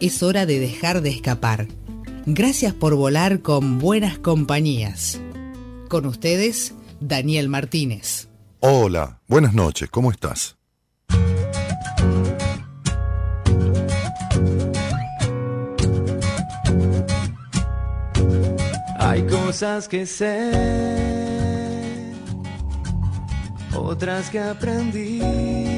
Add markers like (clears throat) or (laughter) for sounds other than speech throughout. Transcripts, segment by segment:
Es hora de dejar de escapar. Gracias por volar con buenas compañías. Con ustedes, Daniel Martínez. Hola, buenas noches, ¿cómo estás? Hay cosas que sé, otras que aprendí.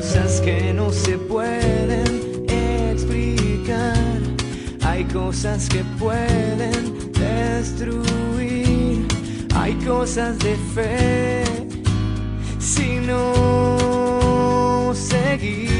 cosas que no se pueden explicar, hay cosas que pueden destruir, hay cosas de fe. Si no seguir.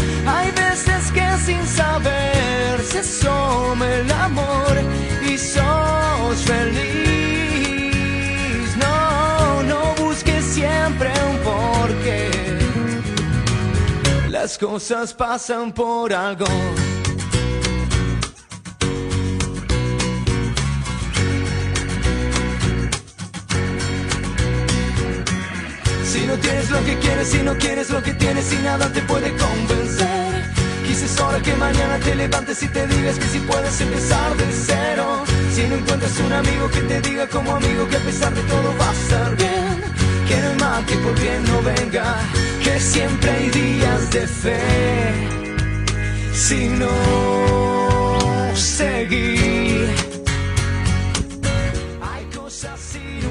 Saber se asoma el amor y sos feliz. No, no busques siempre un porqué. Las cosas pasan por algo. Si no tienes lo que quieres, si no quieres lo que tienes y nada te puede convencer. Quizás hora que mañana te levantes y te digas que si puedes empezar de cero. Si no encuentras un amigo que te diga como amigo que a pesar de todo va a estar bien. Que no hay mal que por bien no venga, que siempre hay días de fe. Si no seguir.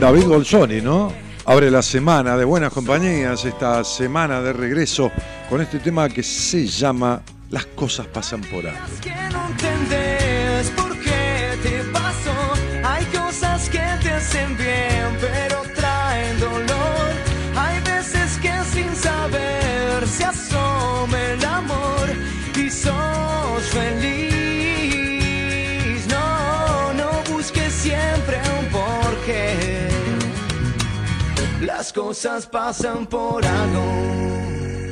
David Bolsoni, ¿no? Abre la semana de buenas compañías, esta semana de regreso con este tema que se llama Las cosas pasan por algo. que no entendés por qué te pasó. Hay cosas que te hacen bien, pero traen dolor. Hay veces que sin saber se asoma el amor y sos feliz. No, no busques siempre un porqué. Las cosas pasan por algo.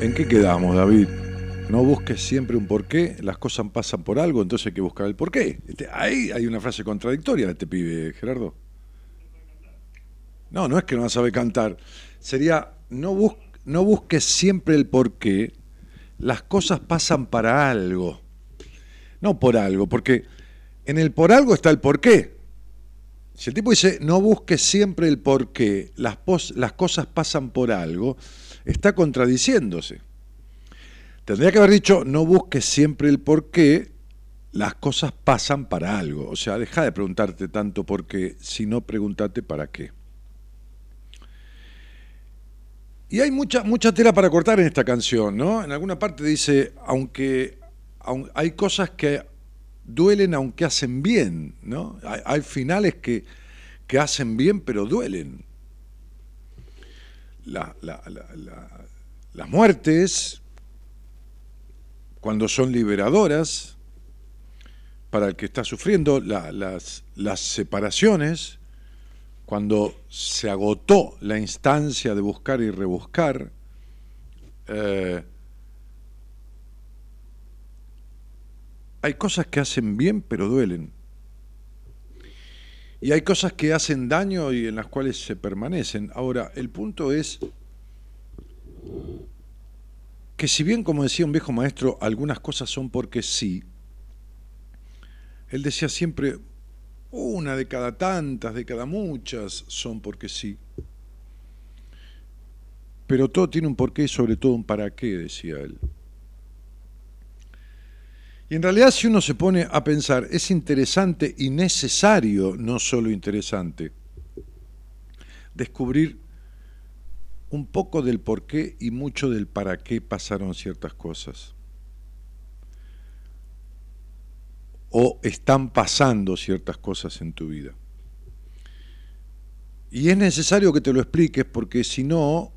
¿En qué quedamos, David? No busques siempre un porqué, las cosas pasan por algo, entonces hay que buscar el porqué. Este, ahí hay una frase contradictoria de este pibe, Gerardo. No, no es que no sabe cantar. Sería, no, bus- no busques siempre el porqué, las cosas pasan para algo. No por algo, porque en el por algo está el porqué. Si el tipo dice, no busques siempre el por qué, las, las cosas pasan por algo, está contradiciéndose. Tendría que haber dicho, no busques siempre el por qué, las cosas pasan para algo. O sea, deja de preguntarte tanto por qué, sino pregúntate para qué. Y hay mucha, mucha tela para cortar en esta canción, ¿no? En alguna parte dice, aunque, hay cosas que duelen aunque hacen bien, ¿no? Hay, finales que, hacen bien pero duelen. las muertes, cuando son liberadoras, para el que está sufriendo, las, las separaciones, cuando se agotó la instancia de buscar y rebuscar, eh, hay cosas que hacen bien pero duelen. Y hay cosas que hacen daño y en las cuales se permanecen. Ahora, el punto es que si bien, como decía un viejo maestro, algunas cosas son porque sí, él decía siempre, una de cada tantas, de cada muchas, son porque sí. Pero todo tiene un porqué y sobre todo un para qué, decía él. Y en realidad si uno se pone a pensar, es interesante y necesario, no solo interesante, descubrir un poco del por qué y mucho del para qué pasaron ciertas cosas. o están pasando ciertas cosas en tu vida. Y es necesario que te lo expliques porque si no,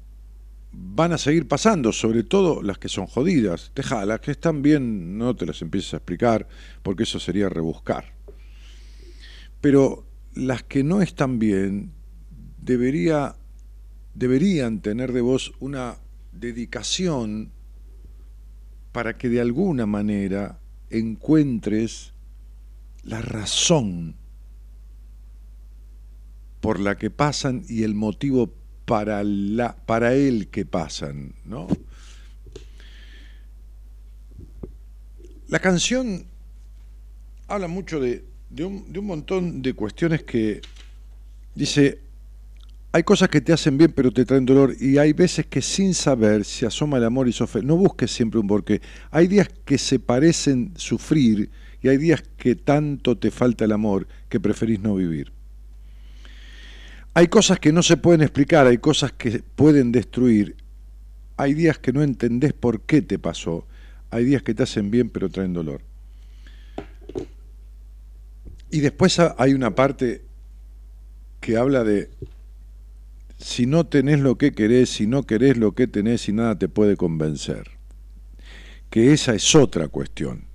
van a seguir pasando, sobre todo las que son jodidas. Deja, las que están bien no te las empieces a explicar porque eso sería rebuscar. Pero las que no están bien debería, deberían tener de vos una dedicación para que de alguna manera encuentres la razón por la que pasan y el motivo para, la, para el que pasan, ¿no? La canción habla mucho de, de, un, de un montón de cuestiones que dice, hay cosas que te hacen bien pero te traen dolor y hay veces que sin saber se asoma el amor y sofre. No busques siempre un porqué. Hay días que se parecen sufrir y hay días que tanto te falta el amor que preferís no vivir. Hay cosas que no se pueden explicar, hay cosas que pueden destruir. Hay días que no entendés por qué te pasó. Hay días que te hacen bien pero traen dolor. Y después hay una parte que habla de si no tenés lo que querés, si no querés lo que tenés y nada te puede convencer. Que esa es otra cuestión.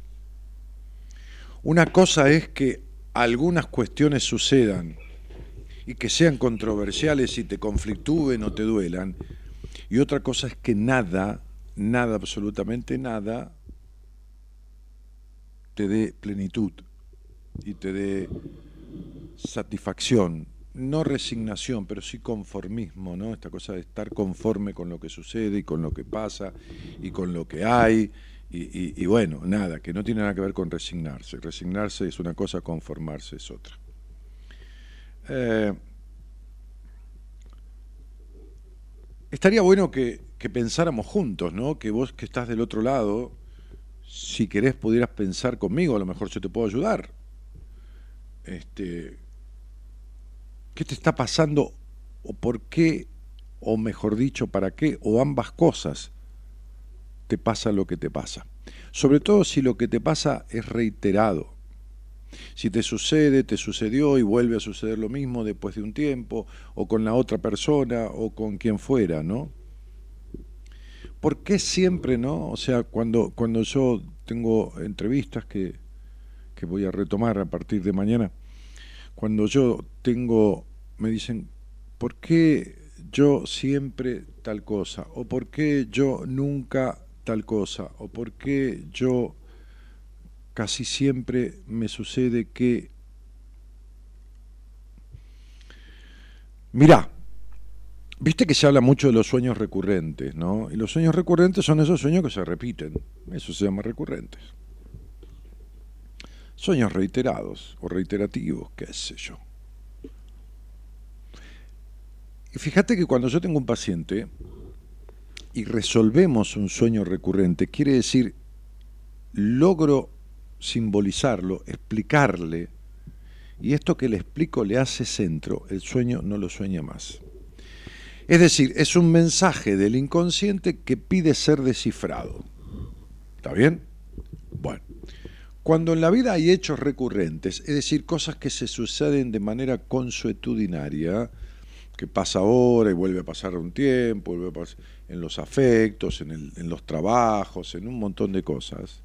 Una cosa es que algunas cuestiones sucedan y que sean controversiales y te conflictúen o te duelan, y otra cosa es que nada, nada, absolutamente nada, te dé plenitud y te dé satisfacción, no resignación, pero sí conformismo, ¿no? Esta cosa de estar conforme con lo que sucede y con lo que pasa y con lo que hay y, bueno, nada, que no tiene nada que ver con resignarse. Resignarse es una cosa, conformarse es otra. Eh, estaría bueno que, pensáramos juntos, ¿no? Que vos que estás del otro lado, si querés pudieras pensar conmigo, a lo mejor yo te puedo ayudar. Este, ¿Qué te está pasando o por qué, o mejor dicho, para qué, o ambas cosas? te pasa lo que te pasa. Sobre todo si lo que te pasa es reiterado. Si te sucede, te sucedió y vuelve a suceder lo mismo después de un tiempo, o con la otra persona, o con quien fuera, ¿no? ¿Por qué siempre, no? O sea, cuando, cuando yo tengo entrevistas que, que voy a retomar a partir de mañana, cuando yo tengo, me dicen, ¿por qué yo siempre tal cosa? ¿O por qué yo nunca tal cosa o por qué yo casi siempre me sucede que... Mirá, viste que se habla mucho de los sueños recurrentes, ¿no? Y los sueños recurrentes son esos sueños que se repiten, eso se llama recurrentes. Sueños reiterados o reiterativos, qué sé yo. Y fíjate que cuando yo tengo un paciente y resolvemos un sueño recurrente, quiere decir, logro simbolizarlo, explicarle, y esto que le explico le hace centro, el sueño no lo sueña más. Es decir, es un mensaje del inconsciente que pide ser descifrado. ¿Está bien? Bueno, cuando en la vida hay hechos recurrentes, es decir, cosas que se suceden de manera consuetudinaria, que pasa ahora y vuelve a pasar un tiempo, vuelve a pasar en los afectos, en, en los trabajos, en un montón de cosas,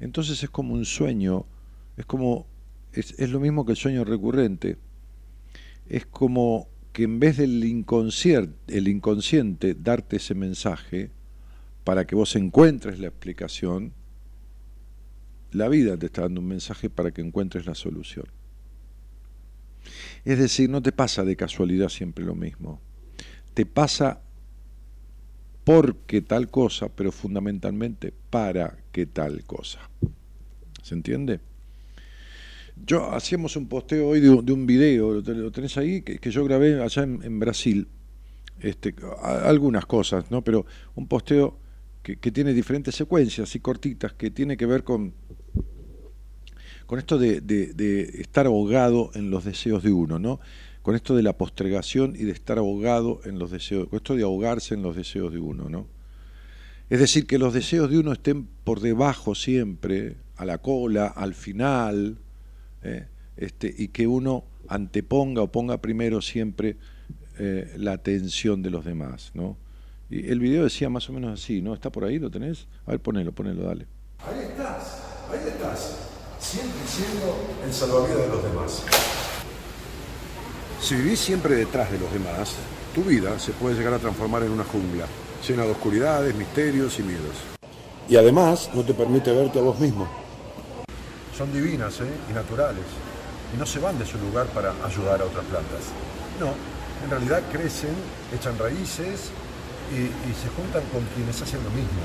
entonces es como un sueño, es como, es, lo mismo que el sueño recurrente, es como que en vez del el inconsciente darte ese mensaje para que vos encuentres la explicación, la vida te está dando un mensaje para que encuentres la solución. Es decir, no te pasa de casualidad siempre lo mismo. Te pasa porque tal cosa, pero fundamentalmente para que tal cosa. ¿Se entiende? Yo hacíamos un posteo hoy de, un video, lo, tenés ahí, que, yo grabé allá en, Brasil, este, algunas cosas, ¿no? Pero un posteo que, tiene diferentes secuencias y cortitas, que tiene que ver con, con esto de, estar ahogado en los deseos de uno, ¿no? con esto de la postergación y de estar ahogado en los deseos, con esto de ahogarse en los deseos de uno, ¿no? Es decir, que los deseos de uno estén por debajo siempre, a la cola, al final, ¿eh? este, y que uno anteponga o ponga primero siempre eh, la atención de los demás, ¿no? Y el video decía más o menos así, ¿no? ¿Está por ahí? ¿Lo tenés? A ver, ponelo, ponelo, dale. Ahí estás, ahí estás, siempre siendo el salvavidas de los demás. Si vivís siempre detrás de los demás, tu vida se puede llegar a transformar en una jungla, llena de oscuridades, misterios y miedos. Y además no te permite verte a vos mismo. Son divinas ¿eh? y naturales, y no se van de su lugar para ayudar a otras plantas. No, en realidad crecen, echan raíces y, se juntan con quienes hacen lo mismo.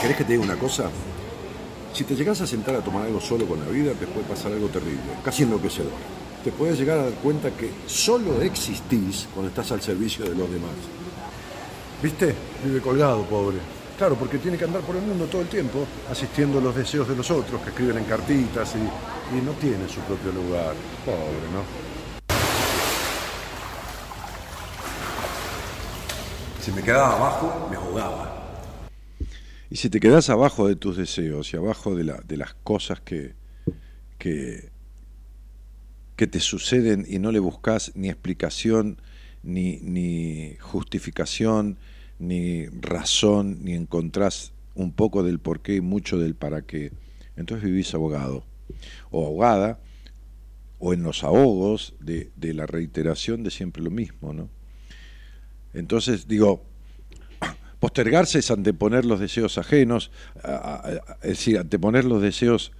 ¿Querés que te diga una cosa? Si te llegas a sentar a tomar algo solo con la vida, te puede pasar algo terrible, casi enloquecedor. Te puedes llegar a dar cuenta que solo existís cuando estás al servicio de los demás. ¿Viste? Vive colgado, pobre. Claro, porque tiene que andar por el mundo todo el tiempo asistiendo a los deseos de los otros que escriben en cartitas y, y no tiene su propio lugar. Pobre, ¿no? Si me quedaba abajo, me ahogaba. Y si te quedas abajo de tus deseos y abajo de, la, de las cosas que, que, te suceden y no le buscas ni explicación, ni, ni justificación, ni razón, ni encontrás un poco del por qué y mucho del para qué, entonces vivís abogado o ahogada o en los ahogos de, de la reiteración de siempre lo mismo, ¿no? Entonces digo, Postergarse es anteponer los deseos ajenos, es decir, anteponer los deseos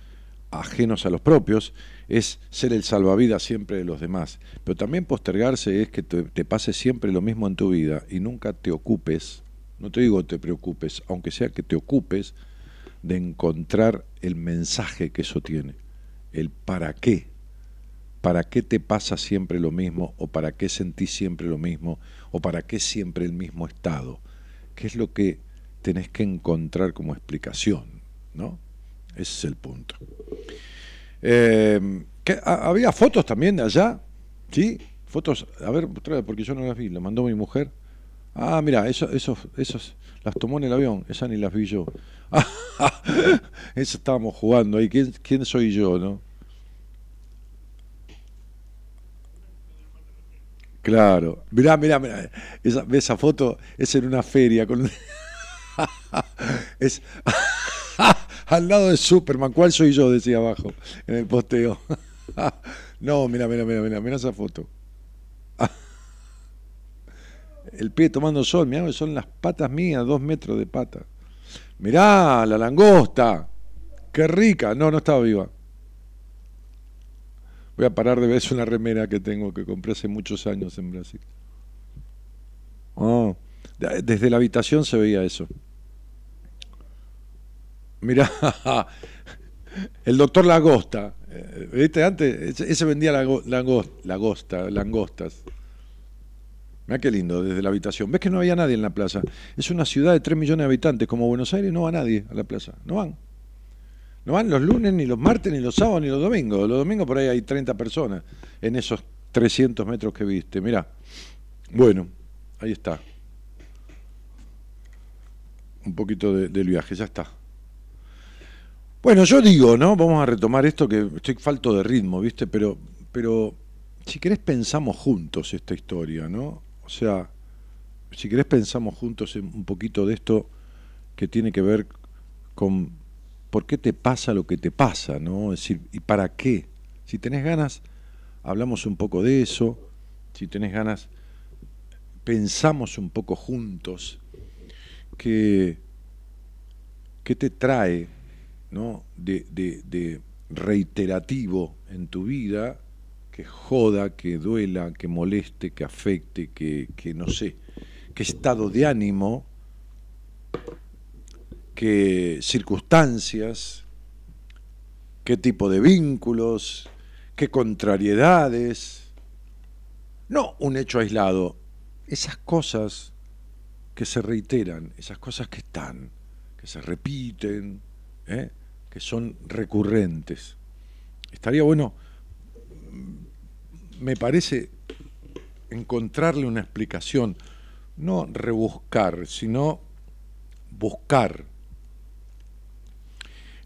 ajenos a los propios, es ser el salvavidas siempre de los demás. Pero también postergarse es que te, pase siempre lo mismo en tu vida y nunca te ocupes, no te digo te preocupes, aunque sea que te ocupes de encontrar el mensaje que eso tiene, el para qué, para qué te pasa siempre lo mismo, o para qué sentís siempre lo mismo, o para qué siempre el mismo estado qué es lo que tenés que encontrar como explicación, ¿no? Ese es el punto. Eh, ¿Había fotos también de allá? ¿Sí? Fotos, a ver, porque yo no las vi, las mandó mi mujer. Ah, mira, eso, esos, esos las tomó en el avión, esas ni las vi yo. (laughs) eso estábamos jugando ahí, ¿Quién, ¿quién soy yo, no? Claro. Mirá, mirá, mirá. Esa, esa foto es en una feria. Con... (laughs) es (laughs) al lado de Superman. ¿Cuál soy yo? Decía abajo en el posteo. (laughs) no, mira, mira, mira, mira, mira esa foto. el pie tomando sol, mirá, son las patas mías, dos metros de pata. Mirá, la langosta. Qué rica. No, no estaba viva. Voy a parar de ver, es una remera que tengo que compré hace muchos años en Brasil. Oh, desde la habitación se veía eso. Mira, (laughs) el doctor Lagosta, Eh, ¿Viste? Antes, ese vendía langosta, langostas. Mira qué lindo, desde la habitación. ¿Ves que no había nadie en la plaza? Es una ciudad de 3 millones de habitantes, como Buenos Aires, no va nadie a la plaza. No van. No van los lunes, ni los martes, ni los sábados, ni los domingos. Los domingos por ahí hay 30 personas en esos 300 metros que viste. Mirá. Bueno, ahí está. Un poquito del viaje, ya está. Bueno, yo digo, ¿no? Vamos a retomar esto que estoy falto de ritmo, ¿viste? Pero, pero si querés pensamos juntos esta historia, ¿no? O sea, si querés pensamos juntos un poquito de esto que tiene que ver con por qué te pasa lo que te pasa, ¿no? Es decir, ¿y para qué? Si tenés ganas, hablamos un poco de eso. Si tenés ganas, pensamos un poco juntos que, qué te trae ¿no? de, de, reiterativo en tu vida que joda, que duela, que moleste, que afecte, que, que no sé, qué estado de ánimo, qué circunstancias, qué tipo de vínculos, qué contrariedades. No un hecho aislado, esas cosas que se reiteran, esas cosas que están, que se repiten, ¿eh? que son recurrentes. Estaría bueno, me parece, encontrarle una explicación, no rebuscar, sino buscar.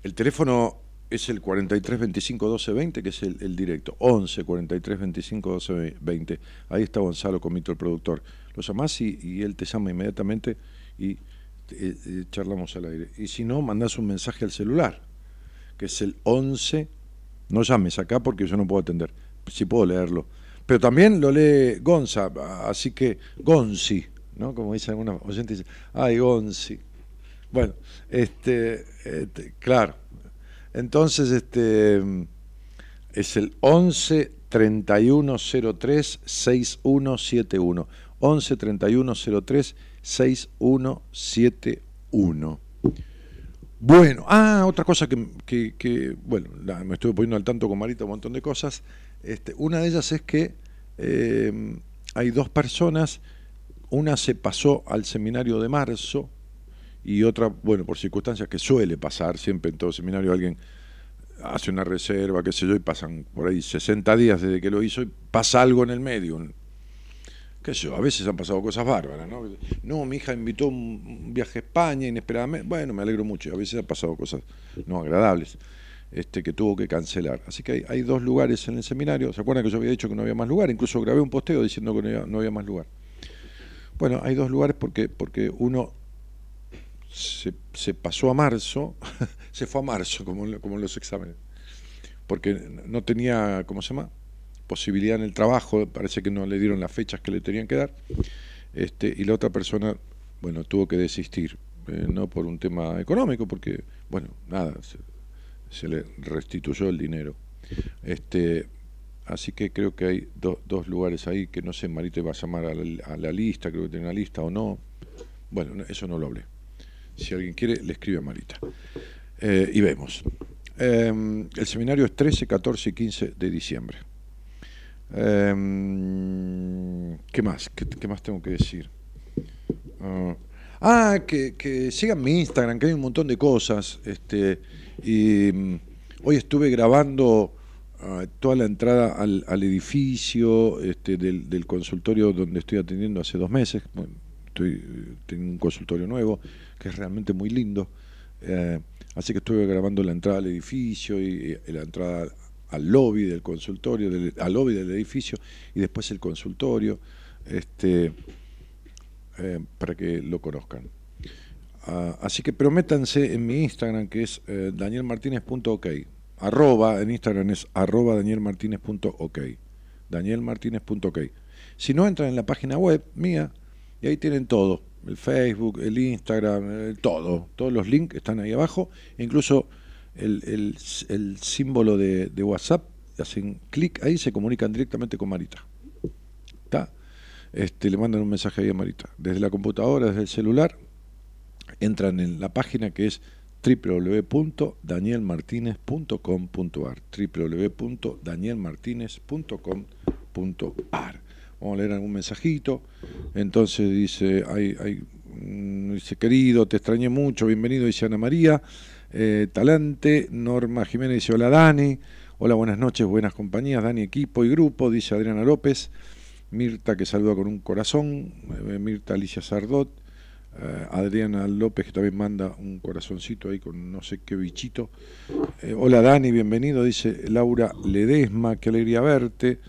El teléfono es el 43 25 12 20, que es el, directo. 11 43 25 12 20. Ahí está Gonzalo Comito, el productor. Lo llamás y, él te llama inmediatamente y eh, eh, charlamos al aire. Y si no, mandás un mensaje al celular, que es el 11. No llames acá porque yo no puedo atender. Si puedo leerlo. Pero también lo lee Gonza, así que Gonzi, ¿no? Como dice alguna oyente, dice, ay, Gonzi. Bueno, este, este claro entonces, este es el 11 3103 6171. 11 3103 6171. Bueno, ah, otra cosa que, bueno, me estuve poniendo al tanto con Marita un montón de cosas. Este, una de ellas es que eh, hay dos personas, una se pasó al seminario de marzo, y otra, bueno, por circunstancias que suele pasar, siempre en todo seminario alguien hace una reserva, qué sé yo, y pasan por ahí 60 días desde que lo hizo y pasa algo en el medio. qué sé yo, a veces han pasado cosas bárbaras, ¿no? No, mi hija invitó un viaje a España inesperadamente, bueno, me alegro mucho, a veces han pasado cosas no agradables. Este, que tuvo que cancelar. Así que hay, dos lugares en el seminario. ¿Se acuerdan que yo había dicho que no había más lugar? Incluso grabé un posteo diciendo que no había, no había más lugar. Bueno, hay dos lugares porque, porque uno se, pasó a marzo, (laughs) se fue a marzo, como, como en los exámenes, porque no tenía, ¿cómo se llama? Posibilidad en el trabajo, parece que no le dieron las fechas que le tenían que dar, este, y la otra persona, bueno, tuvo que desistir, eh, no por un tema económico, porque, bueno, nada, se, le restituyó el dinero. Este, así que creo que hay dos lugares ahí que no sé, Marita va a llamar a la, a la lista, creo que tiene una lista o no. Bueno, eso no lo hablé. Si alguien quiere, le escribe a Marita. Eh, y vemos. Em, el seminario es 13, 14 y 15 de diciembre. Em, ¿Qué más? ¿Qué, más tengo que decir? ah, ah que, sigan mi Instagram, que hay un montón de cosas. Este, mm, hoy estuve grabando ah, toda la entrada al, edificio este, del, del, consultorio donde estoy atendiendo hace dos meses. estoy, tengo un consultorio nuevo que es realmente muy lindo. Eh, así que estuve grabando la entrada al edificio y, la entrada al lobby del consultorio, al lobby del edificio y después el consultorio, este, eh, para que lo conozcan. Ah, así que prométanse en mi Instagram que es eh, danielmartinez.ok. Arroba, en Instagram es arroba danielmartinez.ok. Danielmartinez.ok. Si no, entran en la página web mía y ahí tienen todo el Facebook, el Instagram, todo. Todos los links están ahí abajo. Incluso el, símbolo de, WhatsApp, hacen clic ahí, se comunican directamente con Marita. ¿Está? Este, le mandan un mensaje ahí a Marita. Desde la computadora, desde el celular, entran en la página que es www.danielmartinez.com.ar www.danielmartinez.com.ar Vamos a leer algún mensajito. Entonces dice, hay, hay, mm, dice, querido, te extrañé mucho, bienvenido, dice Ana María. Eh, Talante, Norma Jiménez dice, hola Dani. Hola, buenas noches, buenas compañías, Dani, equipo y grupo, dice Adriana López. Mirta que saluda con un corazón, eh, Mirta Alicia Sardot, eh, Adriana López que también manda un corazoncito ahí con no sé qué bichito. Hola Dani, bienvenido, dice Laura Ledesma, qué alegría verte.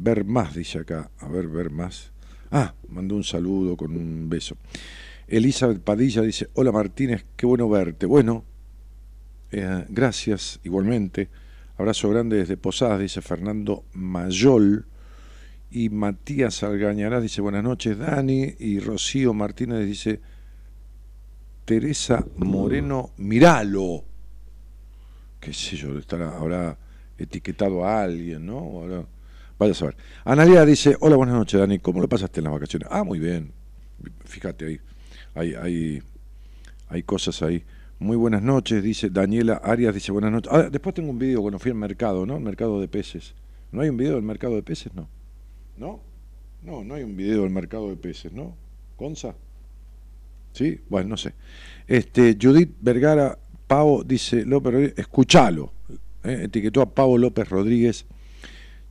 Ver más, dice acá, a ver, ver más. Ah, mandó un saludo con un beso. Elizabeth Padilla dice, hola Martínez, qué bueno verte. Bueno, gracias igualmente. Abrazo grande desde Posadas, dice Fernando Mayol. Y Matías Algañarás dice buenas noches, Dani. Y Rocío Martínez dice Teresa Moreno, miralo. Qué sé yo, estará, habrá etiquetado a alguien, ¿no? Vaya a saber. Analia dice, hola, buenas noches, Dani. ¿Cómo lo pasaste en las vacaciones? Ah, muy bien. Fíjate ahí. Hay, hay, hay cosas ahí. Muy buenas noches, dice Daniela Arias, dice buenas noches. Ah, después tengo un video cuando fui al mercado, ¿no? El mercado de peces. ¿No hay un video del mercado de peces? No. ¿No? No, no hay un video del mercado de peces, ¿no? ¿Conza? ¿Sí? Bueno, no sé. Este, Judith Vergara Pavo dice, López Rodríguez, escuchalo. ¿eh? etiquetó a Pavo López Rodríguez.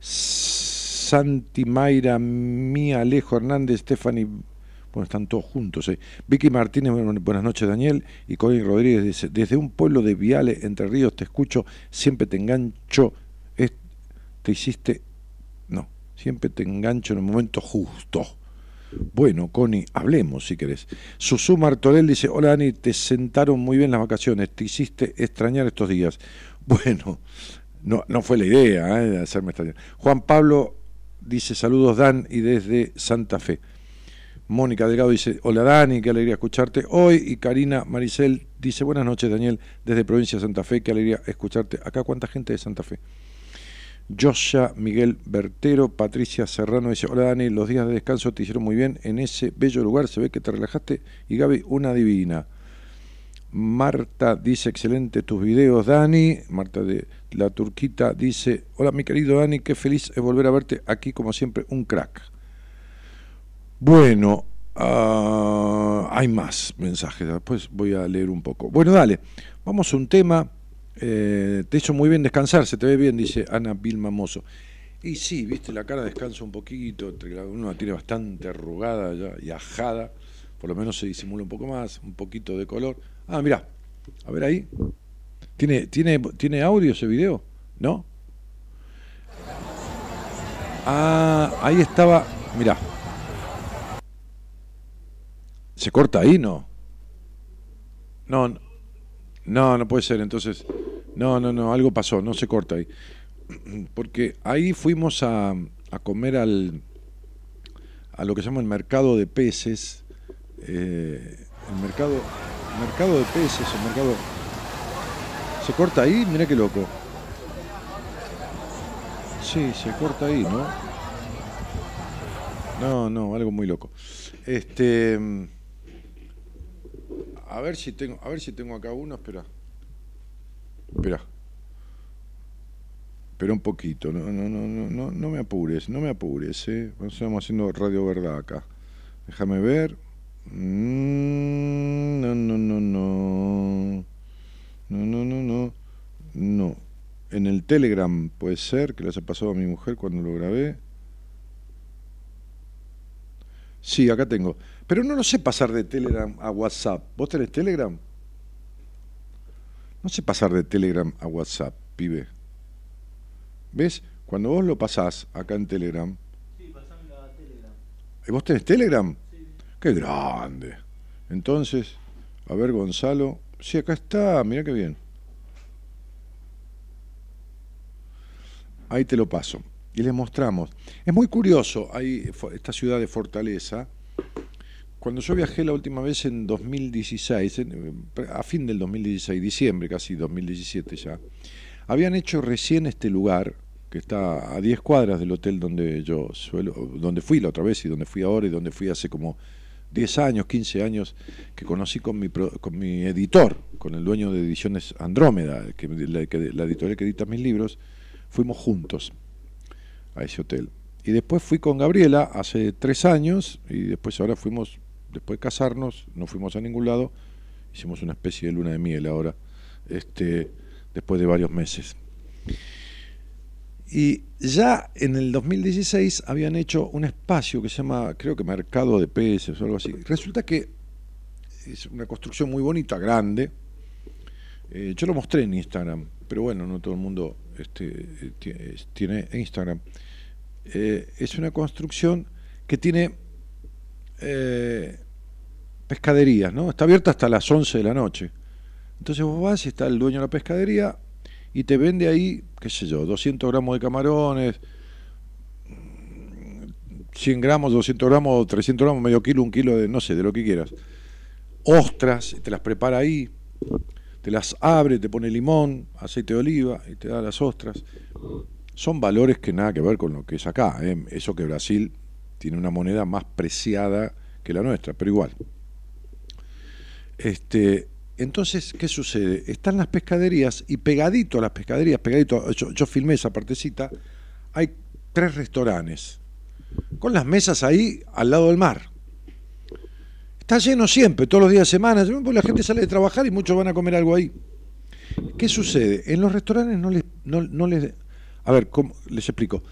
Santi Mayra, Mía Alejo Hernández, Stephanie, bueno, están todos juntos. ¿eh? Vicky Martínez, buenas noches Daniel. Y Colin Rodríguez dice, desde un pueblo de Viale, Entre Ríos, te escucho, siempre te engancho, te hiciste Siempre te engancho en el momento justo. Bueno, Connie, hablemos si querés. Susú Martorell dice, hola Dani, te sentaron muy bien las vacaciones, te hiciste extrañar estos días. (laughs) Bueno, no, no fue la idea ¿eh? hacerme extrañar. Juan Pablo dice, saludos Dan y desde Santa Fe. Mónica Delgado dice, hola Dani, qué alegría escucharte hoy. Y Karina Maricel dice, buenas noches Daniel, desde provincia de Santa Fe, qué alegría escucharte. Acá, ¿cuánta gente de Santa Fe? Josya Miguel Bertero, Patricia Serrano dice, hola Dani, los días de descanso te hicieron muy bien en ese bello lugar, se ve que te relajaste y Gaby, una divina. Marta dice, excelente tus videos, Dani. Marta de La Turquita dice, hola mi querido Dani, qué feliz es volver a verte aquí como siempre, un crack. Bueno, ah, hay más mensajes, después voy a leer un poco. Bueno, dale, vamos a un tema eh, te hizo muy bien descansar, se te ve bien, dice Ana Vilma Mozo. Y sí, viste, la cara descansa un poquito, uno la tiene bastante arrugada ya, y ajada, por lo menos se disimula un poco más, un poquito de color. Ah, mira, a ver ahí. ¿Tiene, tiene, ¿Tiene audio ese video? ¿No? Ah, ahí estaba, mira. ¿Se corta ahí, no? No, no, no puede ser, entonces no, no, no, algo pasó, no se corta ahí. (clears throat) Porque ahí fuimos a, a comer al, a lo que se llama el mercado de peces. Eh, el mercado, mercado de peces, el mercado. ¿Se corta ahí? Mira qué loco. Sí, se corta ahí, ¿no? No, no, algo muy loco. Este. A ver si tengo, a ver si tengo acá uno, espera. Espera. Espera un poquito, no, no, no, no, no, no me apures, no me apures, eh. Estamos haciendo Radio Verdad acá. Déjame ver. Mm, no, no, no, no. No, no, no, no. No. En el Telegram puede ser que les ha pasado a mi mujer cuando lo grabé. Sí, acá tengo. Pero no lo sé pasar de Telegram a WhatsApp. ¿Vos tenés Telegram? No sé pasar de Telegram a WhatsApp, pibe. ¿Ves? Cuando vos lo pasás acá en Telegram. Sí, a Telegram. ¿Y vos tenés Telegram? Sí. Qué grande. Entonces, a ver, Gonzalo. Sí, acá está, mira qué bien. Ahí te lo paso. Y les mostramos. Es muy curioso, hay esta ciudad de Fortaleza cuando yo viajé la última vez en 2016, a fin del 2016, diciembre casi 2017 ya, habían hecho recién este lugar, que está a 10 cuadras del hotel donde yo suelo, donde fui la otra vez y donde fui ahora y donde fui hace como 10 años, 15 años, que conocí con mi, con mi editor, con el dueño de Ediciones Andrómeda, que, la, la editorial que edita mis libros, fuimos juntos a ese hotel. Y después fui con Gabriela hace tres años y después ahora fuimos, después de casarnos, no fuimos a ningún lado, hicimos una especie de luna de miel ahora, este, después de varios meses. Y ya en el 2016 habían hecho un espacio que se llama, creo que Mercado de Peces o algo así. Resulta que es una construcción muy bonita, grande. Eh, yo lo mostré en Instagram, pero bueno, no todo el mundo este, tiene Instagram. Eh, es una construcción que tiene eh, pescaderías, ¿no? Está abierta hasta las 11 de la noche. Entonces vos vas y está el dueño de la pescadería y te vende ahí, qué sé yo, 200 gramos de camarones, 100 gramos, 200 gramos, 300 gramos, medio kilo, un kilo de, no sé, de lo que quieras. Ostras, te las prepara ahí, te las abre, te pone limón, aceite de oliva y te da las ostras. Son valores que nada que ver con lo que es acá. ¿eh? Eso que Brasil tiene una moneda más preciada que la nuestra, pero igual. Este, entonces, ¿qué sucede? Están las pescaderías y pegadito a las pescaderías, pegadito, yo, filmé esa partecita, hay tres restaurantes, con las mesas ahí al lado del mar. Está lleno siempre, todos los días de semana, pues la gente sale de trabajar y muchos van a comer algo ahí. ¿Qué sucede? En los restaurantes no les... No, les a ver, les explico.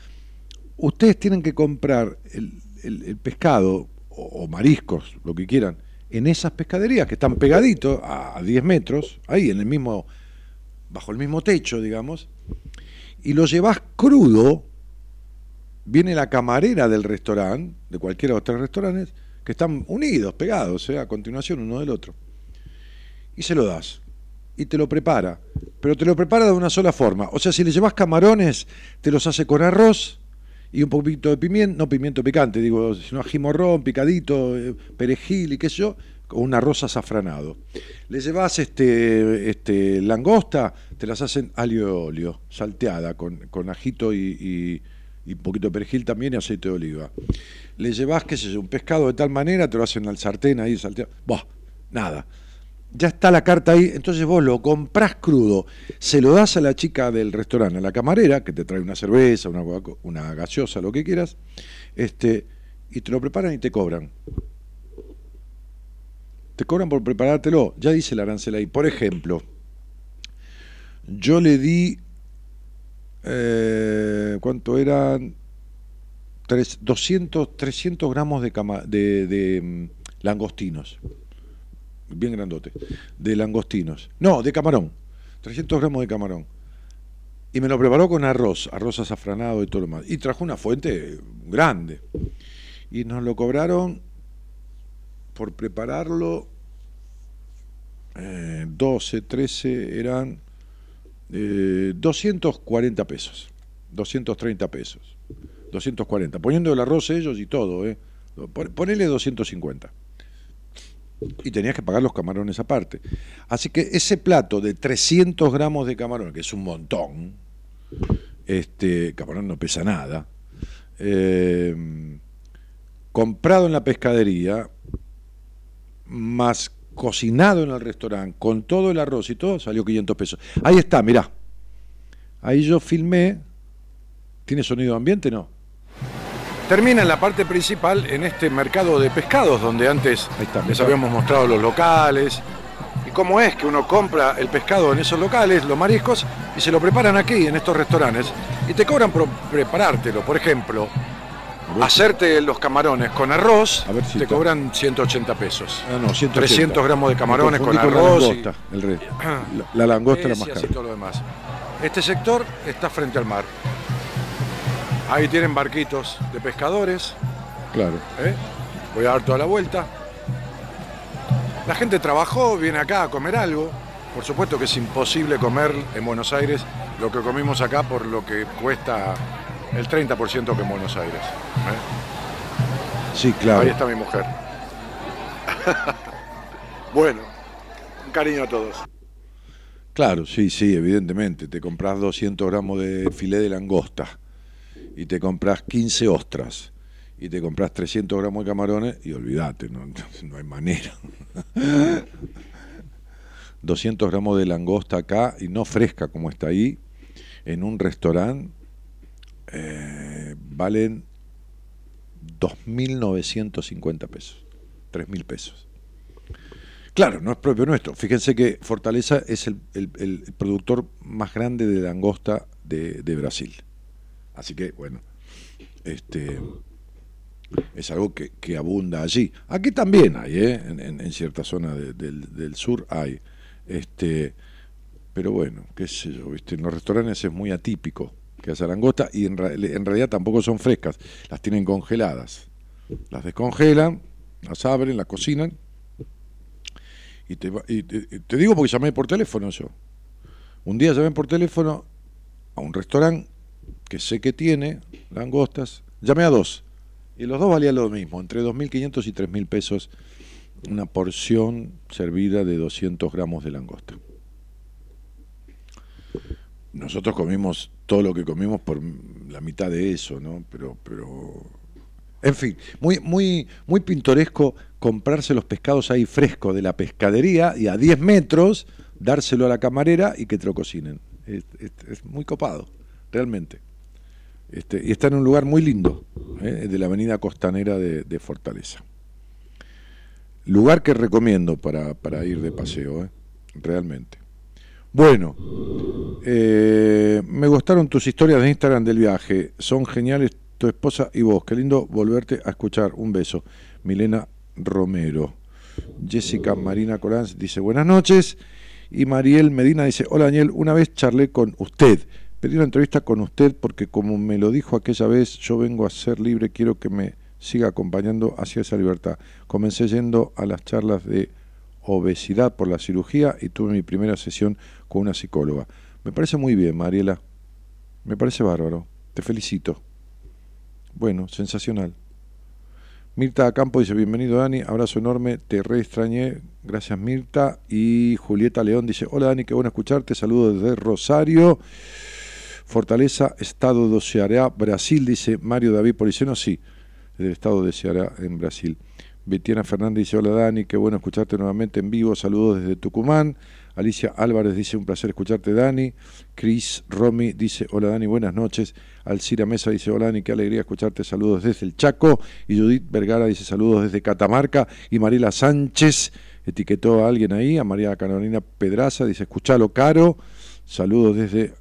Ustedes tienen que comprar el, pescado o mariscos, lo que quieran, en esas pescaderías que están pegaditos a 10 metros, ahí en el mismo, bajo el mismo techo, digamos, y lo llevas crudo, viene la camarera del restaurante, de cualquiera de los tres restaurantes, que están unidos, pegados, sea, a continuación uno del otro, y se lo das, y te lo prepara, pero te lo prepara de una sola forma, o sea, si le llevas camarones, te los hace con arroz, y un poquito de pimiento, no pimiento picante, digo, sino ajimorrón, picadito, eh, perejil y qué sé yo, con un arroz azafranado. Le llevas este, este, langosta, te las hacen alio óleo, salteada, con, con ajito y, y, un poquito de perejil también y aceite de oliva. Le llevas, qué sé yo, un pescado de tal manera, te lo hacen al sartén ahí salteado. Buah, nada ya está la carta ahí, entonces vos lo comprás crudo, se lo das a la chica del restaurante, a la camarera, que te trae una cerveza, una, gaseosa, lo que quieras, este, y te lo preparan y te cobran. Te cobran por preparártelo, ya dice la arancel ahí. Por ejemplo, yo le di, eh, ¿cuánto eran? 200, 300 gramos de mm, langostinos bien grandote, de langostinos. No, de camarón. 300 gramos de camarón. Y me lo preparó con arroz, arroz azafranado y todo lo demás. Y trajo una fuente grande. Y nos lo cobraron por prepararlo 12, eh, 13, eran 240 eh, pesos. 230 pesos. 240. Poniendo el arroz ellos y todo, ¿eh? Ponele 250 y tenías que pagar los camarones aparte. Así que ese plato de 300 gramos de camarón, que es un montón, este camarón no pesa nada, eh, comprado en la pescadería, más cocinado en el restaurante, con todo el arroz y todo, salió 500 pesos. Ahí está, mirá. Ahí yo filmé. ¿Tiene sonido ambiente? No termina en la parte principal en este mercado de pescados, donde antes les habíamos mostrado los locales y cómo es que uno compra el pescado en esos locales, los mariscos, y se lo preparan aquí, en estos restaurantes, y te cobran por preparártelo. Por ejemplo, hacerte los camarones con arroz, te cobran 180 pesos. Ah, no, 300 gramos de camarones con arroz. La langosta, el la, (clears throat) langosta la más cara. Todo lo demás. Este sector está frente al mar. Ahí tienen barquitos de pescadores. Claro. ¿Eh? Voy a dar toda la vuelta. La gente trabajó, viene acá a comer algo. Por supuesto que es imposible comer en Buenos Aires lo que comimos acá por lo que cuesta el 30% que en Buenos Aires. ¿eh? Sí, claro. Ahí está mi mujer. (laughs) bueno, un cariño a todos. Claro, sí, sí, evidentemente. Te compras 200 gramos de filé de langosta y te compras 15 ostras y te compras 300 gramos de camarones y olvídate, no, no hay manera. (laughs) 200 gramos de langosta acá y no fresca como está ahí, en un restaurante, eh, valen 2.950 pesos, 3.000 pesos. Claro, no es propio nuestro. Fíjense que Fortaleza es el, productor más grande de langosta de, Brasil. Así que, bueno, este es algo que, abunda allí. Aquí también hay, ¿eh? en, cierta zona del, sur hay. Este, pero bueno, qué sé yo, ¿viste? en los restaurantes es muy atípico que haya langosta y en, en realidad tampoco son frescas, las tienen congeladas. Las descongelan, las abren, las cocinan y te, te, digo porque llamé por teléfono yo. Un día llamé por teléfono a un restaurante que sé que tiene langostas. Llamé a dos. Y los dos valían lo mismo, entre 2.500 y 3.000 pesos una porción servida de 200 gramos de langosta. Nosotros comimos todo lo que comimos por la mitad de eso, ¿no? Pero, pero en fin, muy, muy, muy pintoresco comprarse los pescados ahí frescos de la pescadería y a 10 metros dárselo a la camarera y que te lo cocinen. Es, muy copado, realmente. Este, y está en un lugar muy lindo, ¿eh? de la avenida costanera de, Fortaleza. Lugar que recomiendo para, para ir de paseo, ¿eh? realmente. Bueno, eh, me gustaron tus historias de Instagram del viaje, son geniales tu esposa y vos. Qué lindo volverte a escuchar. Un beso. Milena Romero. Jessica Marina Coranz dice buenas noches. Y Mariel Medina dice, hola Daniel, una vez charlé con usted. Pedí una entrevista con usted porque como me lo dijo aquella vez, yo vengo a ser libre, quiero que me siga acompañando hacia esa libertad. Comencé yendo a las charlas de obesidad por la cirugía y tuve mi primera sesión con una psicóloga. Me parece muy bien, Mariela. Me parece bárbaro. Te felicito. Bueno, sensacional. Mirta Campo dice, bienvenido Dani, abrazo enorme, te re extrañé, gracias Mirta. Y Julieta León dice, hola Dani, qué bueno escucharte, saludos desde Rosario. Fortaleza, Estado de Ceará, Brasil, dice Mario David Policeno, sí, del Estado de Ceará en Brasil. Betiana Fernández dice, hola Dani, qué bueno escucharte nuevamente en vivo, saludos desde Tucumán. Alicia Álvarez dice, un placer escucharte Dani. Chris Romy dice, hola Dani, buenas noches. Alcira Mesa dice, hola Dani, qué alegría escucharte, saludos desde el Chaco. Y Judith Vergara dice, saludos desde Catamarca. Y Mariela Sánchez etiquetó a alguien ahí, a María Carolina Pedraza, dice, escuchalo caro. Saludos desde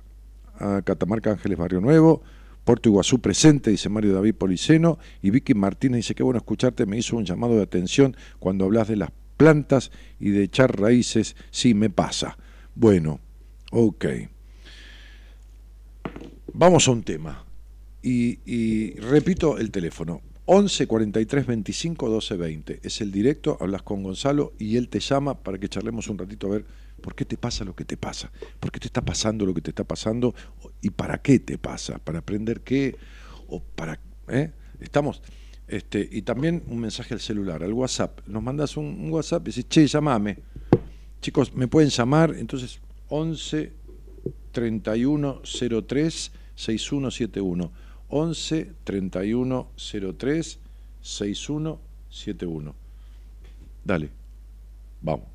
Catamarca Ángeles Barrio Nuevo. Puerto Iguazú presente, dice Mario David Policeno. Y Vicky Martínez dice, qué bueno escucharte, me hizo un llamado de atención cuando hablas de las plantas y de echar raíces, sí me pasa. Bueno, ok. Vamos a un tema. Y, repito el teléfono. 11 43 25 12 20. Es el directo, hablas con Gonzalo y él te llama para que charlemos un ratito a ver por qué te pasa lo que te pasa, por qué te está pasando lo que te está pasando y para qué te pasa, para aprender qué o para... ¿eh? Estamos... Este, y también un mensaje al celular, al WhatsApp. Nos mandas un, WhatsApp y dices, che, llamame. Chicos, me pueden llamar, entonces 11 31 03 6171. 11 31 03 6171. Dale, vamos.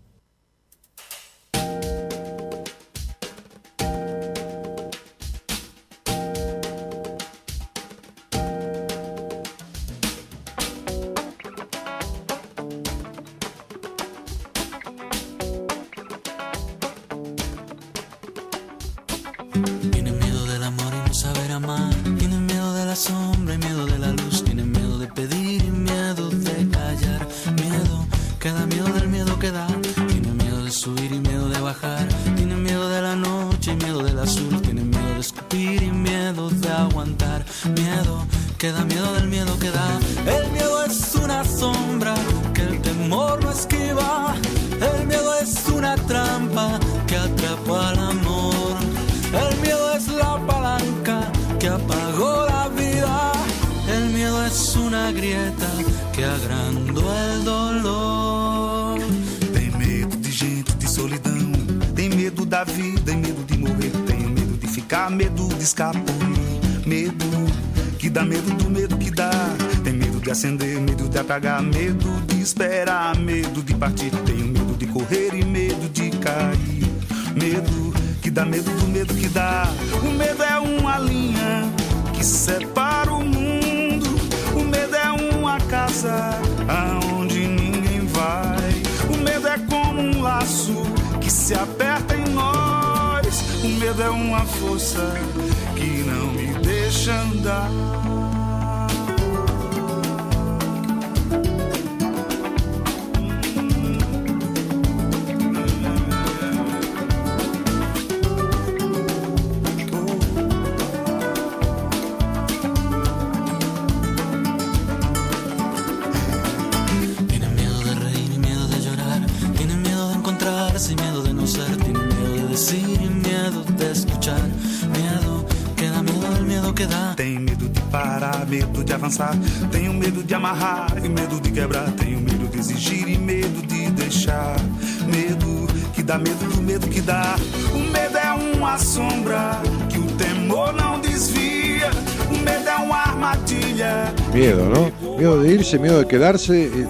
Quedarse, eh, eh,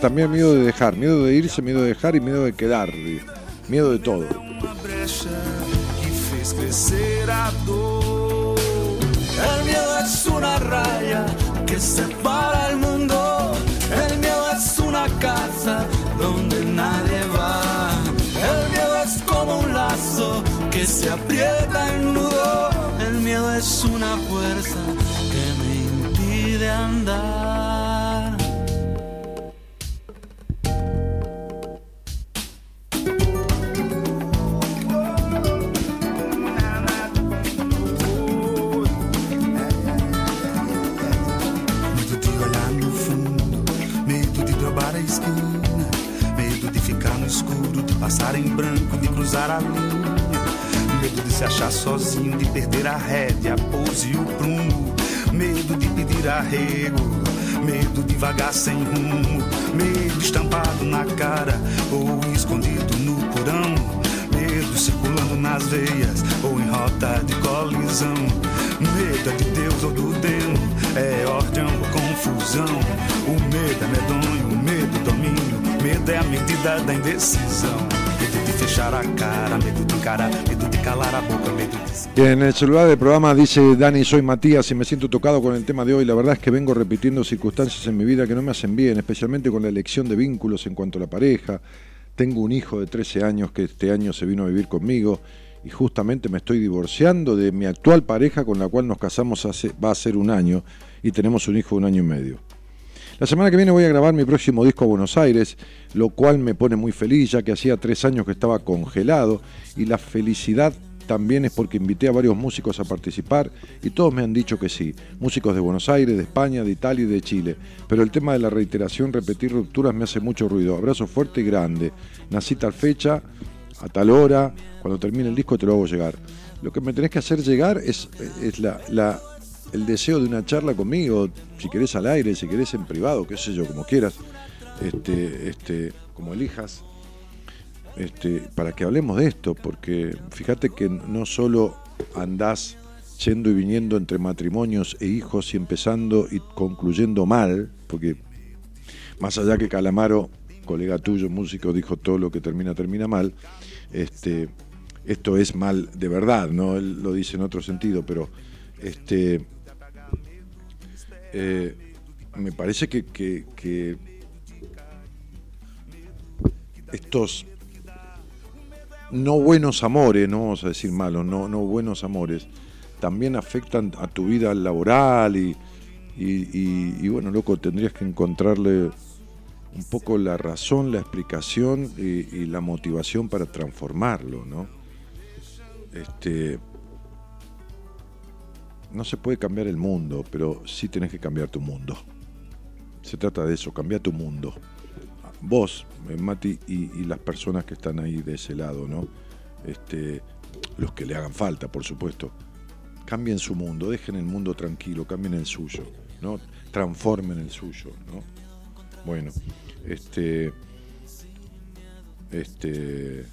también miedo de dejar. Miedo de irse, miedo de dejar y miedo de quedar. Miedo de todo. El miedo es una raya que separa el mundo. El miedo es una casa donde nadie va. El miedo es como un lazo que se aprieta en nudo. El miedo es una fuerza que me impide andar. Passar em branco, de cruzar a linha, medo de se achar sozinho, de perder a rédea, a pose e o prumo, medo de pedir arrego, medo de vagar sem rumo, medo estampado na cara ou escondido no porão, medo circulando nas veias ou em rota de colisão. Medo é de Deus ou do demo, é ordem ou confusão. O medo é medonho, o medo é domínio, medo é a medida da indecisão. En el celular del programa dice Dani, soy Matías y me siento tocado con el tema de hoy. La verdad es que vengo repitiendo circunstancias en mi vida que no me hacen bien, especialmente con la elección de vínculos en cuanto a la pareja. Tengo un hijo de 13 años que este año se vino a vivir conmigo y justamente me estoy divorciando de mi actual pareja con la cual nos casamos hace, va a ser un año y tenemos un hijo de un año y medio. La semana que viene voy a grabar mi próximo disco a Buenos Aires, lo cual me pone muy feliz ya que hacía tres años que estaba congelado y la felicidad también es porque invité a varios músicos a participar y todos me han dicho que sí, músicos de Buenos Aires, de España, de Italia y de Chile. Pero el tema de la reiteración, repetir rupturas me hace mucho ruido. Abrazo fuerte y grande. Nací tal fecha, a tal hora, cuando termine el disco te lo hago llegar. Lo que me tenés que hacer llegar es, es la, la- el deseo de una charla conmigo, si querés al aire, si querés en privado, qué sé yo, como quieras, este, este, como elijas, este, para que hablemos de esto, porque fíjate que no solo andás yendo y viniendo entre matrimonios e hijos y empezando y concluyendo mal, porque más allá que Calamaro, colega tuyo, músico, dijo todo lo que termina, termina mal, este, esto es mal de verdad, ¿no? Él lo dice en otro sentido, pero este, eh, me parece que, estos no buenos amores, no vamos a decir malos, no, no buenos amores, también afectan a tu vida laboral y, y- y- y bueno, loco, tendrías que encontrarle un poco la razón, la explicación y, y la motivación para transformarlo, ¿no? Este, no se puede cambiar el mundo, pero sí tenés que cambiar tu mundo. Se trata de eso, cambiar tu mundo. Vos, eh, Mati, y, y las personas que están ahí de ese lado, ¿no? Este, los que le hagan falta, por supuesto. Cambien su mundo, dejen el mundo tranquilo, cambien el suyo, ¿no? Transformen el suyo, ¿no? Bueno, este. Este.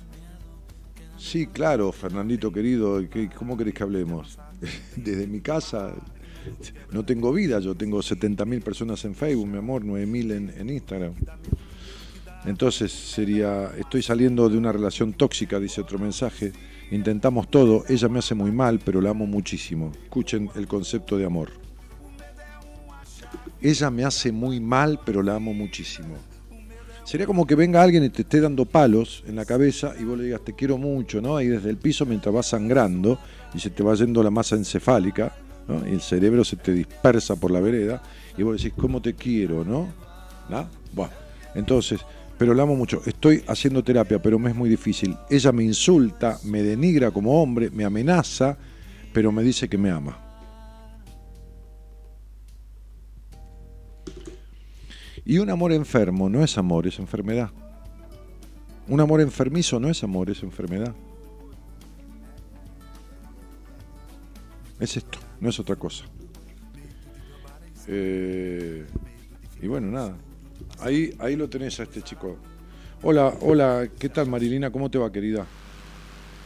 Sí, claro, Fernandito querido, ¿qué- ¿cómo querés que hablemos? (laughs) Desde mi casa no tengo vida, yo tengo 70.000 personas en Facebook, mi amor, 9.000 en, en Instagram. Entonces sería, estoy saliendo de una relación tóxica, dice otro mensaje, intentamos todo, ella me hace muy mal, pero la amo muchísimo. Escuchen el concepto de amor. Ella me hace muy mal, pero la amo muchísimo. Sería como que venga alguien y te esté dando palos en la cabeza y vos le digas te quiero mucho, ¿no? Ahí desde el piso mientras vas sangrando y se te va yendo la masa encefálica, ¿no? Y el cerebro se te dispersa por la vereda y vos decís, ¿cómo te quiero, no? ¿No? Bueno, entonces, pero la amo mucho. Estoy haciendo terapia, pero me es muy difícil. Ella me insulta, me denigra como hombre, me amenaza, pero me dice que me ama. Y un amor enfermo no es amor, es enfermedad. Un amor enfermizo no es amor, es enfermedad. Es esto, no es otra cosa. Eh, y bueno, nada. Ahí, ahí lo tenés a este chico. Hola, hola, ¿qué tal Marilina? ¿Cómo te va, querida?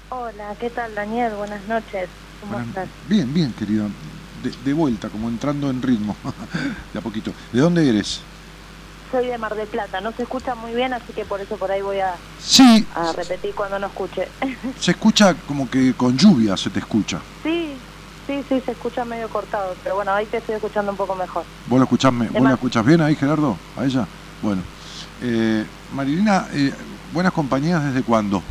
Hola, ¿qué tal Daniel? Buenas noches. ¿Cómo Buenas- estás? Bien, bien, querida. De, de vuelta, como entrando en ritmo. (laughs) de a poquito. ¿De dónde eres? Soy de Mar del Plata, no se escucha muy bien, así que por eso por ahí voy a, Sí, a repetir cuando no escuche. (laughs) se escucha como que con lluvia se te escucha. sí, sí, sí, se escucha medio cortado, pero bueno, ahí te estoy escuchando un poco mejor. ¿Vos la escuchás, vos la escuchás bien ahí, Gerardo? ¿A ella? Bueno. Eh, Marilina, eh, ¿buenas compañías desde cuándo?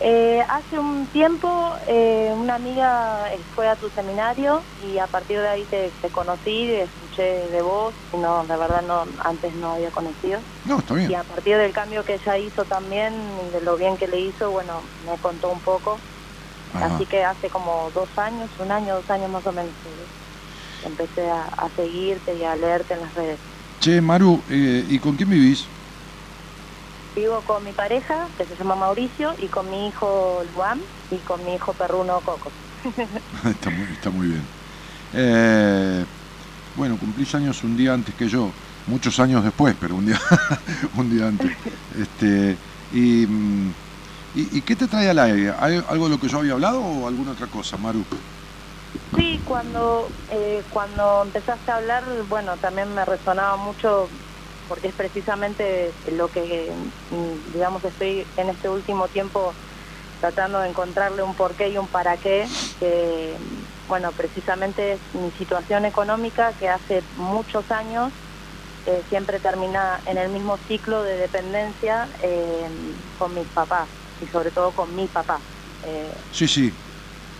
Eh, hace un tiempo eh, una amiga eh, fue a tu seminario y a partir de ahí te, te conocí, escuché de vos y no, la verdad no, antes no había conocido. No, está bien. Y a partir del cambio que ella hizo también de lo bien que le hizo, bueno, me contó un poco. Ajá. Así que hace como dos años, un año, dos años más o menos, empecé a, a seguirte y a leerte en las redes. Che, Maru, eh, ¿y con quién vivís? Vivo con mi pareja, que se llama Mauricio, y con mi hijo Luan y con mi hijo perruno Coco. (laughs) está, muy, está muy bien. Eh, bueno, cumplís años un día antes que yo, muchos años después, pero un día, (laughs) un día antes. Este, y, mm, y, y qué te trae al aire? ¿Hay algo de lo que yo había hablado o alguna otra cosa, Maru? Sí, cuando, eh, cuando empezaste a hablar, bueno, también me resonaba mucho porque es precisamente lo que, mm, digamos, estoy en este último tiempo tratando de encontrarle un porqué y un para qué, que, bueno, precisamente es mi situación económica que hace muchos años eh, siempre termina en el mismo ciclo de dependencia eh, con mis papás y sobre todo con mi papá. Eh, Sí, sí.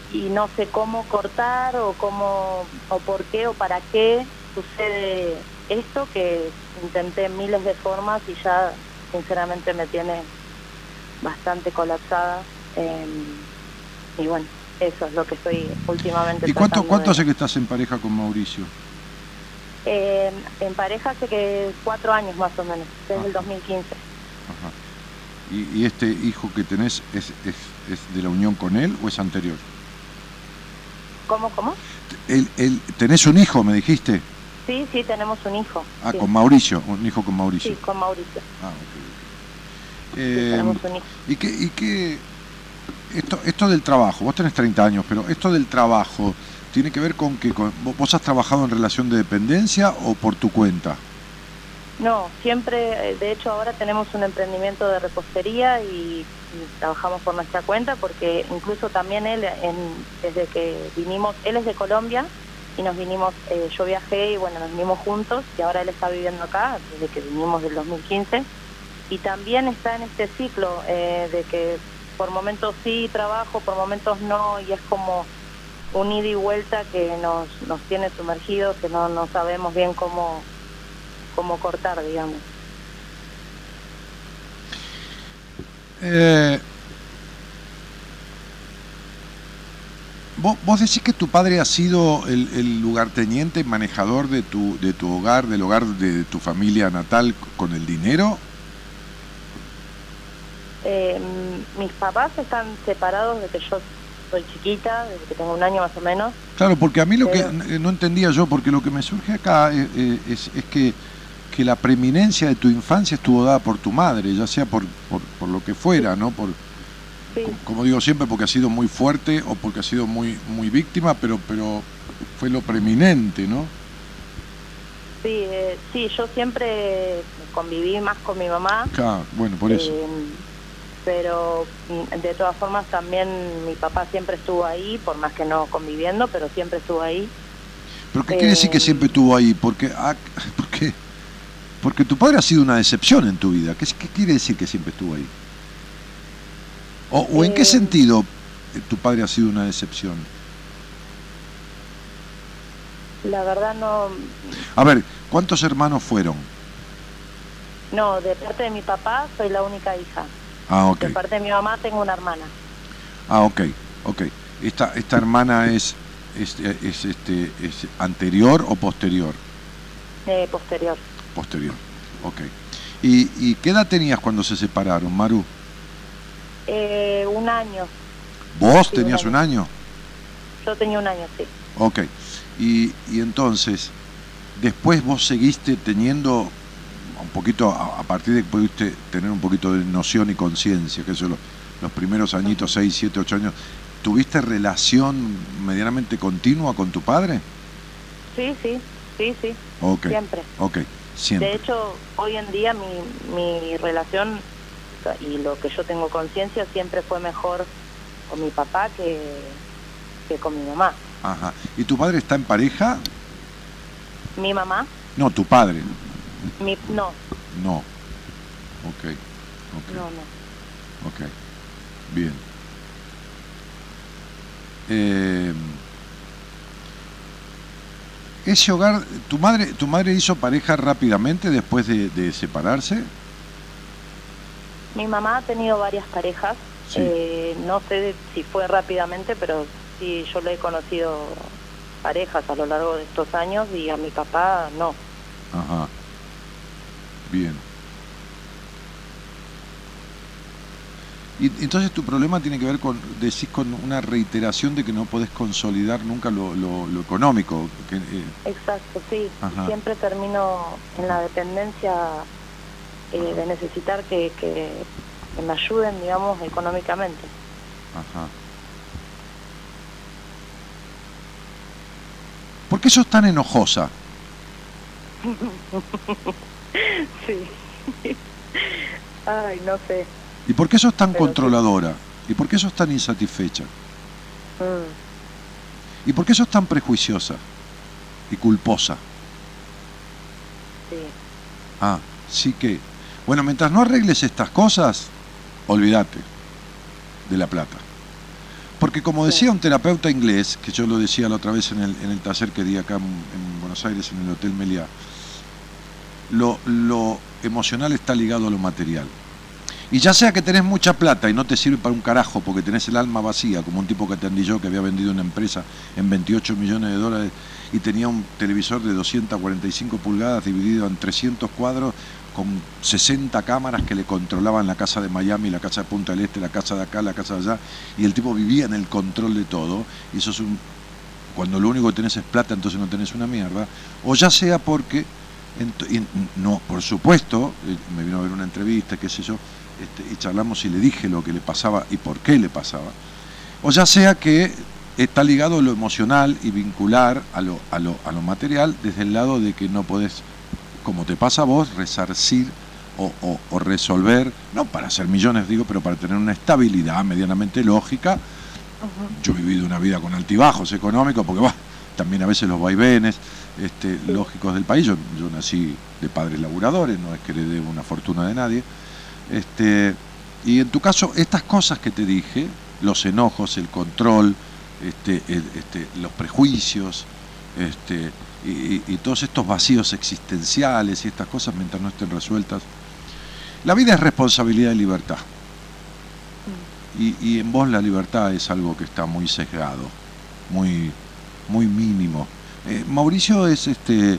y no sé cómo cortar o cómo o por qué o para qué sucede esto que intenté miles de formas y ya sinceramente me tiene bastante colapsada eh, y bueno eso es lo que estoy últimamente ¿Y cuánto, cuánto de- hace que estás en pareja con Mauricio? Eh, en pareja hace que cuatro años más o menos desde Ah. el 2015 Ajá. ¿Y, y este hijo que tenés es, es, es de la unión con él o es anterior? ¿cómo cómo? El, el- ¿Tenés un hijo, me dijiste? Sí sí tenemos un hijo. Ah, sí, con Mauricio, un hijo con Mauricio. sí con Mauricio. Ah, ok, sí, Eh, tenemos un hijo. ¿Y qué, y qué esto, esto del trabajo, vos tenés 30 años, pero esto del trabajo tiene que ver con que con- vos, vos has trabajado en relación de dependencia o por tu cuenta? No, siempre, eh, de hecho ahora tenemos un emprendimiento de repostería y, y trabajamos por nuestra cuenta porque incluso también él, en, desde que vinimos, él es de Colombia y nos vinimos, eh, yo viajé y bueno, nos vinimos juntos y ahora él está viviendo acá desde que vinimos del 2015 y también está en este ciclo eh, de que por momentos sí trabajo, por momentos no y es como un ida y vuelta que nos, nos tiene sumergidos, que no, no sabemos bien cómo cómo cortar, digamos. Eh, ¿vos, vos decís que tu padre ha sido el, el lugarteniente, manejador de tu, de tu hogar, del hogar de tu familia natal con el dinero? Eh, mis papás están separados desde que yo soy chiquita, desde que tengo un año más o menos. Claro, porque a mí lo que Pero- eh, no entendía yo, porque lo que me surge acá eh, eh, es, es que, que la preeminencia de tu infancia estuvo dada por tu madre, ya sea por, por, por lo que fuera, ¿no? Por, Sí. Como digo siempre, porque ha sido muy fuerte o porque ha sido muy, muy víctima, pero, pero fue lo preeminente, ¿no? Sí, eh, sí, yo siempre conviví más con mi mamá. Claro, bueno, por eso. eh, pero mm, de todas formas también mi papá siempre estuvo ahí, por más que no conviviendo, pero siempre estuvo ahí. ¿Pero qué quiere decir que eh, siempre estuvo ahí? Porque, ah, (laughs) porque, porque tu padre ha sido una decepción en tu vida. ¿Qué, qué quiere decir que siempre estuvo ahí? ¿O, o en qué Eh, sentido eh, tu padre ha sido una decepción? La verdad no, A ver, ¿cuántos hermanos fueron? no, de parte de mi papá soy la única hija. Ah, ok. De parte de mi mamá tengo una hermana. Ah, ok, ok. Esta, esta hermana es, es, es, este, es anterior o posterior? eh, posterior. Posterior, ok. ¿Y, ¿Y qué edad tenías cuando se separaron, Maru? Eh, un año, ¿Vos Sí, tenías un un año? yo tenía un año, sí. Ok. Y, y entonces, después vos seguiste teniendo un poquito, a, a partir de que pudiste tener un poquito de noción y conciencia, que eso lo- los primeros añitos, 6, 7, 8 años, ¿tuviste relación medianamente continua con tu padre? Sí, sí, sí, sí, Ok. siempre. Ok, siempre. De hecho, hoy en día mi, mi relación y lo que yo tengo conciencia siempre fue mejor con mi papá que, que con mi mamá. Ajá. ¿Y tu padre está en pareja? Mi mamá, No, tu padre. mi, no, No. Ok. Ok. no, no. Ok. Bien. Eh, ese hogar, ¿tu madre, ¿tu madre hizo pareja rápidamente después de, de separarse? Mi mamá ha tenido varias parejas, Sí. eh, no sé si fue rápidamente, pero sí yo le he conocido parejas a lo largo de estos años y a mi papá no. Ajá. Bien. Y entonces tu problema tiene que ver con, decís, con una reiteración de que no podés consolidar nunca lo, lo- lo económico. Que, eh, Exacto, sí. Ajá. Siempre termino en la dependencia eh, de necesitar que, que, que me ayuden, digamos, económicamente. Ajá. ¿Por qué sos tan enojosa? (laughs) Sí. (laughs) Ay, no sé. ¿Y por qué sos tan Pero sí. controladora? ¿Y por qué sos tan insatisfecha? Mm, ¿Y por qué sos tan prejuiciosa y culposa? sí. Ah, sí que. Bueno, mientras no arregles estas cosas, olvídate de la plata. Porque como decía un terapeuta inglés, que yo lo decía la otra vez en el, en el taller que di acá en, en Buenos Aires, en el Hotel Meliá, lo, lo emocional está ligado a lo material. Y ya sea que tenés mucha plata y no te sirve para un carajo porque tenés el alma vacía, como un tipo que atendí yo que había vendido una empresa en 28 millones de dólares y tenía un televisor de 245 pulgadas dividido en 300 cuadros con 60 cámaras que le controlaban la casa de Miami, la casa de Punta del Este, la casa de acá, la casa de allá, y el tipo vivía en el control de todo, y eso es un... Cuando lo único que tenés es plata, entonces no tenés una mierda, o ya sea porque, no, por supuesto, eh, me vino a ver una entrevista, qué sé yo, este, y charlamos y le dije lo que le pasaba y por qué le pasaba, o ya sea que está ligado a lo emocional y vincular a lo, a lo, a lo material desde el lado de que no podés como te pasa a vos, resarcir o, o- o resolver, no para hacer millones, digo, pero para tener una estabilidad medianamente lógica. Yo he vivido una vida con altibajos económicos, porque bah, también a veces los vaivenes este, lógicos del país. Yo, yo nací de padres laburadores, no es que heredé una fortuna de nadie. Este, y en tu caso, estas cosas que te dije, los enojos, el control, este, el- este, los prejuicios, este, y, todos estos vacíos existenciales y estas cosas mientras no estén resueltas. La vida es responsabilidad y libertad. Y, y en vos la libertad es algo que está muy sesgado, muy, muy mínimo. Eh, Mauricio es este.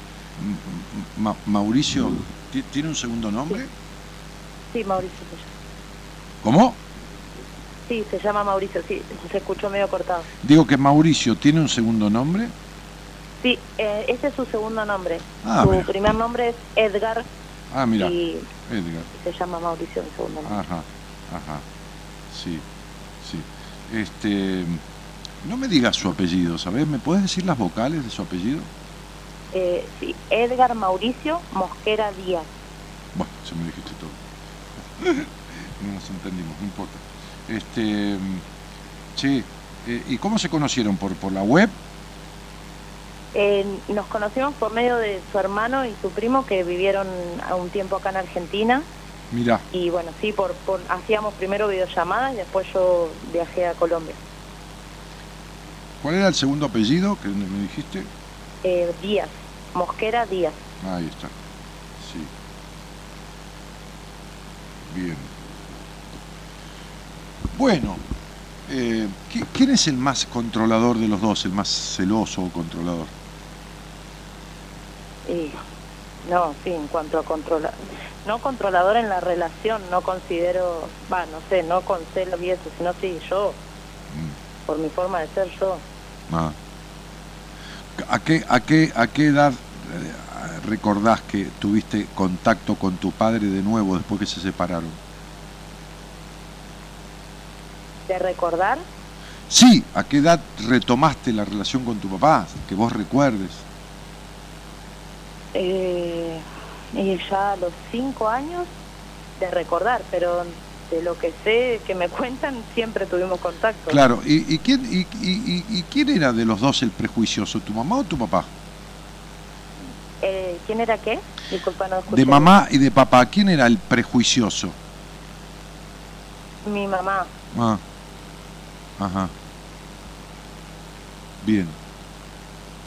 Ma- Mauricio, ¿ti- ¿tiene un segundo nombre? Sí, Mauricio. ¿Cómo? Sí, se llama Mauricio, sí, se escuchó medio cortado. Digo que Mauricio tiene un segundo nombre. Sí, eh, ese es su segundo nombre. Ah, su mira. primer nombre es Edgar Ah, mira, y Edgar. se llama Mauricio en segundo nombre. Ajá, ajá. Sí. sí. Este, no me digas su apellido, ¿sabes? ¿Me puedes decir las vocales de su apellido? Eh, sí, Edgar Mauricio Mosquera Díaz. Bueno, se me dijiste todo. (laughs) no nos entendimos, no importa. Este, che, eh, ¿y cómo se conocieron? ¿Por, por la web? Eh, nos conocimos por medio de su hermano y su primo que vivieron a un tiempo acá en Argentina. Mira, Y bueno, sí, por, por hacíamos primero videollamadas y después yo viajé a Colombia. ¿cuál era el segundo apellido que me dijiste? Eh, Díaz, Mosquera Díaz. Ahí está. Sí. Bien. Bueno, eh, ¿qui- ¿quién es el más controlador de los dos, el más celoso o controlador? Y, no, sí, en cuanto a controlar. No controlador en la relación, no considero, va, no sé, no con celos y eso, sino sí, yo, Mm, por mi forma de ser yo. ah. ¿A qué, a qué, a qué edad eh, recordás que tuviste contacto con tu padre de nuevo después que se separaron? De recordar, Sí, ¿a qué edad retomaste la relación con tu papá? Que vos recuerdes. Eh, y ya a los cinco años, de recordar, pero de lo que sé que me (laughs) cuentan, siempre tuvimos contacto. Claro, ¿y, y quién, y, y- y- quién era de los dos el prejuicioso, tu mamá o tu papá? Eh, ¿Quién era qué? Disculpa, no escuché. De mamá y de papá, ¿quién era el prejuicioso? Mi mamá. Ah, ajá. Bien.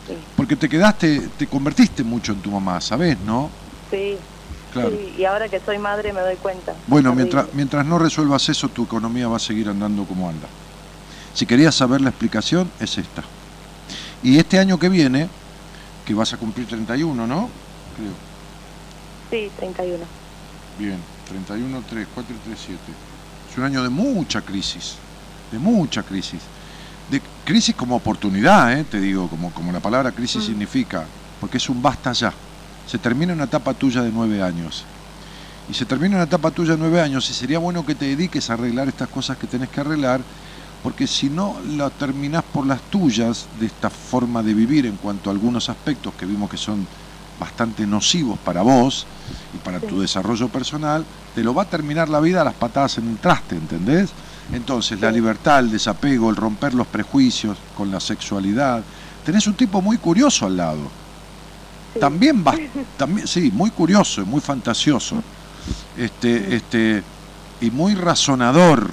Sí. Porque te quedaste, te convertiste mucho en tu mamá, ¿sabés, no? Sí, Claro. sí, y ahora que soy madre me doy cuenta. Bueno, mientras, mientras no resuelvas eso, tu economía va a seguir andando como anda. Si querías saber la explicación, es esta. Y este año que viene, que vas a cumplir 31, ¿no? Creo. Sí, 31. Bien, 31, 3, 4 y 3, 7. Es un año de mucha crisis, de mucha crisis. De crisis como oportunidad, ¿eh? te digo, como, como la palabra crisis Mm. significa, porque es un basta ya. Se termina una etapa tuya de nueve años. Y se termina una etapa tuya de nueve años y sería bueno que te dediques a arreglar estas cosas que tenés que arreglar, porque si no la terminás por las tuyas de esta forma de vivir en cuanto a algunos aspectos que vimos que son bastante nocivos para vos y para tu desarrollo personal, te lo va a terminar la vida a las patadas en el traste, ¿entendés? Entonces, la libertad, el desapego, el romper los prejuicios con la sexualidad. Tenés un tipo muy curioso al lado. Sí. También va, también, sí, muy curioso, muy fantasioso. Este, este, y muy razonador.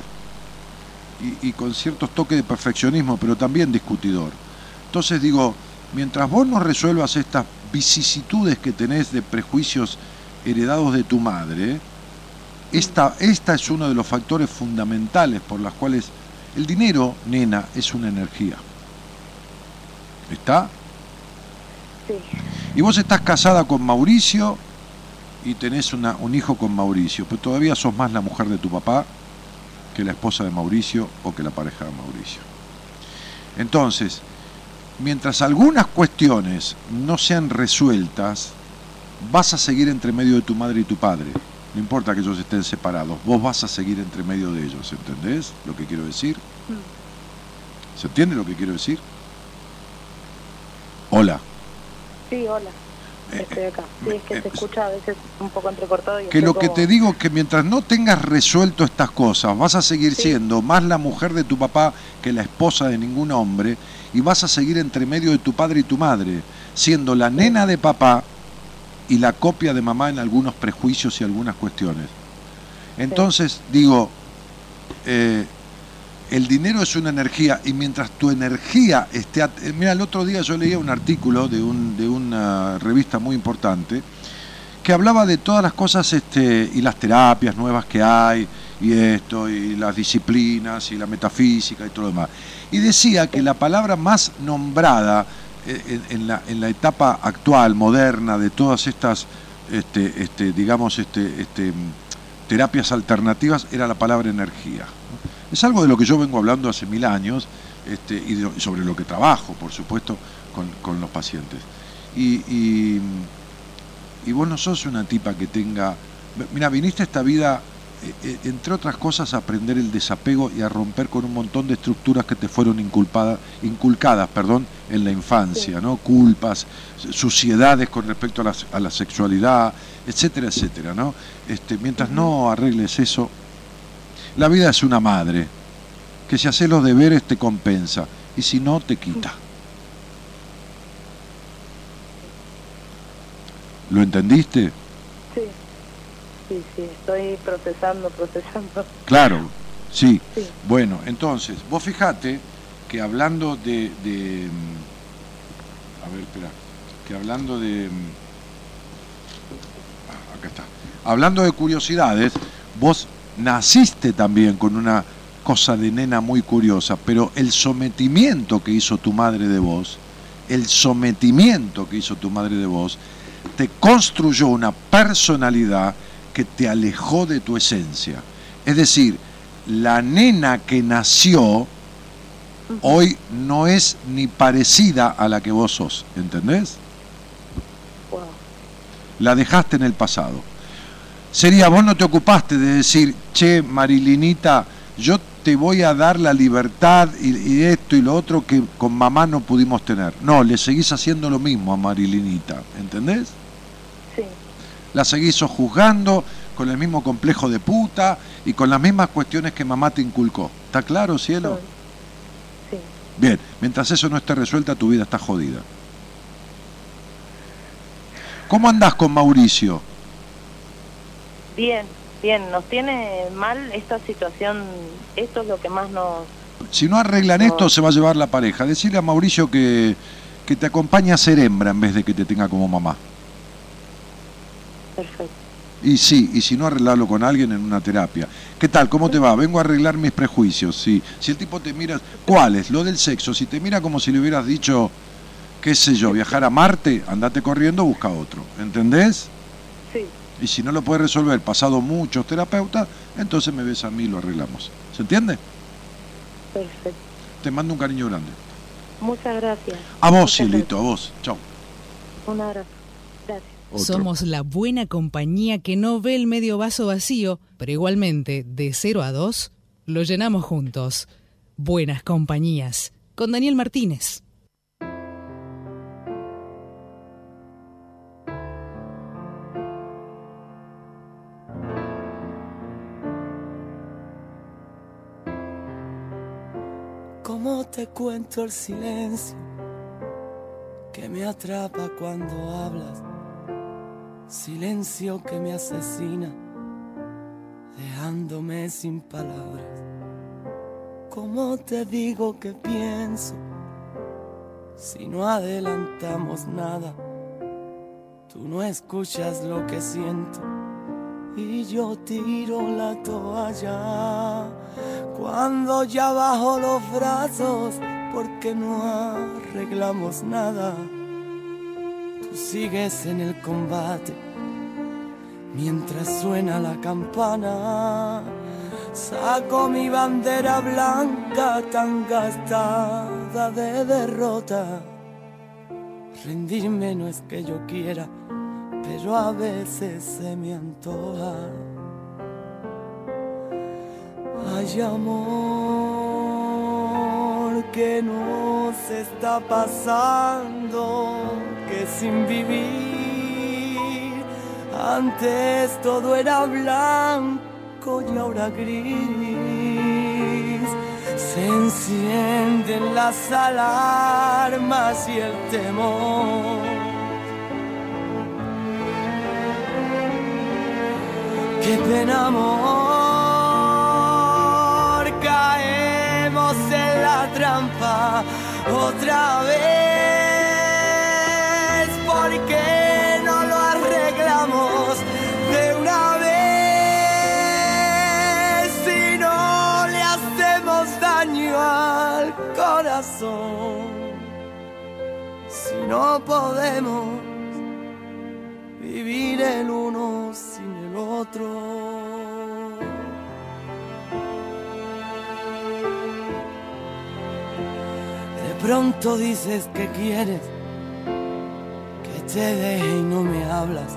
Y, y con ciertos toques de perfeccionismo, pero también discutidor. Entonces digo, mientras vos no resuelvas estas vicisitudes que tenés de prejuicios heredados de tu madre, esta, esta es uno de los factores fundamentales por los cuales el dinero, nena, es una energía. ¿Está? Sí, Y vos estás casada con Mauricio y tenés una- un hijo con Mauricio, pero todavía sos más la mujer de tu papá que la esposa de Mauricio o que la pareja de Mauricio. Entonces, mientras algunas cuestiones no sean resueltas, vas a seguir entre medio de tu madre y tu padre. No importa que ellos estén separados, vos vas a seguir entre medio de ellos, ¿entendés lo que quiero decir? ¿Se entiende lo que quiero decir? Hola. sí, hola. Eh, Estoy acá. Sí, es que eh, se escucha a veces un poco entrecortado. Y Que lo que como- te digo es que mientras no tengas resuelto estas cosas, vas a seguir Sí. siendo más la mujer de tu papá que la esposa de ningún hombre y vas a seguir entre medio de tu padre y tu madre, siendo la nena de papá y la copia de mamá en algunos prejuicios y algunas cuestiones. Entonces, digo, eh, el dinero es una energía y mientras tu energía esté... at- eh, Mira, el otro día yo leía un artículo de, un, de una revista muy importante que hablaba de todas las cosas este, y las terapias nuevas que hay y esto y las disciplinas y la metafísica y todo lo demás. Y decía que la palabra más nombrada en, la, en la etapa actual, moderna, de todas estas, este, este, digamos, este, este, mm, terapias alternativas era la palabra energía. Es algo de lo que yo vengo hablando hace mil años este, y sobre lo que trabajo, por supuesto, con, con los pacientes. Y, y, y vos no sos una tipa que tenga... Mira, viniste a esta vida entre otras cosas, a aprender el desapego y a romper con un montón de estructuras que te fueron inculpadas, inculcadas perdón, en la infancia, ¿no? Culpas, suciedades con respecto a la, a la sexualidad, etcétera, etcétera, ¿no? Este, mientras no arregles eso, la vida es una madre, que si haces los deberes te compensa, y si no, te quita. ¿Lo entendiste? Sí, sí, sí, estoy procesando, procesando. Claro, sí. Bueno, entonces, vos fijate que hablando de, de, mm, A ver, espera. Que hablando de... Mm, ah, Acá está. Hablando de curiosidades, vos naciste también con una cosa de nena muy curiosa, pero el sometimiento que hizo tu madre de vos, el sometimiento que hizo tu madre de vos, te construyó una personalidad que te alejó de tu esencia. Es decir, la nena que nació hoy no es ni parecida a la que vos sos, ¿entendés? La dejaste en el pasado. Sería, vos no te ocupaste de decir, che, Marilinita, yo te voy a dar la libertad y, y esto y lo otro que con mamá no pudimos tener. No, le seguís haciendo lo mismo a Marilinita, ¿entendés? La seguís juzgando con el mismo complejo de puta y con las mismas cuestiones que mamá te inculcó. ¿Está claro, cielo? sí. Bien, mientras eso no esté resuelta, tu vida está jodida. ¿Cómo andás con Mauricio? Bien, bien, nos tiene mal esta situación, esto es lo que más nos... Si no arreglan esto, se va a llevar la pareja. Decirle a Mauricio que, que te acompañe a ser hembra en vez de que te tenga como mamá. Perfecto. Y sí, y si no arreglarlo con alguien en una terapia. ¿Qué tal? ¿Cómo te va? Vengo a arreglar mis prejuicios. Sí. Si el tipo te mira, ¿cuáles? Lo del sexo. Si te mira como si le hubieras dicho, qué sé yo, viajar a Marte, andate corriendo, busca otro. ¿Entendés? Sí, Y si no lo puedes resolver, pasado muchos terapeutas, entonces me ves a mí y lo arreglamos. ¿Se entiende? perfecto. Te mando un cariño grande. Muchas gracias. A vos, cielito, a vos. Chao. Un abrazo. Otro. Somos la buena compañía que no ve el medio vaso vacío, pero igualmente, de 0 a 2, lo llenamos juntos. Buenas compañías. Con Daniel Martínez. ¿Cómo te cuento el silencio que me atrapa cuando hablas? Silencio que me asesina, dejándome sin palabras. ¿Cómo te digo que pienso si no adelantamos nada? Tú no escuchas lo que siento y yo tiro la toalla cuando ya bajo los brazos porque no arreglamos nada. Sigues en el combate mientras suena la campana. Saco mi bandera blanca tan gastada de derrota. Rendirme no es que yo quiera, pero a veces se me antoja. Hay amor que nos está pasando, que sin vivir antes todo era blanco y ahora gris. Se encienden las alarmas y el temor. Qué pena amor, trampa otra vez. ¿Por qué no lo arreglamos de una vez? Si no le hacemos daño al corazón, si no podemos vivir el uno sin el otro. Pronto dices que quieres que te deje y no me hablas.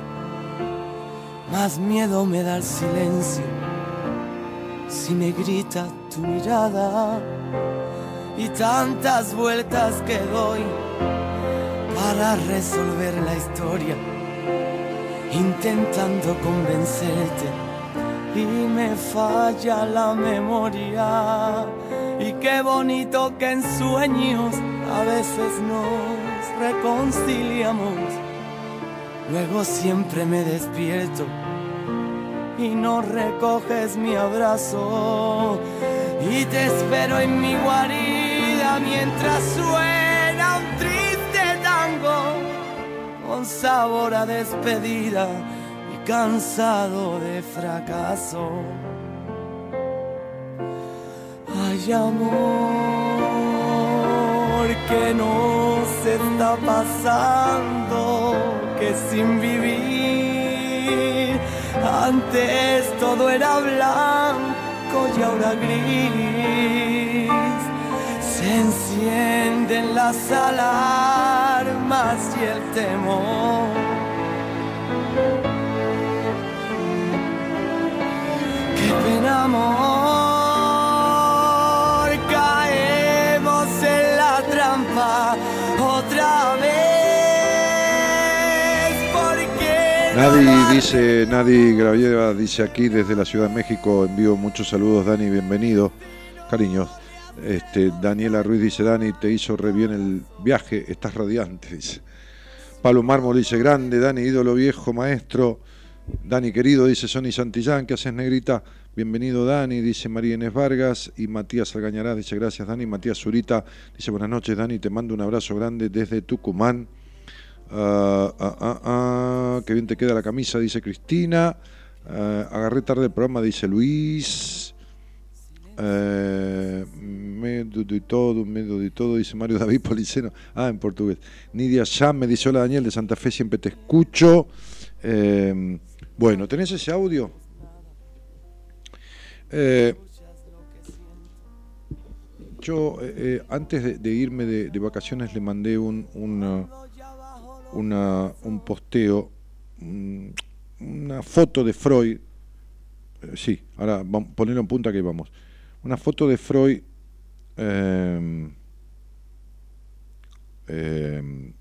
Más miedo me da el silencio si me grita tu mirada y tantas vueltas que doy para resolver la historia, intentando convencerte y me falla la memoria. Y qué bonito que en sueños a veces nos reconciliamos. Luego siempre me despierto y no recoges mi abrazo. Y te espero en mi guarida mientras suena un triste tango con sabor a despedida cansado de fracaso. Ay, amor, que nos está pasando, que sin vivir antes todo era blanco y ahora gris. Se encienden las alarmas y el temor. Pena amor, caemos en la trampa otra vez. Porque Nadie dice, Nadie Graviera dice aquí desde la Ciudad de México, envío muchos saludos, Dani, bienvenido, cariños. Este, Daniela Ruiz dice, Dani, te hizo re bien el viaje, estás radiante, dice. Pablo Mármol dice, grande, Dani, ídolo viejo, maestro. Dani, querido, dice Sonny Santillán, ¿qué haces, negrita? Bienvenido, Dani, dice María Inés Vargas. Y Matías Algañarás dice, gracias, Dani. Matías Zurita dice, buenas noches, Dani, te mando un abrazo grande desde Tucumán. Ah, ah, ah, ah, qué bien te queda la camisa, dice Cristina. Ah, agarré tarde el programa, dice Luis. Eh, medo de todo, medo de todo, dice Mario David Policeno. Ah, en portugués. Nidia Cham me dice: Hola Daniel de Santa Fe, siempre te escucho. Eh, bueno, ¿tenés ese audio? Eh, yo, eh, eh, antes de, irme de, vacaciones, le mandé un, una- una- un posteo, un- una foto de Freud. Sí, ahora vamos, ponelo en punta que vamos. Una foto de Freud. eh, eh,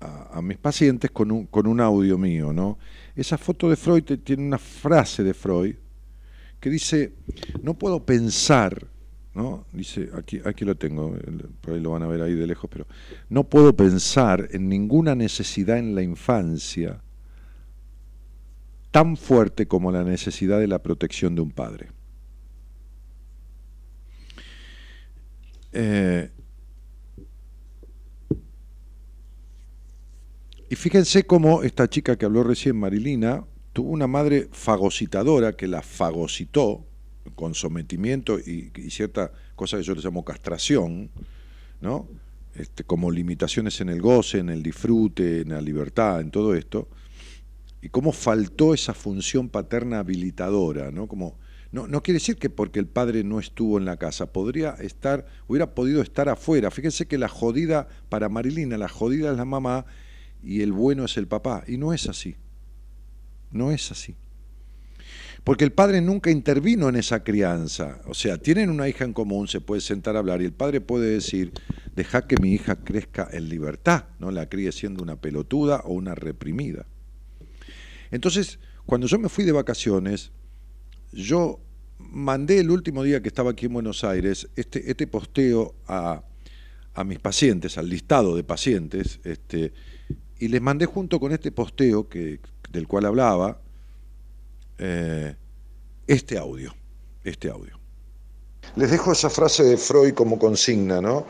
a, a mis pacientes con un, con un audio mío, ¿no? Esa foto de Freud tiene una frase de Freud que dice, no puedo pensar, ¿no? Dice, aquí, aquí lo tengo, por ahí lo van a ver ahí de lejos, pero no puedo pensar en ninguna necesidad en la infancia tan fuerte como la necesidad de la protección de un padre. Eh, y fíjense cómo esta chica que habló recién, Marilina, tuvo una madre fagocitadora que la fagocitó con sometimiento y, cierta cosa que yo le llamo castración, ¿no? Este, como limitaciones en el goce, en el disfrute, en la libertad, en todo esto, y cómo faltó esa función paterna habilitadora, ¿no? Como, no, no quiere decir que porque el padre no estuvo en la casa, podría estar, hubiera podido estar afuera. Fíjense que la jodida, para Marilina, la jodida es la mamá y el bueno es el papá, y no es así. No es así. Porque el padre nunca intervino en esa crianza. O sea, tienen una hija en común, se puede sentar a hablar y el padre puede decir, deja que mi hija crezca en libertad, no la críe siendo una pelotuda o una reprimida. Entonces, cuando yo me fui de vacaciones, yo mandé el último día que estaba aquí en Buenos Aires este, este posteo a, a mis pacientes, al listado de pacientes, este, y les mandé junto con este posteo que, del cual hablaba, eh, este audio, este audio. Les dejo esa frase de Freud como consigna, ¿no?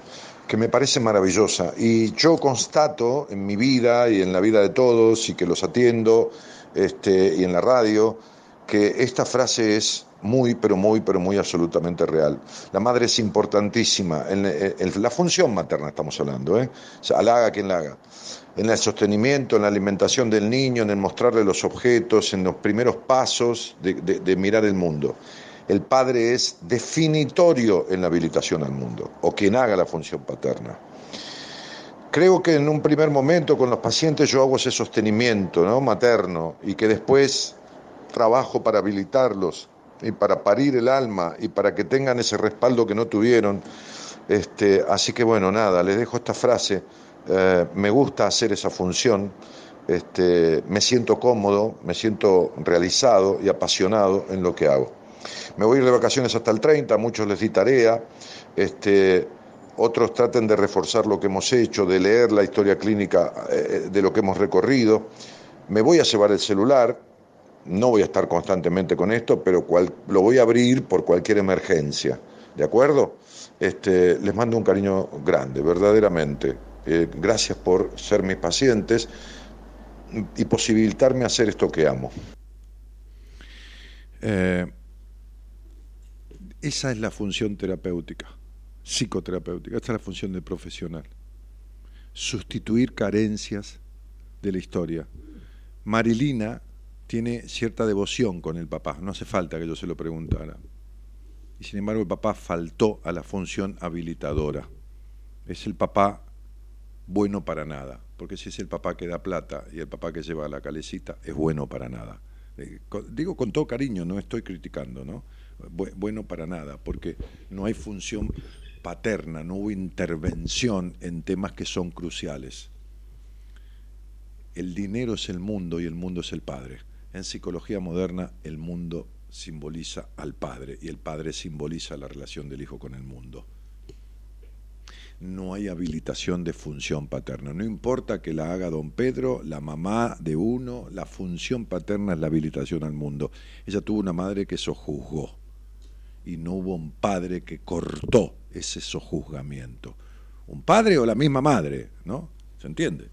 que me parece maravillosa. Y yo constato en mi vida y en la vida de todos, y que los atiendo, este, y en la radio, que esta frase es muy, pero muy, pero muy absolutamente real. La madre es importantísima, en, la función materna estamos hablando, ¿eh? O sea, quien la haga. En el sostenimiento, en la alimentación del niño, en el mostrarle los objetos, en los primeros pasos de, mirar el mundo. El padre es definitorio en la habilitación al mundo, o quien haga la función paterna. Creo que en un primer momento con los pacientes yo hago ese sostenimiento ¿no? materno y que después trabajo para habilitarlos y para parir el alma y para que tengan ese respaldo que no tuvieron. Este, así que bueno, nada, les dejo esta frase. Eh, me gusta hacer esa función, este, me siento cómodo, me siento realizado y apasionado en lo que hago. Me voy a ir de vacaciones hasta el 30, muchos les di tarea, este, otros traten de reforzar lo que hemos hecho, de leer la historia clínica eh, de lo que hemos recorrido. Me voy a llevar el celular, no voy a estar constantemente con esto, pero lo voy a abrir por cualquier emergencia. ¿De acuerdo? Este, les mando un cariño grande, verdaderamente. Eh, gracias por ser mis pacientes y posibilitarme hacer esto que amo. Eh, esa es la función terapéutica, psicoterapéutica, esta es la función del profesional. Sustituir carencias de la historia. Marilina tiene cierta devoción con el papá, no hace falta que yo se lo preguntara. Y sin embargo el papá faltó a la función habilitadora. Es el papá bueno para nada, porque si es el papá que da plata y el papá que lleva la calecita, es bueno para nada. Eh, digo con todo cariño, no estoy criticando, ¿no? Bueno para nada, porque no hay función paterna, no hubo intervención en temas que son cruciales. El dinero es el mundo y el mundo es el padre. En psicología moderna, el mundo simboliza al padre y el padre simboliza la relación del hijo con el mundo no hay habilitación de función paterna. No importa que la haga don Pedro, la mamá de uno, la función paterna es la habilitación al mundo. Ella tuvo una madre que sojuzgó y no hubo un padre que cortó ese sojuzgamiento. Un padre o la misma madre, ¿no? ¿Se entiende?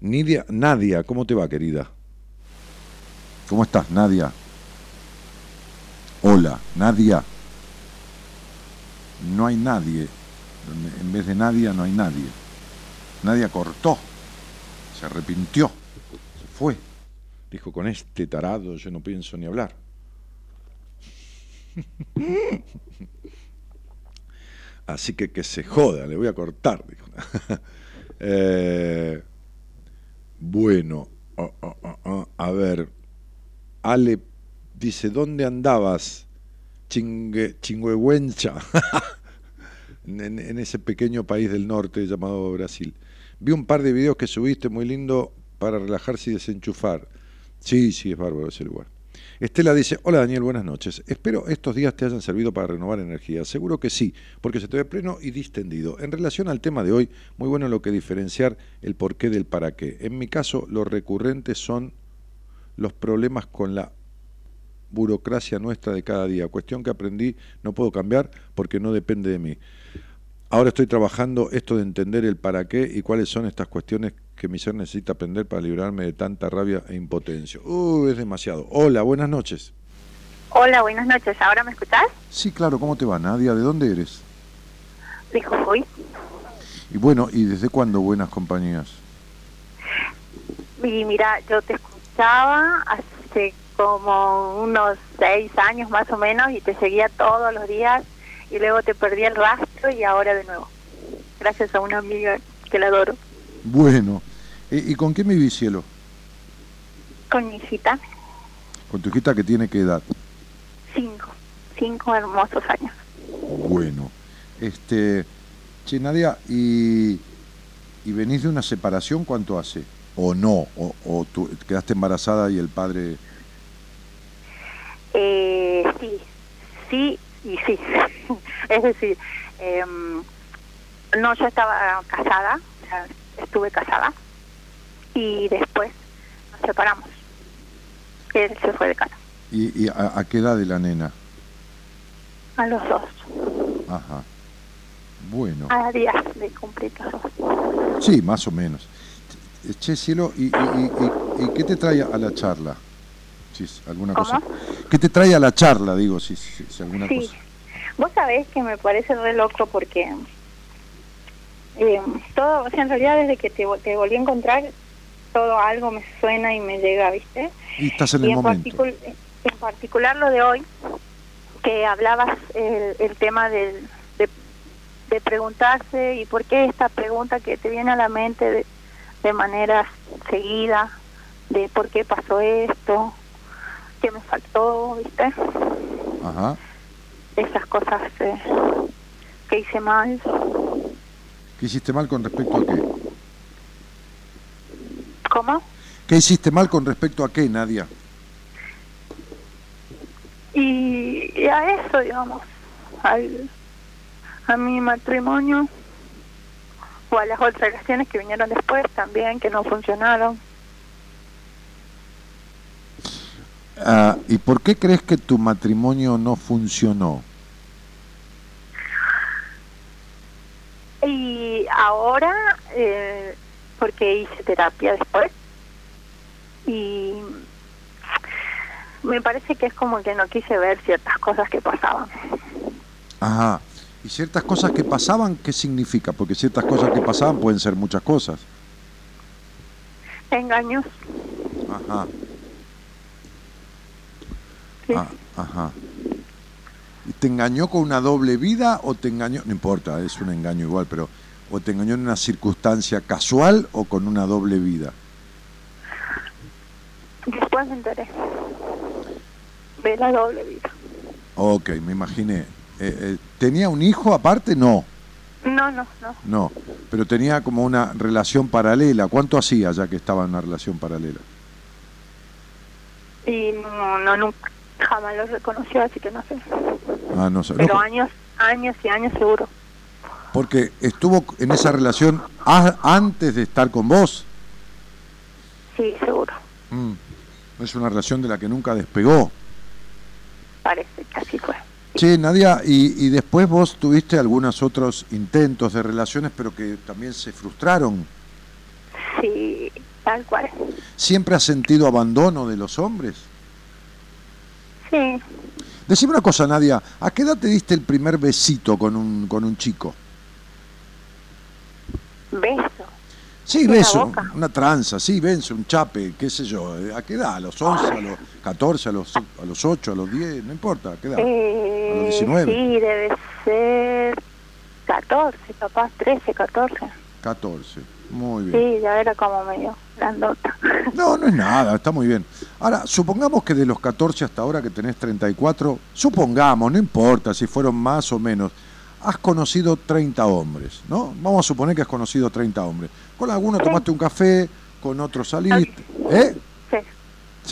Nidia, Nadia, ¿cómo te va, querida? ¿Cómo estás, Nadia? Hola, Nadia. No hay nadie en vez de Nadia no hay nadie. Nadia cortó, se arrepintió, se fue. Dijo, con este tarado yo no pienso ni hablar. (laughs) Así que que se joda, le voy a cortar. (laughs) Eh, bueno, oh, oh, oh, a ver, Ale dice, ¿dónde andabas? Chingue, chingüehuencha. (laughs) en, ese pequeño país del norte llamado Brasil. Vi un par de videos que subiste muy lindo para relajarse y desenchufar. Sí, sí, es bárbaro ese lugar. Estela dice, hola Daniel, buenas noches. Espero estos días te hayan servido para renovar energía. Seguro que sí, porque se te ve pleno y distendido. En relación al tema de hoy, muy bueno lo que diferenciar el porqué del para qué. En mi caso, lo recurrente son los problemas con la burocracia nuestra de cada día. Cuestión que aprendí, no puedo cambiar porque no depende de mí. Ahora estoy trabajando esto de entender el para qué y cuáles son estas cuestiones que mi ser necesita aprender para librarme de tanta rabia e impotencia. Uh, es demasiado. Hola, buenas noches. Hola, buenas noches. ¿Ahora me escuchás? Sí, claro. ¿Cómo te va, Nadia? ¿De dónde eres? De Jujuy. Y bueno, ¿y desde cuándo buenas compañías? Y mira, yo te escuchaba hace como unos seis años más o menos y te seguía todos los días y luego te perdí el rastro y ahora de nuevo. Gracias a una amiga que la adoro. Bueno, ¿y, con qué me vi, cielo? Con mi hijita. ¿Con tu hijita que tiene qué edad? Cinco, cinco hermosos años. Bueno, este, che, Nadia, ¿y, y venís de una separación cuánto hace? ¿O no? ¿O, o tú quedaste embarazada y el padre...? Eh, sí, sí y sí. (laughs) es decir, em, no, yo estaba casada, estuve casada y después nos separamos. Él se fue de casa. ¿Y, a, qué edad de la nena? A los dos. Ajá. Bueno. A días de cumplir los dos. Sí, más o menos. Che, cielo, ¿y, y, qué te trae a la charla? Si alguna cosa. ¿Qué te trae a la charla, digo, si, si, alguna cosa? Vos sabés que me parece re loco porque eh, todo, o sea, en realidad desde que te, te, volví a encontrar, todo algo me suena y me llega, ¿viste? Y estás en el momento. en particular lo de hoy, que hablabas el, el tema del, de, de, preguntarse y por qué esta pregunta que te viene a la mente de, de manera seguida, de por qué pasó esto, qué me faltó, ¿viste? Ajá. Esas cosas eh, que hice mal. ¿Qué hiciste mal con respecto a qué? ¿Cómo? ¿Qué hiciste mal con respecto a qué, Nadia? Y, y a eso, digamos, al, a mi matrimonio o a las otras relaciones que vinieron después también, que no funcionaron. Ah, ¿Y por qué crees que tu matrimonio no funcionó? Y ahora, eh, porque hice terapia después, y me parece que es como que no quise ver ciertas cosas que pasaban. Ajá. ¿Y ciertas cosas que pasaban, qué significa? Porque ciertas cosas que pasaban pueden ser muchas cosas. Engaños. Ajá. Sí. Ah, ajá. ¿Y ¿Te engañó con una doble vida o te engañó, no importa, es un engaño igual, pero o te engañó en una circunstancia casual o con una doble vida? Después me enteré. Ve la doble vida. Ok, me imaginé. Eh, eh, ¿Tenía un hijo aparte? No, No, no, no. no, pero tenía como una relación paralela. ¿Cuánto hacía ya que estaba en una relación paralela? Y no, no, nunca. Jamás lo reconoció, así que no sé. Ah, no sé. Pero No, años, años y años seguro. porque estuvo en esa relación a- antes de estar con vos. Sí, seguro. Mm. Es una relación de la que nunca despegó. Parece que así fue. Che, Nadia, y, y después vos tuviste algunos otros intentos de relaciones, pero que también se frustraron. Sí, tal cual. ¿Siempre has sentido abandono de los hombres? Sí, Decime una cosa, Nadia, ¿a qué edad te diste el primer besito con un, con un chico? beso. Sí, ¿En la beso, una tranza, sí, beso, un chape, qué sé yo. eh, ¿A qué edad? ¿A los 11, a los 14, a los, a los 8, a los 10? No importa, ¿a qué edad? Eh, ¿A los 19? Sí, debe ser 14, capaz, 13, 14. 14, muy bien. Sí, ya era como medio grandota. No, no es nada, está muy bien. Ahora, supongamos que de los 14 hasta ahora que tenés 34, supongamos, no importa si fueron más o menos, has conocido 30 hombres, ¿no? Vamos a suponer que has conocido 30 hombres. Con alguno tomaste un café, con otro saliste, ¿eh? Sí,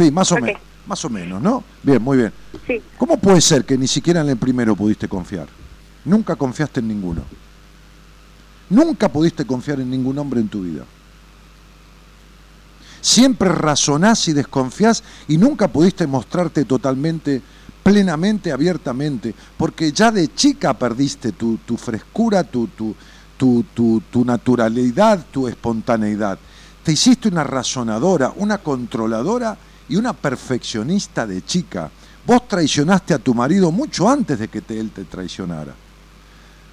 Sí, más o menos, más o menos, ¿no? Bien, muy bien. sí. ¿Cómo puede ser que ni siquiera en el primero pudiste confiar? Nunca confiaste en ninguno. Nunca pudiste confiar en ningún hombre en tu vida. Siempre razonás y desconfías y nunca pudiste mostrarte totalmente, plenamente, abiertamente, porque ya de chica perdiste tu, tu frescura, tu, tu, tu, tu, tu naturalidad, tu espontaneidad. Te hiciste una razonadora, una controladora y una perfeccionista de chica. Vos traicionaste a tu marido mucho antes de que él te traicionara.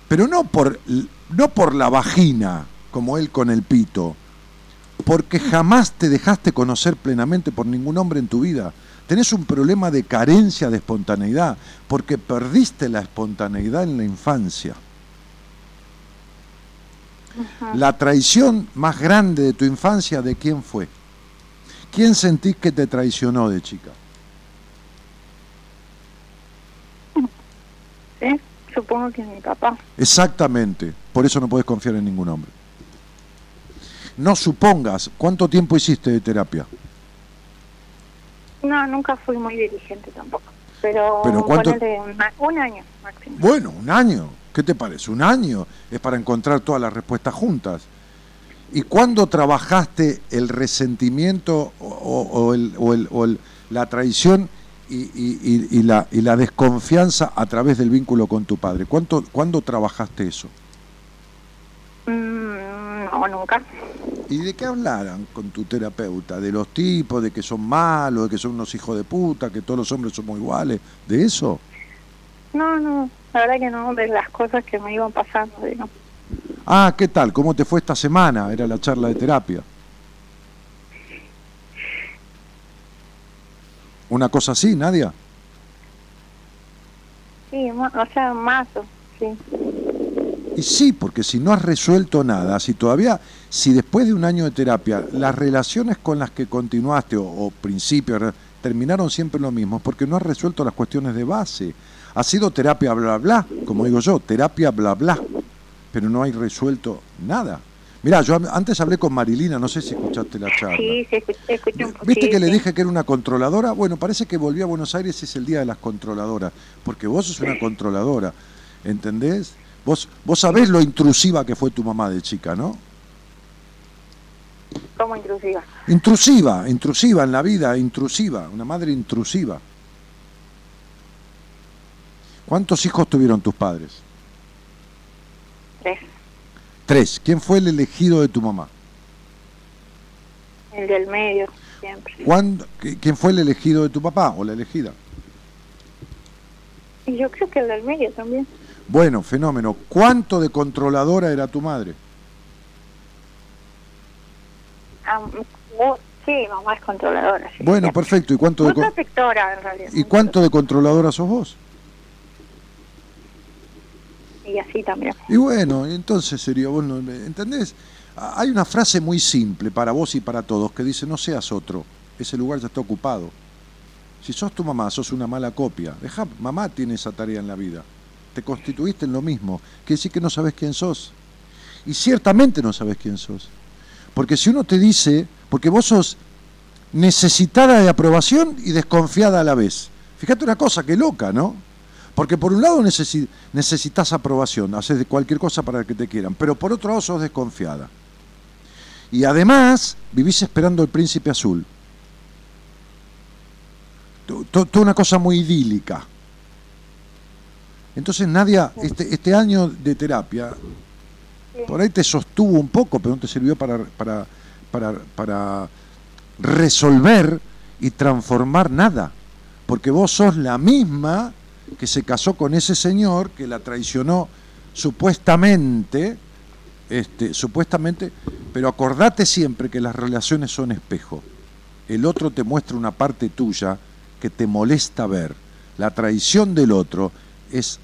Pero no por, no por la vagina, como él con el pito, porque jamás te dejaste conocer plenamente por ningún hombre en tu vida. Tenés un problema de carencia de espontaneidad, porque perdiste la espontaneidad en la infancia. La traición más grande de tu infancia, ¿de quién fue? ¿Quién sentís que te traicionó de chica? ¿Sí? Supongo que mi papá. Exactamente, por eso no puedes confiar en ningún hombre. No supongas, ¿cuánto tiempo hiciste de terapia? No, nunca fui muy dirigente tampoco. Pero, Pero ¿cuánto- un, año máximo. Bueno, un año. ¿Qué te parece? Un año es para encontrar todas las respuestas juntas. ¿Y cuándo trabajaste el resentimiento o, o- el- o el- o el- la traición y, y- y- y la, y la desconfianza a través del vínculo con tu padre? ¿Cuánto, ¿Cuándo trabajaste eso? Mm, no, nunca. ¿Y de qué hablaran con tu terapeuta? ¿De los tipos, de que son malos, de que son unos hijos de puta, que todos los hombres somos iguales? ¿De eso? No, no, la verdad que no, de las cosas que me iban pasando, digamos. Ah, ¿qué tal? ¿Cómo te fue esta semana? Era la charla de terapia. Una cosa así, Nadia. Sí, o sea, más, o- sí. Y sí, porque si no has resuelto nada, si todavía, si después de un año de terapia, las relaciones con las que continuaste o, o principios terminaron siempre lo mismo, porque no has resuelto las cuestiones de base. Ha sido terapia bla bla, como digo yo, terapia bla bla, pero no hay resuelto nada. Mirá, yo antes hablé con Marilina, no sé si escuchaste la charla. Sí, sí, escuché, un poco. ¿Viste que le dije que era una controladora? Bueno, parece que volví a Buenos Aires y es el día de las controladoras, porque vos sos una controladora, ¿entendés? Vos, vos sabés lo intrusiva que fue tu mamá de chica, ¿no? Como intrusiva. Intrusiva, intrusiva en la vida, intrusiva, una madre intrusiva. ¿Cuántos hijos tuvieron tus padres? Tres. Tres. ¿Quién fue el elegido de tu mamá? El del medio, siempre. ¿Cuándo- qui- ¿Quién fue el elegido de tu papá o la elegida? Y yo creo que el del medio también. Bueno, fenómeno. ¿Cuánto de controladora era tu madre? Ah, sí, mamá es controladora. sí. Bueno, perfecto. ¿Y cuánto de, Muy protectora, en realidad. ¿y cuánto de controladora sos vos? Y así también. Y bueno, entonces sería vos, no- ¿entendés? Ah, Hay una frase muy simple para vos y para todos que dice, no seas otro, ese lugar ya está ocupado. Si sos tu mamá, sos una mala copia. Deja, mamá tiene esa tarea en la vida. Te constituiste en lo mismo. Quiere decir que no sabes quién sos. Y ciertamente no sabes quién sos. Porque si uno te dice, porque vos sos necesitada de aprobación y desconfiada a la vez. Fíjate una cosa, que loca, ¿no? Porque por un lado necesi- necesitas aprobación, haces de cualquier cosa para que te quieran, pero por otro lado sos desconfiada. Y además vivís esperando el príncipe azul. To- to- Toda una cosa muy idílica. Entonces Nadia, este, este año de terapia, por ahí te sostuvo un poco, pero no te sirvió para, para, para, para resolver y transformar nada. Porque vos sos la misma que se casó con ese señor que la traicionó supuestamente, este, supuestamente, pero acordate siempre que las relaciones son espejo. El otro te muestra una parte tuya que te molesta ver. La traición del otro es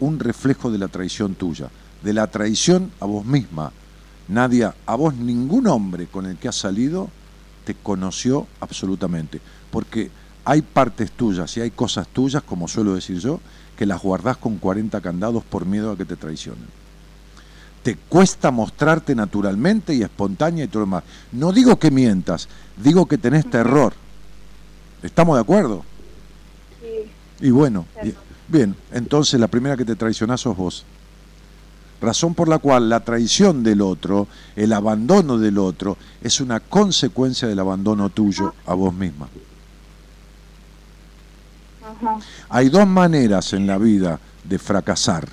un reflejo de la traición tuya, de la traición a vos misma. Nadia, a vos ningún hombre con el que has salido te conoció absolutamente, porque hay partes tuyas y hay cosas tuyas, como suelo decir yo, que las guardás con 40 candados por miedo a que te traicionen. Te cuesta mostrarte naturalmente y espontánea y todo lo demás. No digo que mientas, digo que tenés terror. ¿Estamos de acuerdo? Sí. Y bueno, bien, entonces la primera que te traicionás sos vos. Razón por la cual la traición del otro, el abandono del otro, es una consecuencia del abandono tuyo a vos misma. Hay dos maneras en la vida de fracasar.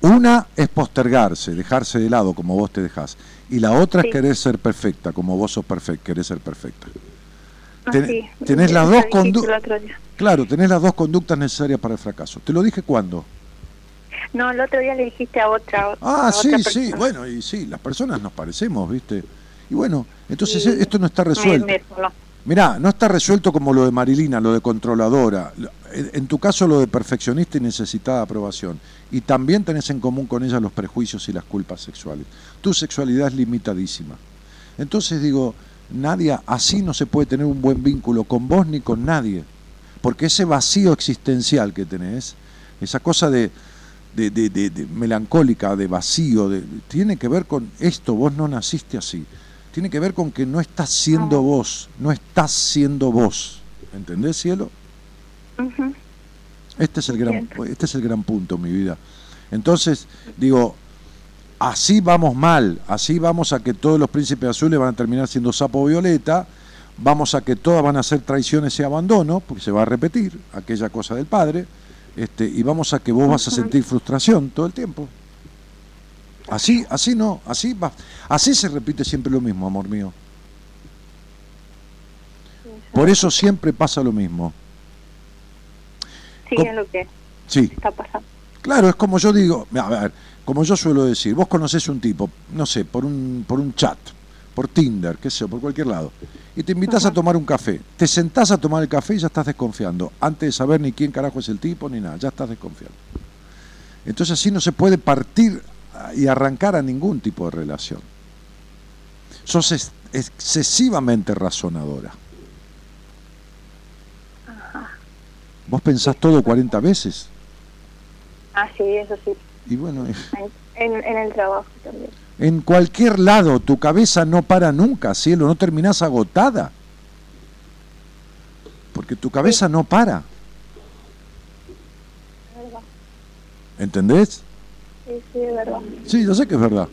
Una es postergarse, dejarse de lado como vos te dejás. Y la otra Sí. es querer ser perfecta, como vos sos perfecta, querés ser perfecta. Ten- tenés las dos dijiste condu- el otro día. Claro, tenés las dos conductas necesarias para el fracaso. ¿Te lo dije cuándo? No, el otro día le dijiste a otra. Ah, a sí, otra sí, bueno, y sí, las personas nos parecemos, ¿viste? Y bueno, entonces Sí. esto no está resuelto. me sonó. Mirá, no está resuelto como lo de Marilina, lo de controladora. En tu caso lo de perfeccionista y necesitada aprobación. Y también tenés en común con ella los prejuicios y las culpas sexuales. Tu sexualidad es limitadísima. Entonces digo, Nadia, así no se puede tener un buen vínculo con vos ni con nadie. Porque ese vacío existencial que tenés, esa cosa de, de, de- de- de melancólica, de vacío, de- tiene que ver con esto, vos no naciste así. Tiene que ver con que no estás siendo vos, no estás siendo vos. ¿Entendés, cielo? Este es el gran, este es el gran punto, mi vida. Entonces, digo, así vamos mal, así vamos a que todos los príncipes azules van a terminar siendo sapo violeta, vamos a que todas van a ser traiciones y abandono, porque se va a repetir aquella cosa del padre, este, y vamos a que vos vas a sentir frustración todo el tiempo. Así, así no, así va, así se repite siempre lo mismo, amor mío. Por eso siempre pasa lo mismo. Sí, es lo que Sí. está pasando. Claro, es como yo digo, a ver, como yo suelo decir, vos conocés un tipo, no sé, por un, por un chat, por Tinder, qué sé por cualquier lado, y te invitas a tomar un café, te sentás a tomar el café y ya estás desconfiando, antes de saber ni quién carajo es el tipo ni nada, ya estás desconfiando. Entonces así no se puede partir y arrancar a ningún tipo de relación. Sos ex- excesivamente razonadora. Vos pensás todo 40 veces. Ah, sí, eso sí. Y bueno, En, en el trabajo también. En cualquier lado tu cabeza no para nunca, cielo, no terminás agotada. Porque tu cabeza no para. ¿Entendés? Sí, sí, es verdad. Sí, yo sé que es verdad.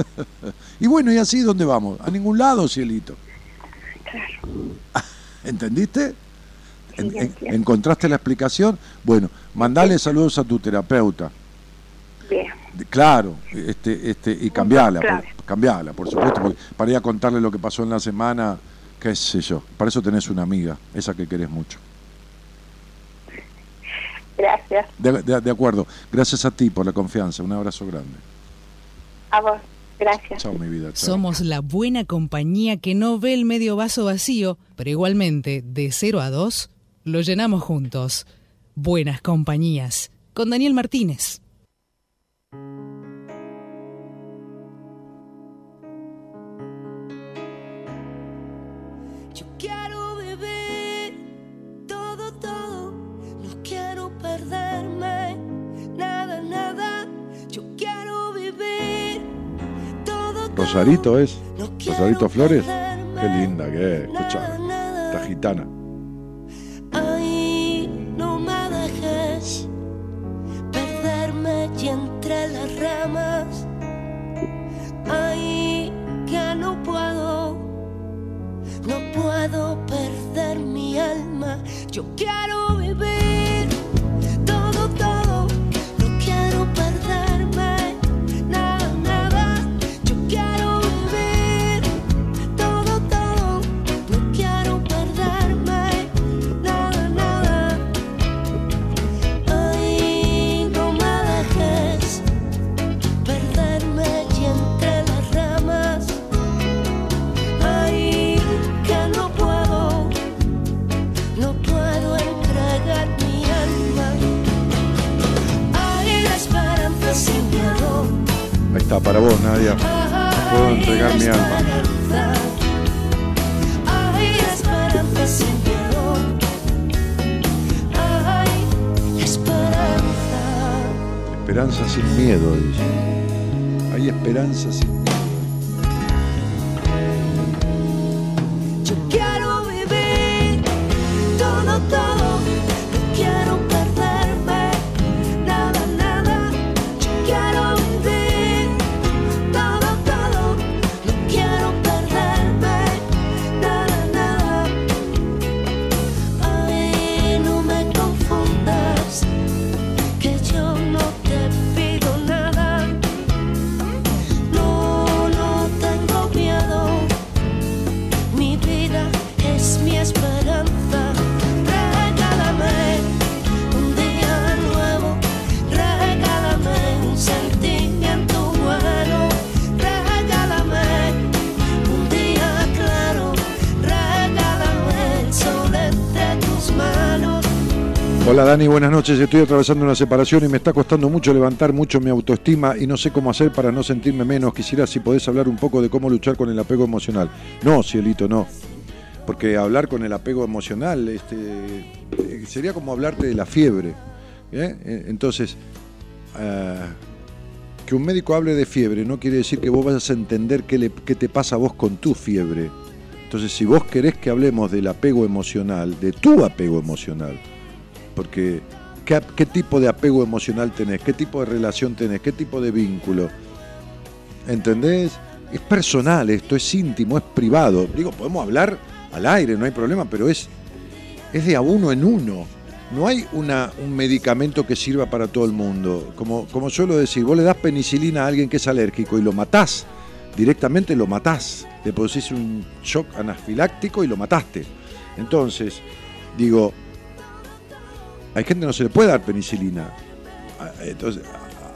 (laughs) y bueno, ¿y así dónde vamos? A ningún lado, cielito. (laughs) ¿Entendiste? En- Sí, en- entiendo. ¿Encontraste la explicación? Bueno, mandale saludos a tu terapeuta. Bien. Claro, este, este, y cambiala, Claro. por, cambiala, por supuesto, porque para ir a contarle lo que pasó en la semana, qué sé yo. Para eso tenés una amiga, esa que querés mucho. Gracias. De, de- de acuerdo, gracias a ti por la confianza, un abrazo grande. A vos. Gracias. Chao, mi vida. chao. Somos la buena compañía que no ve el medio vaso vacío, pero igualmente, de 0 a 2, lo llenamos juntos. Buenas compañías. Con Daniel Martínez. Yo quiero vivir todo, todo. No quiero perderme nada, nada. Yo quiero vivir todo, todo. Rosarito es. No Rosarito Flores. Qué linda que es. Escucha, esta gitana. Hola Dani, buenas noches. Estoy atravesando una separación y me está costando mucho levantar mucho mi autoestima y no sé cómo hacer para no sentirme menos. Quisiera si podés hablar un poco de cómo luchar con el apego emocional. No, cielito, no. Porque hablar con el apego emocional este, eh, sería como hablarte de la fiebre. ¿eh? Eh, Entonces, ah, que un médico hable de fiebre no quiere decir que vos vayas a entender qué, le- qué te pasa a vos con tu fiebre. Entonces, si vos querés que hablemos del apego emocional, de tu apego emocional, porque ¿qué, tipo de apego emocional tenés? ¿Qué tipo de relación tenés? ¿Qué tipo de vínculo? ¿Entendés? Es personal esto, es íntimo, es privado. Digo, podemos hablar al aire, no hay problema, pero es, es de a uno en uno. No hay una, un medicamento que sirva para todo el mundo. Como, como suelo decir, vos le das penicilina a alguien que es alérgico y lo matás, directamente lo matás. Le producís un shock anafiláctico y lo mataste. Entonces, digo, hay gente que no se le puede dar penicilina. Ah, Entonces,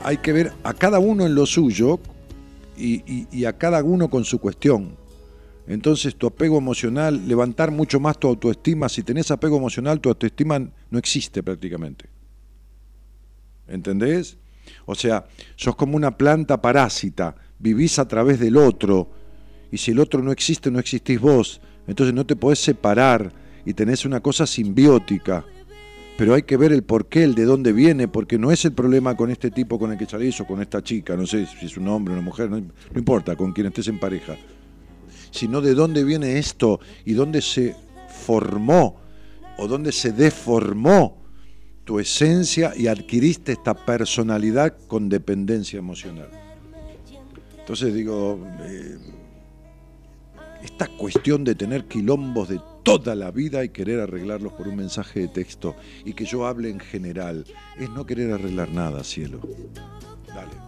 hay que ver a cada uno en lo suyo y a cada uno con su cuestión. Entonces, tu apego emocional, levantar mucho más tu autoestima. Si tenés apego emocional, tu autoestima no existe prácticamente. ¿Entendés? O sea, sos como una planta parásita, vivís a través del otro, y si el otro no existe, no existís vos. Entonces no te podés separar y tenés una cosa simbiótica. Pero hay que ver el por qué, el de dónde viene, porque no es el problema con este tipo con el que salís o con esta chica, no sé si es un hombre o una mujer, no, no importa, con quien estés en pareja, sino de dónde viene esto y dónde se formó o dónde se deformó tu esencia y adquiriste esta personalidad con dependencia emocional. Entonces digo, eh, esta cuestión de tener quilombos de toda la vida y querer arreglarlos por un mensaje de texto y que yo hable en general, es no querer arreglar nada, cielo. Dale.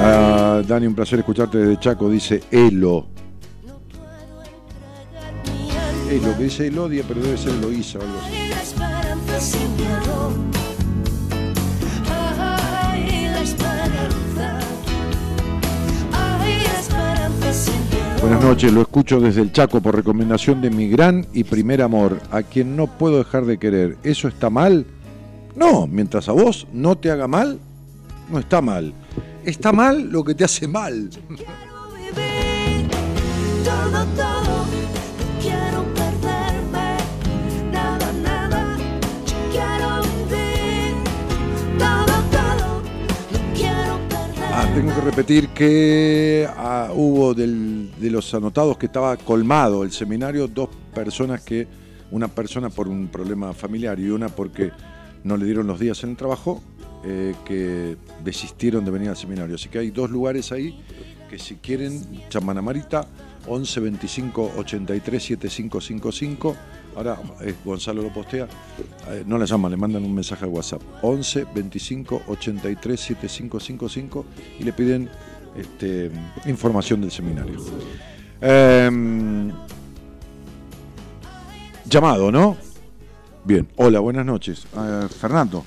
Ah, Dani, un placer escucharte desde Chaco, dice Elo. Elo, que dice Elodia, pero debe ser Eloísa o algo así. Buenas noches, lo escucho desde el Chaco por recomendación de mi gran y primer amor, a quien no puedo dejar de querer. ¿Eso está mal? No, mientras a vos no te haga mal, no está mal. Está mal lo que te hace mal. Quiero vivir todo, todo. Quiero perderme, nada, nada. Quiero vivir todo, todo. No quiero perderme. Ah, tengo que repetir que ah, hubo del- de los anotados que estaba colmado el seminario, dos personas que, una persona por un problema familiar y una porque no le dieron los días en el trabajo, eh, que desistieron de venir al seminario. Así que hay dos lugares ahí que si quieren, llaman a Marita, 11 25 83 7555. Ahora eh, Gonzalo lo postea. Eh, no la llaman, le mandan un mensaje al WhatsApp. 11 25 83 7555 y le piden este, información del seminario. Em, llamado, ¿no? Bien. Hola, buenas noches. Eh, Fernando.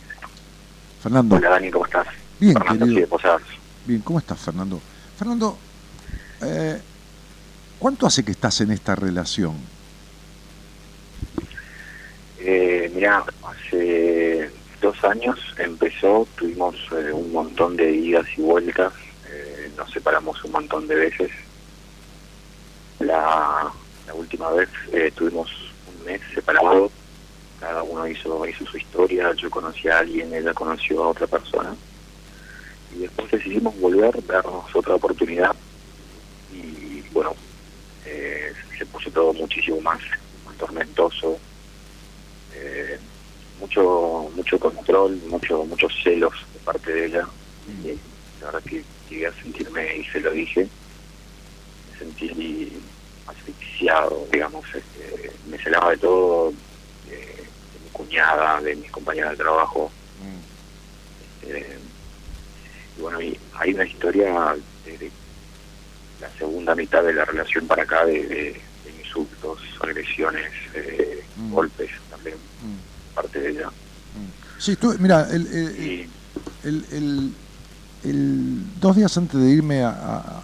Fernando. Hola Dani, ¿cómo estás? Bien, Fernando querido. Bien, ¿cómo estás, Fernando? Fernando, eh, ¿cuánto hace que estás en esta relación? Eh, mira, hace dos años empezó, tuvimos eh, un montón de idas y vueltas, eh, nos separamos un montón de veces. La, la última vez eh, tuvimos un mes separado, cada uno hizo, hizo su historia, yo conocí a alguien, ella conoció a otra persona. Y después decidimos volver, darnos otra oportunidad. Y bueno, eh, se puso todo muchísimo más, más tormentoso, eh, mucho mucho control, mucho muchos celos de parte de ella. Y la verdad que llegué a sentirme, y se lo dije, me sentí asfixiado, digamos, este, me celaba de todo, cuñada, de mis compañeras de trabajo. Este, y bueno, y hay una historia desde la segunda mitad de la relación para acá de, de- de insultos, agresiones, eh, Mm. golpes también, parte de ella. Sí, estuve, mira, el, el- el- el- el- dos días antes de irme a, a-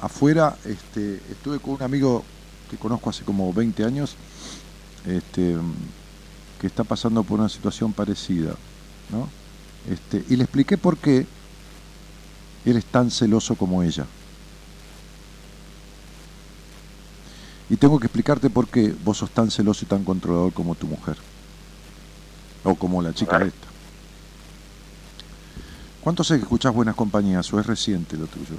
afuera, este, estuve con un amigo que conozco hace como 20 años, este, que está pasando por una situación parecida, ¿no? Este, y le expliqué por qué él es tan celoso como ella. Y tengo que explicarte por qué vos sos tan celoso y tan controlador como tu mujer. O como la chica esta. ¿Cuánto sé que escuchás buenas compañías o es reciente lo tuyo?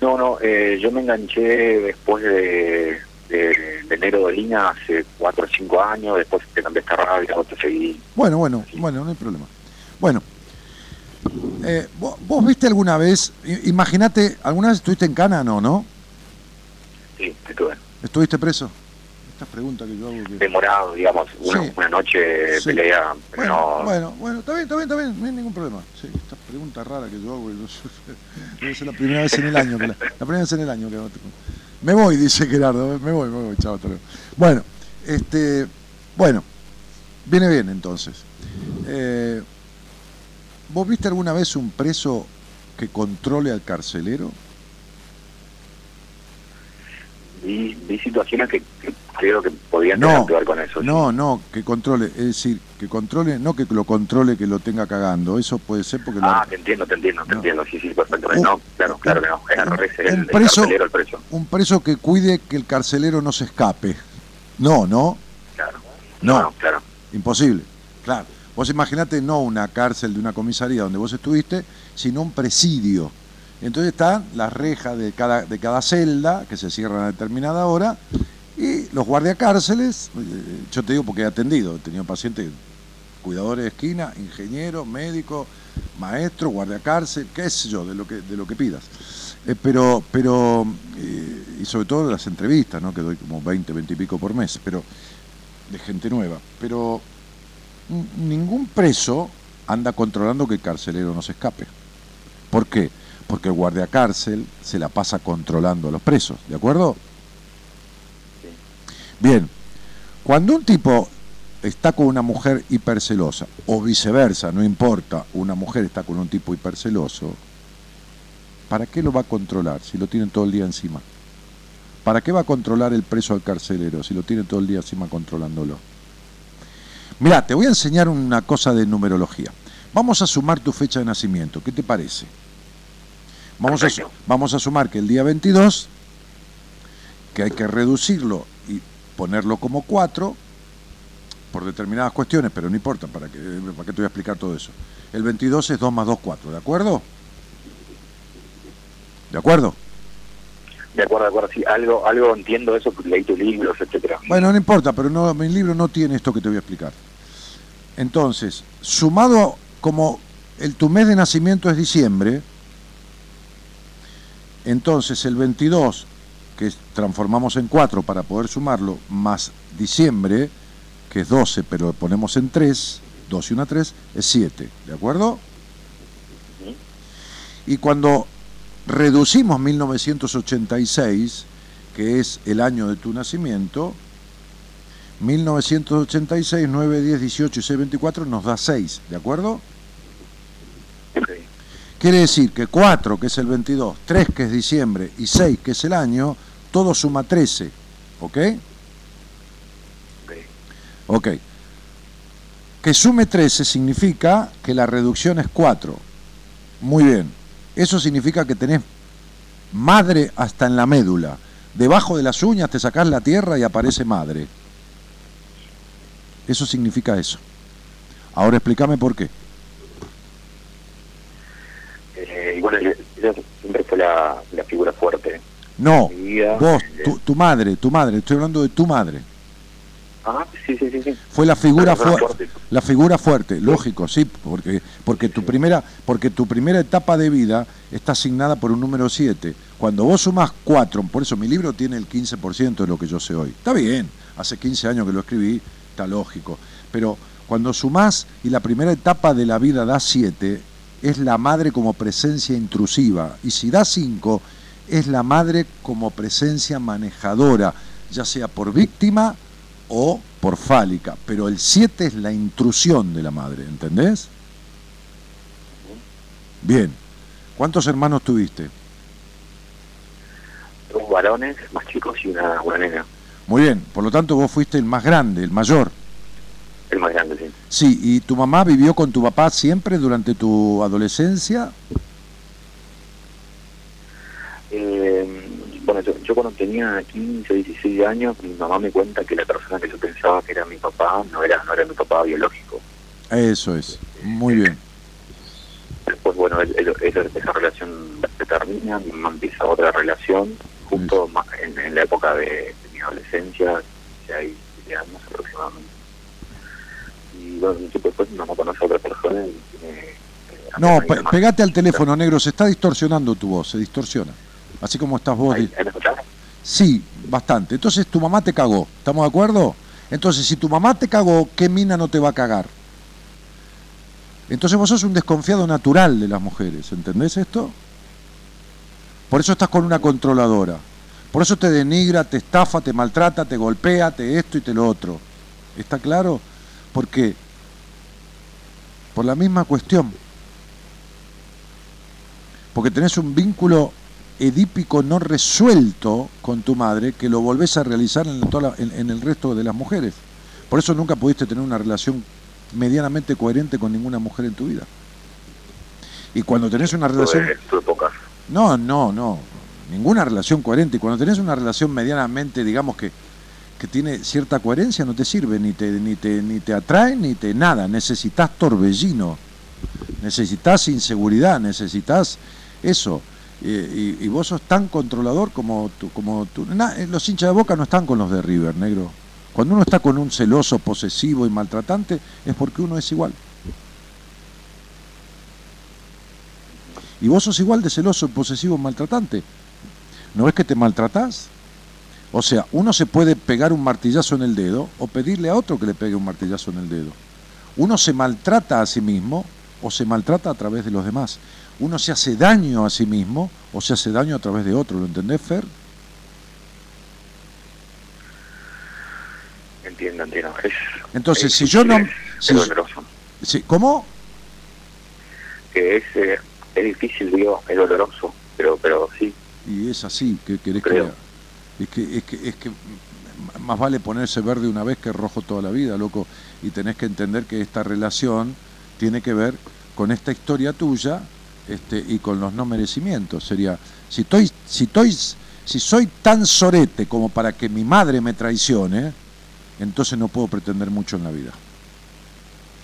no, no, eh, yo me enganché después de, de, de Negro Dolina hace cuatro o cinco años, después te cambiaste a radio, te seguí. Bueno, bueno, bueno, no hay problema. Bueno, eh, ¿vos, vos viste alguna vez, imagínate, ¿alguna vez estuviste en Cana? No, ¿no? Sí, estuve ¿Estuviste preso? Esta pregunta que yo hago que... demorado, digamos, una, Sí. una noche Sí. pelea, pero Bueno, no, bueno, bueno, está bien, está bien, está bien, no hay ningún problema. Sí, esta pregunta rara que yo hago, yo- (laughs) debe ser la primera vez en el año que la, la primera vez en el año que hago. Me voy, dice Gerardo, me voy, me voy, chao. Bueno, este, bueno, viene bien entonces. Eh, ¿Vos viste alguna vez un preso que controle al carcelero? Vi, vi situaciones que, que creo que podían No, tener que ver con eso. sí. No, no, que controle, es decir, que controle, no que lo controle, que lo tenga cagando, eso puede ser porque lo- Ah, te entiendo, te entiendo, te No. entiendo, sí, sí, perfectamente. No, claro, claro que no, es al un- revés, el, el preso- carcelero el preso. un preso que cuide que el carcelero no se escape. No, no, Claro. No. claro. imposible. Claro. Vos imaginate no una cárcel de una comisaría donde vos estuviste, sino un presidio. Entonces están las rejas de cada, de cada celda, que se cierran a determinada hora, y los guardiacárceles, eh, yo te digo porque he atendido, he tenido pacientes, cuidadores de esquina, ingenieros, médicos, maestros, guardiacárcel, qué sé yo, de lo que, de lo que pidas. Eh, pero, pero eh, y sobre todo las entrevistas, ¿no? que doy como 20, 20 y pico por mes, pero de gente nueva. Pero ningún preso anda controlando que el carcelero no se escape. ¿Por qué? Porque el guardiacárcel se la pasa controlando a los presos, ¿de acuerdo? Bien, cuando un tipo está con una mujer hipercelosa, o viceversa, no importa, una mujer está con un tipo hiperceloso, ¿para qué lo va a controlar si lo tienen todo el día encima? ¿Para qué va a controlar el preso al carcelero si lo tiene todo el día encima controlándolo? Mira, te voy a enseñar una cosa de numerología. Vamos a sumar tu fecha de nacimiento. ¿Qué te parece? Vamos a, vamos a sumar que el día 22, que hay que reducirlo y ponerlo como 4, por determinadas cuestiones, pero no importa, ¿para qué, ¿para qué te voy a explicar todo eso? El 22 es 2 más 2, 4, ¿de acuerdo? ¿De acuerdo? De acuerdo, de acuerdo, sí, algo, algo entiendo eso, porque leí tus libros, etcétera. Bueno, no importa, pero no, mi libro no tiene esto que te voy a explicar. Entonces, sumado como el, tu mes de nacimiento es diciembre, entonces el 22, que transformamos en 4 para poder sumarlo, más diciembre, que es 12, pero lo ponemos en 3, 2 y 1 3, es 7, ¿de acuerdo? Y cuando reducimos 1986, que es el año de tu nacimiento, 1986, 9, 10, 18 y 6, 24 nos da 6, ¿de acuerdo? Quiere decir que 4, que es el 22, 3, que es diciembre, y 6, que es el año, todo suma 13, ¿ok? ok. Ok. Que sume 13 significa que la reducción es 4. Muy bien. Eso significa que tenés madre hasta en la médula. Debajo de las uñas te sacás la tierra y aparece madre. Eso significa eso. Ahora explícame por qué. Eh, y bueno, ella siempre fue la, la figura fuerte No, vida. vos, Eh, tu, tu madre, tu madre, estoy hablando de tu madre. Ah, sí, sí, sí, sí. Fue la figura La persona fuerte. fuerte. La figura fuerte, lógico, sí, porque, porque, tu primera, porque tu primera etapa de vida está asignada por un número 7. Cuando vos sumás 4, por eso mi libro tiene el 15% de lo que yo sé hoy. Está bien, hace 15 años que lo escribí, está lógico. Pero cuando sumás y la primera etapa de la vida da 7, es la madre como presencia intrusiva. Y si da 5, es la madre como presencia manejadora, ya sea por víctima o por fálica, pero el 7 es la intrusión de la madre, ¿entendés? Bien. ¿Cuántos hermanos tuviste? Dos varones más chicos y una, una nena. Muy bien, por lo tanto vos fuiste el más grande, el mayor. El más grande, sí. ¿y tu mamá vivió con tu papá siempre durante tu adolescencia? Eh, bueno, yo, yo cuando tenía 15, 16 años, mi mamá me cuenta que la persona que yo pensaba que era mi papá no era, no era mi papá biológico. Eso es, muy bien. Después, bueno, él- él- él- esa relación se termina, mi mamá empieza otra relación, justo en, en la época de, de mi adolescencia, ya hay siete años aproximadamente. Y bueno, un tiempo después mi mamá conoce a otra persona y eh, No, pe- pegate al teléfono, negro, se está distorsionando tu voz, se distorsiona. Así como estás vos. Ahí, di- ahí me escuchás? Sí, bastante. Entonces tu mamá te cagó, ¿estamos de acuerdo? Entonces, si tu mamá te cagó, ¿qué mina no te va a cagar? Entonces vos sos un desconfiado natural de las mujeres, ¿entendés esto? Por eso estás con una controladora. Por eso te denigra, te estafa, te maltrata, te golpea, te esto y te lo otro. ¿Está claro? Porque por la misma cuestión. Porque tenés un vínculo edípico no resuelto con tu madre que lo volvés a realizar en, toda la- en- en el resto de las mujeres. Por eso nunca pudiste tener una relación medianamente coherente con ninguna mujer en tu vida. Y cuando tenés una relación... No, no, no. Ninguna relación coherente. Y cuando tenés una relación medianamente, digamos que, que tiene cierta coherencia, no te sirve, ni te, ni te, ni te atrae, ni te nada. Necesitas torbellino, necesitas inseguridad, necesitas eso. Y, vos sos tan controlador como tú. Como tú. Eh, los hinchas de boca no están con los de River, negro. Cuando uno está con un celoso, posesivo y maltratante, es porque uno es igual. Y vos sos igual de celoso, posesivo, maltratante. ¿No ves que te maltratás? O sea, uno se puede pegar un martillazo en el dedo o pedirle a otro que le pegue un martillazo en el dedo. Uno se maltrata a sí mismo o se maltrata a través de los demás. Uno se hace daño a sí mismo o se hace daño a través de otro. ¿Lo entendés, Fer? Entiendo, entiendo. Es, Entonces, es si yo no- Es, si- doloroso. Sí, ¿Cómo? Que es, eh, es difícil, digo, es doloroso, pero pero sí. Y es así, que querés que Creo. Es que, es que, es que más vale ponerse verde una vez que rojo toda la vida, loco. Y tenés que entender que esta relación tiene que ver con esta historia tuya este, y con los no merecimientos. Sería, si estoy, si estoy, si soy tan sorete como para que mi madre me traicione, entonces no puedo pretender mucho en la vida.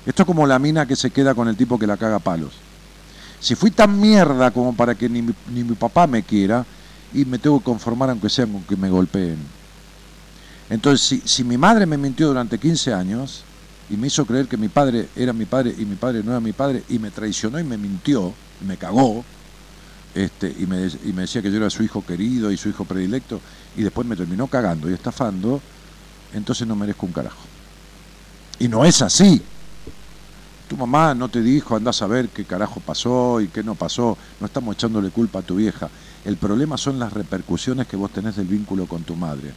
Esto es como la mina que se queda con el tipo que la caga a palos. Si fui tan mierda como para que ni ni mi papá me quiera, y me tengo que conformar aunque sea con que me golpeen. Entonces, si, si mi madre me mintió durante 15 años y me hizo creer que mi padre era mi padre y mi padre no era mi padre y me traicionó y me mintió y me cagó, este, y, me, y me decía que yo era su hijo querido y su hijo predilecto, y después me terminó cagando y estafando, entonces no merezco un carajo. Y no es así. Tu mamá no te dijo, andás a ver qué carajo pasó y qué no pasó. No estamos echándole culpa a tu vieja. El problema son las repercusiones que vos tenés del vínculo con tu madre.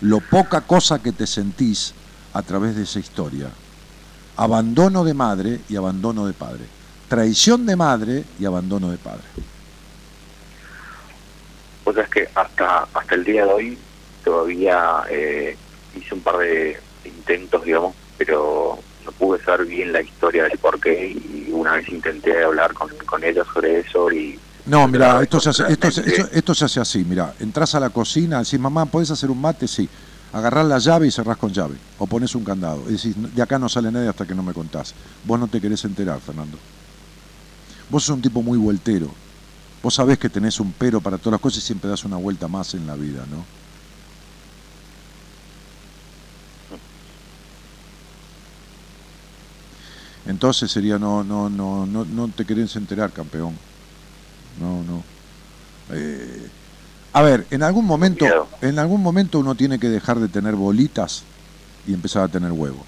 Lo poca cosa que te sentís a través de esa historia. Abandono de madre y abandono de padre. Traición de madre y abandono de padre. O sea, es que hasta hasta el día de hoy todavía eh, hice un par de intentos, digamos, pero no pude saber bien la historia del por qué y una vez intenté hablar con, con ella sobre eso y No, mira, esto se hace, esto, esto- esto se hace así, mira, entras a la cocina, decís, mamá, ¿podés hacer un mate? Sí. Agarrás la llave y cerrás con llave. O pones un candado. Y decís, de acá no sale nadie hasta que no me contás. Vos no te querés enterar, Fernando. Vos sos un tipo muy vueltero. Vos sabés que tenés un pero para todas las cosas y siempre das una vuelta más en la vida, ¿no? Entonces sería no, no, no, no, no te querés enterar, campeón. No, no. Eh, a ver, en algún momento, Miedo. en algún momento uno tiene que dejar de tener bolitas y empezar a tener huevo.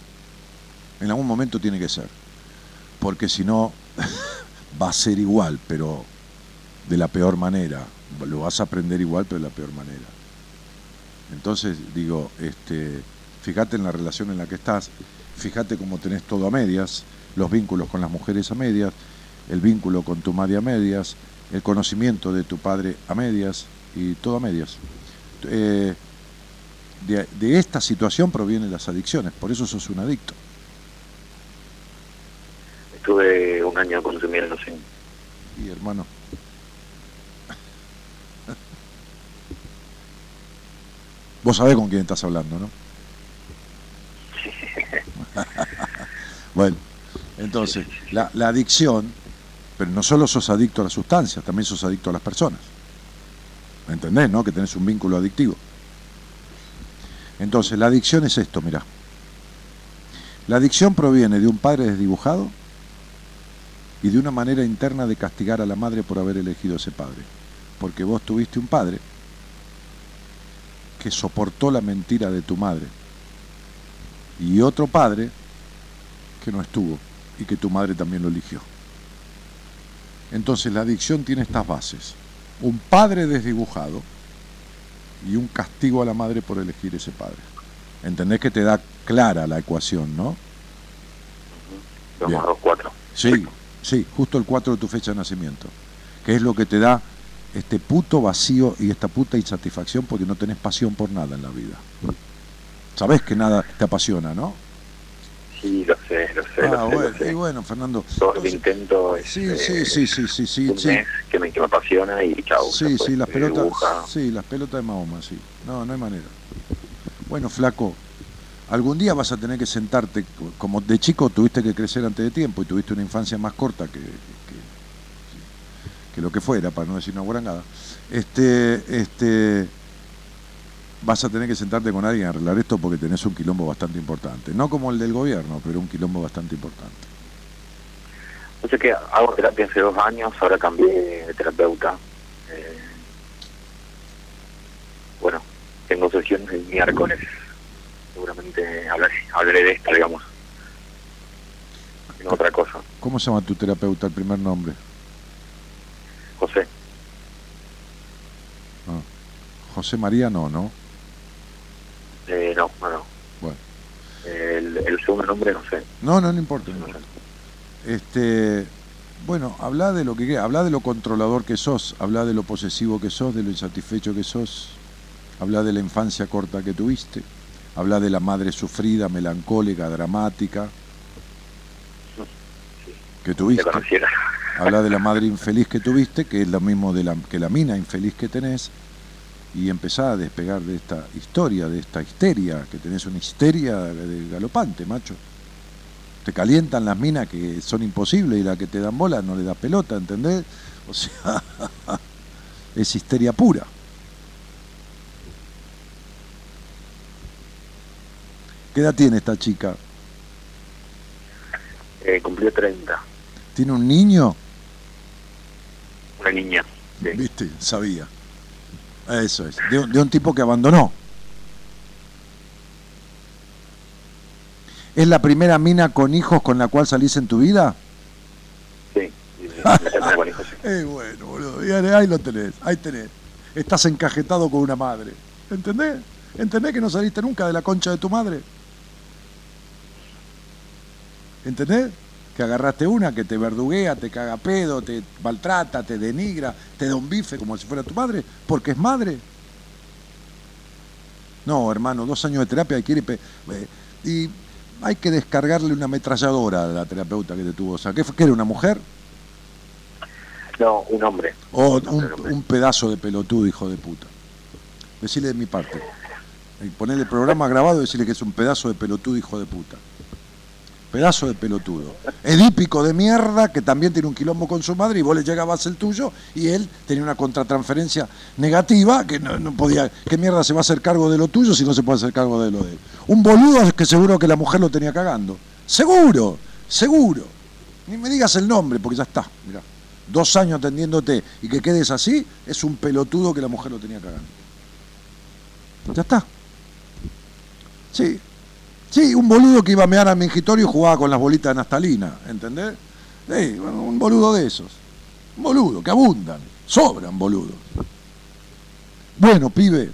En algún momento tiene que ser. Porque si no, (laughs) va a ser igual, pero de la peor manera. Lo vas a aprender igual, pero de la peor manera. Entonces, digo, este, fíjate en la relación en la que estás, fíjate cómo tenés todo a medias, los vínculos con las mujeres a medias, el vínculo con tu madre a medias, el conocimiento de tu padre a medias y todo a medias. Eh, de, de esta situación provienen las adicciones, por eso sos un adicto. estuve un año consumiendo sin Y hermano. Vos sabés con quién estás hablando, ¿no? (laughs) bueno, entonces, la, la adicción, pero no solo sos adicto a las sustancias, también sos adicto a las personas. ¿Me entendés, no? Que tenés un vínculo adictivo. Entonces, la adicción es esto, mirá. La adicción proviene de un padre desdibujado y de una manera interna de castigar a la madre por haber elegido ese padre. Porque vos tuviste un padre que soportó la mentira de tu madre y otro padre que no estuvo y que tu madre también lo eligió. Entonces la adicción tiene estas bases. Un padre desdibujado y un castigo a la madre por elegir ese padre. ¿Entendés que te da clara la ecuación, no? cuatro. Sí, sí, justo el 4 de tu fecha de nacimiento, que es lo que te da este puto vacío y esta puta insatisfacción porque no tenés pasión por nada en la vida. Sabés que nada te apasiona, ¿no? Sí, lo sé, lo sé. Ah, lo sé, bueno, lo sé. y bueno, Fernando. Todo que intento es Sí, eh, sí, sí, sí, sí, sí, un sí. mes que me, que me apasiona y chau. Sí, después sí, las pelotas, dibuja. sí, las pelotas de Mahoma, sí. No, no hay manera. Bueno, flaco, algún día vas a tener que sentarte, como de chico tuviste que crecer antes de tiempo y tuviste una infancia más corta que, que, que lo que fuera, para no decir una guarangada. Este, este, vas a tener que sentarte con alguien a arreglar esto porque tenés un quilombo bastante importante. No como el del gobierno, pero un quilombo bastante importante. Yo sé que hago terapia hace dos años, ahora cambié de terapeuta. Eh, bueno, tengo sesiones el miércoles. Seguramente hablaré, hablaré de esta, digamos. No otra cosa. ¿Cómo se llama tu terapeuta, el primer nombre? José, Ah, José María no, ¿no? Eh, no, no, no. Bueno. El, el segundo nombre no sé. No, no, no importa. no importa. Este, bueno, habla de lo que habla de lo controlador que sos, habla de lo posesivo que sos, de lo insatisfecho que sos, habla de la infancia corta que tuviste, habla de la madre sufrida, melancólica, dramática que Te tuviste, habla de la madre infeliz que tuviste, que es lo mismo de la, que la mina infeliz que tenés, y empezá a despegar de esta historia, de esta histeria, que tenés una histeria de galopante, macho te calientan las minas que son imposibles y la que te dan bola no le da pelota, ¿entendés? O sea, (laughs) es histeria pura. ¿Qué edad tiene esta chica? Eh, cumplió 30. ¿Tiene un niño? Una niña. Sí. ¿Viste? Sabía. Eso es. De, un- de un tipo que abandonó. ¿Es la primera mina con hijos con la cual salís en tu vida? Sí, con hijos, sí. (laughs) Eh, bueno, boludo. Ahí lo tenés, ahí tenés. Estás encajetado con una madre. ¿Entendés? ¿Entendés que no saliste nunca de la concha de tu madre? ¿Entendés? Que agarraste una que te verduguea, te caga pedo, te maltrata, te denigra, te da un bife como si fuera tu madre, porque es madre. No, hermano, dos años de terapia y quiere. pe- eh, y hay que descargarle una ametralladora a la terapeuta que te tuvo. O sea, ¿qué, era una mujer? No, un hombre. O Un un, hombre. un pedazo de pelotudo, hijo de puta. Decirle de mi parte. Y ponerle el programa grabado y decirle que es un pedazo de pelotudo, hijo de puta. Pedazo de pelotudo. Edípico de mierda, que también tiene un quilombo con su madre y vos le llegabas el tuyo y él tenía una contratransferencia negativa que no, podía. ¿Qué mierda se va a hacer cargo de lo tuyo si no se puede hacer cargo de lo de él? Un boludo que seguro que la mujer lo tenía cagando. Seguro, seguro. Ni me digas el nombre porque ya está. Mirá dos años atendiéndote y que quedes así, es un pelotudo que la mujer lo tenía cagando. Ya está. Sí. Sí, un boludo que iba a mear al mingitorio y jugaba con las bolitas de naftalina, ¿entendés? Sí, un boludo de esos. Un boludo, que abundan, sobran boludos. Bueno, pibe,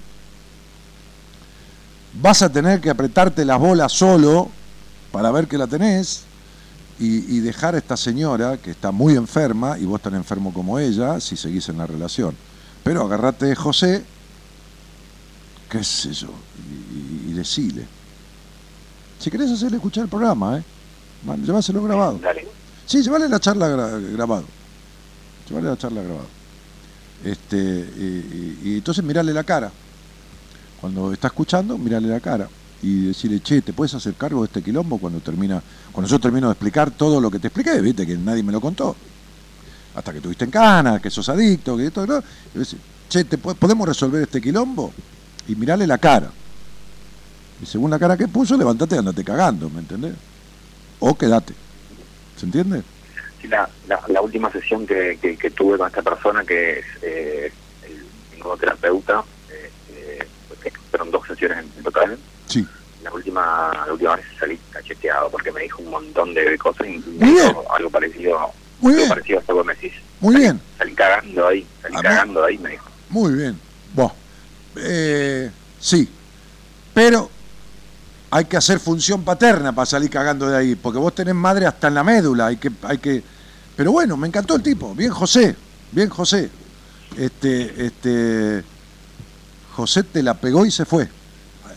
vas a tener que apretarte las bolas solo para ver que la tenés y, y dejar a esta señora que está muy enferma y vos tan enfermo como ella si seguís en la relación. Pero agarrate de José, qué sé yo, y, y- y decile. Si querés hacerle escuchar el programa, ¿eh? Man, Llévaselo grabado. Dale. Sí, llévale la charla gra- grabado. Llévale la charla grabado. Este, y, y- y entonces mirarle la cara. Cuando está escuchando, mirarle la cara. Y decirle, che, ¿te puedes hacer cargo de este quilombo cuando termina, cuando yo termino de explicar todo lo que te expliqué? Viste que nadie me lo contó. Hasta que tuviste en cana, que sos adicto, que esto, ¿no? Y decir, che, ¿te po- ¿podemos resolver este quilombo? Y mirarle la cara. Y según la cara que puso, levantate y andate cagando, ¿me entendés? O quedate. ¿Se entiende? Sí, la, la, la última sesión que, que, que tuve con esta persona, que es eh, el, mi nuevo terapeuta, eh, eh, fueron dos sesiones en total. Sí. La última, la última vez salí cacheteado porque me dijo un montón de cosas y me Muy bien. dijo algo parecido, Muy algo bien, parecido a esto que me decís. muy bien. Salí cagando ahí, salí A mí- cagando ahí, me dijo. Muy bien. Vos. Eh, sí. Pero hay que hacer función paterna para salir cagando de ahí, porque vos tenés madre hasta en la médula, hay que, hay que. Pero bueno, me encantó el tipo, bien José, bien José. este, este, José te la pegó y se fue.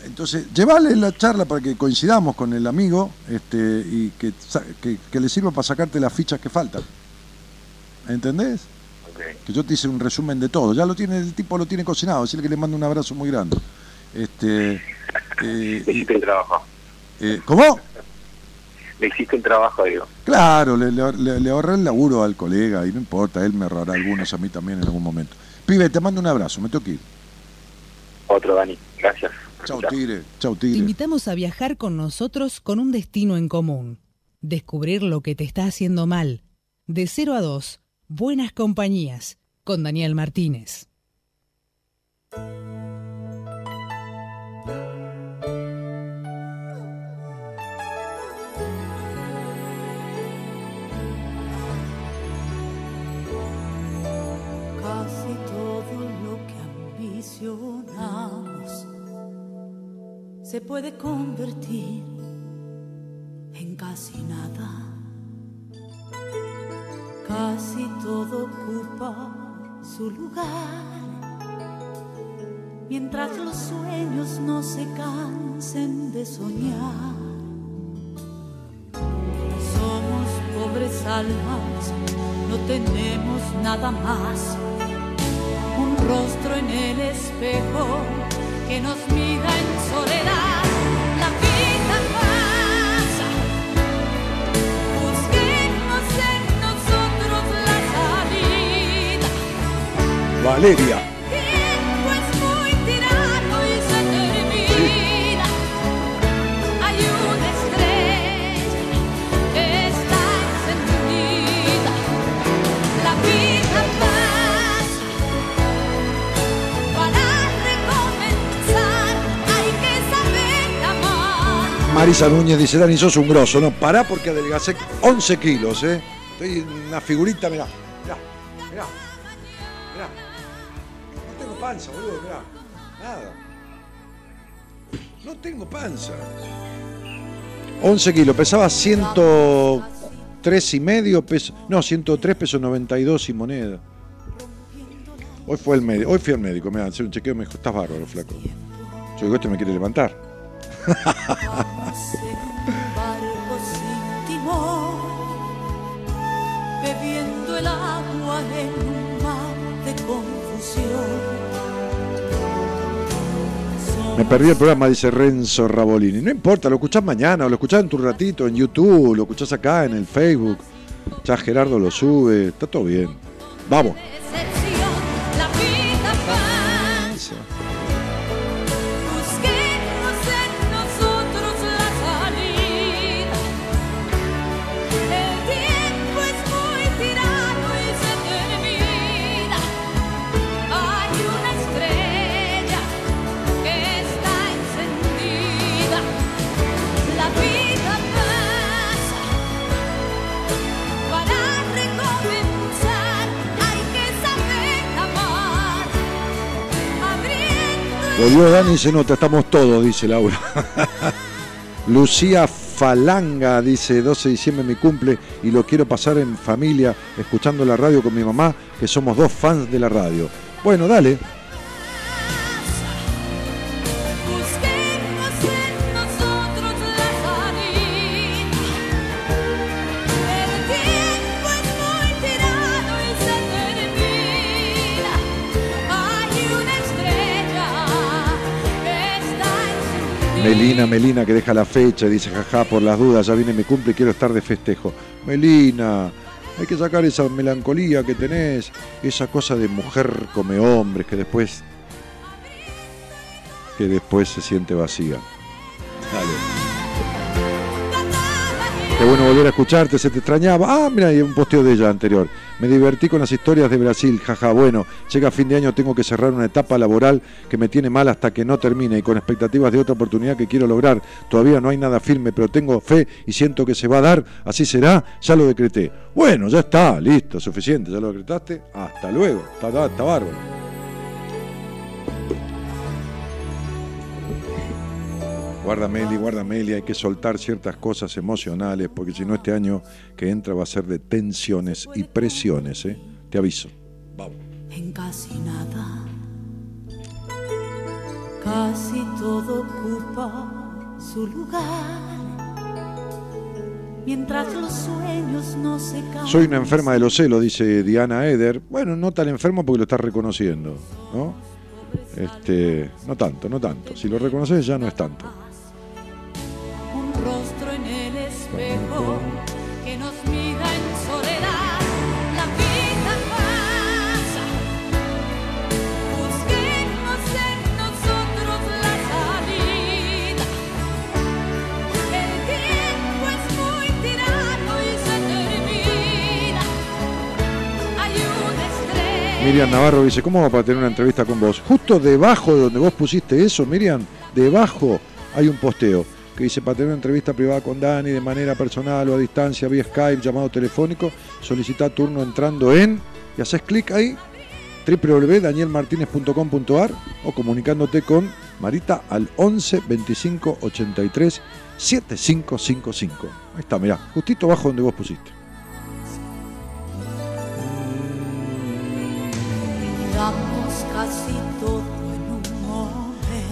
Entonces, llévale la charla para que coincidamos con el amigo este, y que, que, que le sirva para sacarte las fichas que faltan. ¿Entendés? Que yo te hice un resumen de todo. Ya lo tiene, el tipo lo tiene cocinado, decirle que le mando un abrazo muy grande. Este, eh, Le hiciste el trabajo. eh, ¿Cómo? Le hiciste el trabajo, digo. Claro, le, le, le- ahorré el laburo al colega y no importa, él me ahorrará algunos a mí también en algún momento. Pibe, te mando un abrazo, me tengo que ir. Otro, Dani. Gracias. Chau, tigre, chau, Te tigre. invitamos a viajar con nosotros con un destino en común. Descubrir lo que te está haciendo mal. De 0 a 2, Buenas Compañías, con Daniel Martínez. Se puede convertir en casi nada. Casi todo ocupa su lugar. Mientras los sueños no se cansen de soñar. Somos pobres almas, no tenemos nada más. Un rostro en el espejo que nos mira en soledad. La vida pasa. Busquemos en nosotros la salida. Valeria. Marisa Núñez dice, Dani, sos un grosso. No, pará porque adelgacé 11 kilos, ¿eh? Estoy una figurita, mirá. Mirá, mirá. Mirá. No tengo panza, boludo, mirá. Nada. No tengo panza. 11 kilos, pesaba 103 y medio peso. No, 103 pesos 92 y moneda. Hoy fue el médico, hoy fui al médico, me hacer un chequeo me dijo, estás bárbaro, flaco. Yo digo, este me quiere levantar. (laughs) en un barco sin timón, bebiendo el agua en un mar de confusión. Me perdí el programa, dice Renzo Rabolini. No importa, lo escuchás mañana, o lo escuchás en tu ratito en YouTube, lo escuchás acá en el Facebook. Ya Gerardo lo sube, está todo bien. Vamos. Volvió Dani y se nota, estamos todos, dice Laura. (laughs) Lucía Falanga dice, 12 de diciembre mi cumple y lo quiero pasar en familia, escuchando la radio con mi mamá, que somos dos fans de la radio. Bueno, dale. Melina, Melina, que deja la fecha y dice, jaja, por las dudas, ya viene mi cumple y quiero estar de festejo. Melina, hay que sacar esa melancolía que tenés, esa cosa de mujer come hombres que después que después se siente vacía. Dale. Qué bueno volver a escucharte, se te extrañaba. Ah, mira, hay un posteo de ella anterior. Me divertí con las historias de Brasil, jaja. Bueno, llega fin de año, tengo que cerrar una etapa laboral que me tiene mal hasta que no termine y con expectativas de otra oportunidad que quiero lograr. Todavía no hay nada firme, pero tengo fe y siento que se va a dar. Así será, ya lo decreté. Bueno, ya está, listo, suficiente, ya lo decretaste. Hasta luego, está, está, está bárbaro. Guarda Meli, guarda Meli, hay que soltar ciertas cosas emocionales, porque si no este año que entra va a ser de tensiones y presiones, ¿eh? Te aviso. Vamos. en casi nada. Casi todo ocupa su lugar. Mientras los sueños no se caen. Soy una enferma de los celos, dice Diana Eder. Bueno, no tan enfermo porque lo estás reconociendo, ¿no? Este, no tanto, no tanto. Si lo reconoces ya no es tanto. Que nos mira en soledad. La vida pasa, busquemos en nosotros la salida. El tiempo es muy tirano y se termina. Hay una estrella. Miriam Navarro dice, ¿cómo va para tener una entrevista con vos? Justo debajo de donde vos pusiste eso, Miriam, debajo hay un posteo que dice, para tener una entrevista privada con Dani de manera personal o a distancia, vía Skype, llamado telefónico, solicita turno entrando en, y haces clic ahí, www.danielmartinez.com.ar o comunicándote con Marita al 11 25 83 7555. Ahí está, mirá, justito abajo donde vos pusiste.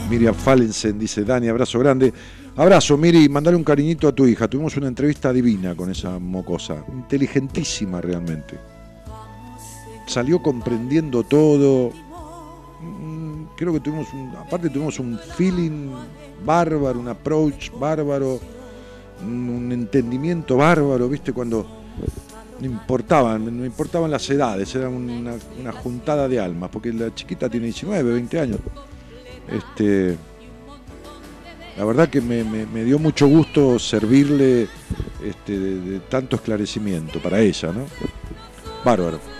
Miriam Fallensen dice, Dani, abrazo grande. Abrazo, Miri, mandale un cariñito a tu hija. Tuvimos una entrevista divina con esa mocosa. Inteligentísima realmente. Salió comprendiendo todo. Mm, Creo que tuvimos un, aparte tuvimos un feeling bárbaro, un approach bárbaro, un entendimiento bárbaro, ¿viste? Cuando no importaban, no importaban las edades, era una, una juntada de almas, porque la chiquita tiene 19, 20 años. Este, la verdad que me, dio mucho gusto servirle este, de, de tanto esclarecimiento para ella, ¿no? Bárbaro.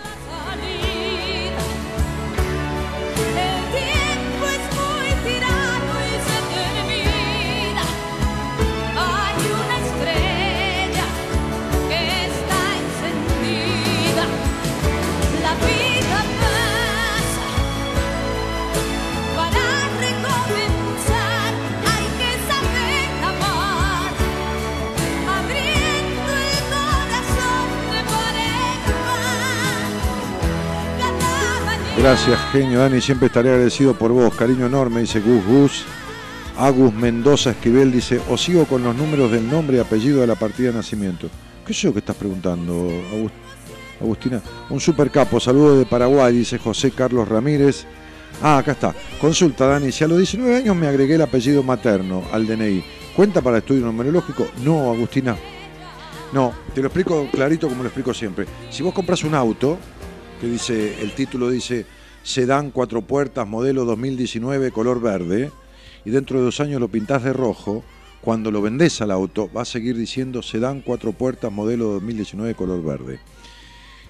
Gracias, genio Dani, siempre estaré agradecido por vos. Cariño enorme, dice Gus Gus. Agus Mendoza Esquivel dice, o sigo con los números del nombre y apellido de la partida de nacimiento. ¿Qué es eso que estás preguntando, Agus- Agustina? Un super capo, saludo de Paraguay, dice José Carlos Ramírez. Ah, acá está. Consulta, Dani, si a los 19 años me agregué el apellido materno al DNI, ¿cuenta para estudio numerológico? No, Agustina. No, te lo explico clarito como lo explico siempre. Si vos compras un auto, que dice, el título dice sedán cuatro puertas, modelo 2019, color verde, y dentro de dos años lo pintás de rojo, cuando lo vendés al auto va a seguir diciendo sedán cuatro puertas, modelo 2019, color verde.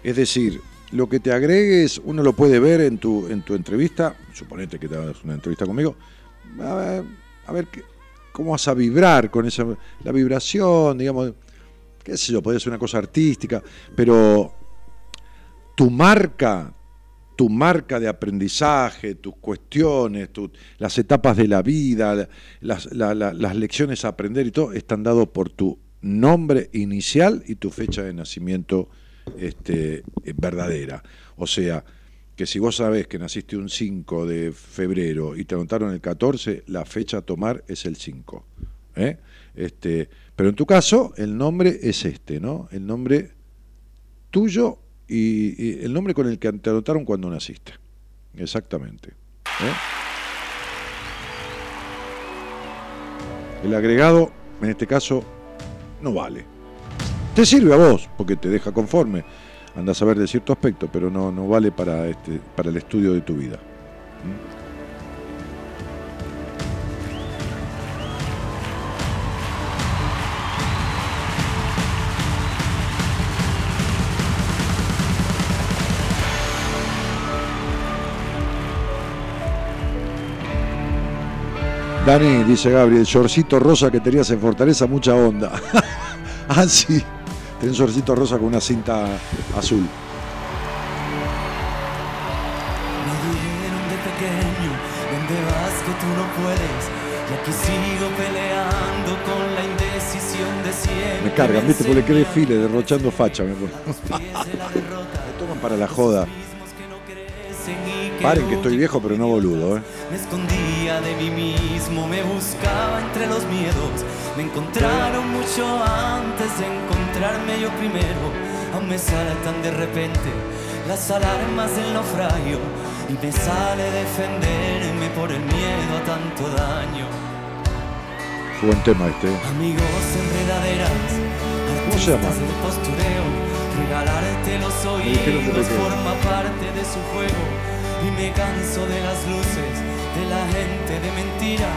Es decir, lo que te agregues, uno lo puede ver en tu, en tu entrevista, suponete que te hagas una entrevista conmigo, a ver, a ver cómo vas a vibrar con esa, la vibración, digamos, qué sé yo, puede ser una cosa artística, pero tu marca, tu marca de aprendizaje, tus cuestiones, tu- las etapas de la vida, las, la- la- las lecciones a aprender y todo, están dados por tu nombre inicial y tu fecha de nacimiento este, eh, verdadera. O sea, que si vos sabés que naciste un 5 de febrero y te anotaron el 14, la fecha a tomar es el 5. ¿eh? Este, pero en tu caso, el nombre es este, ¿no? El nombre tuyo y, el nombre con el que te anotaron cuando naciste. Exactamente. ¿eh? El agregado, en este caso, no vale. Te sirve a vos, porque te deja conforme. Andás a ver de cierto aspecto, pero no, no vale para, este, para el estudio de tu vida. Dani, dice Gabriel, shortcito rosa que tenías en Fortaleza, mucha onda. (laughs) ah, sí. Tenés un shortcito rosa con una cinta azul. Me dijeron de pequeño, ¿dónde vas que tú no puedes? Y aquí sigo peleando con la indecisión de siempre. Me cargan, viste, porque qué desfile, derrochando facha. Me, ponen. (laughs) Me toman para la joda. Paren que estoy viejo, pero no boludo, ¿eh? me escondía de mí mismo, me buscaba entre los miedos. Me encontraron mucho antes de encontrarme yo primero. Aún me saltan de repente las alarmas del naufragio y me sale defenderme por el miedo a tanto daño. Buen tema este. Amigos enredaderas, ¿Cómo se llama? postureo, regalarte los oídos forma parte de su juego y me canso de las luces, de la gente de mentira,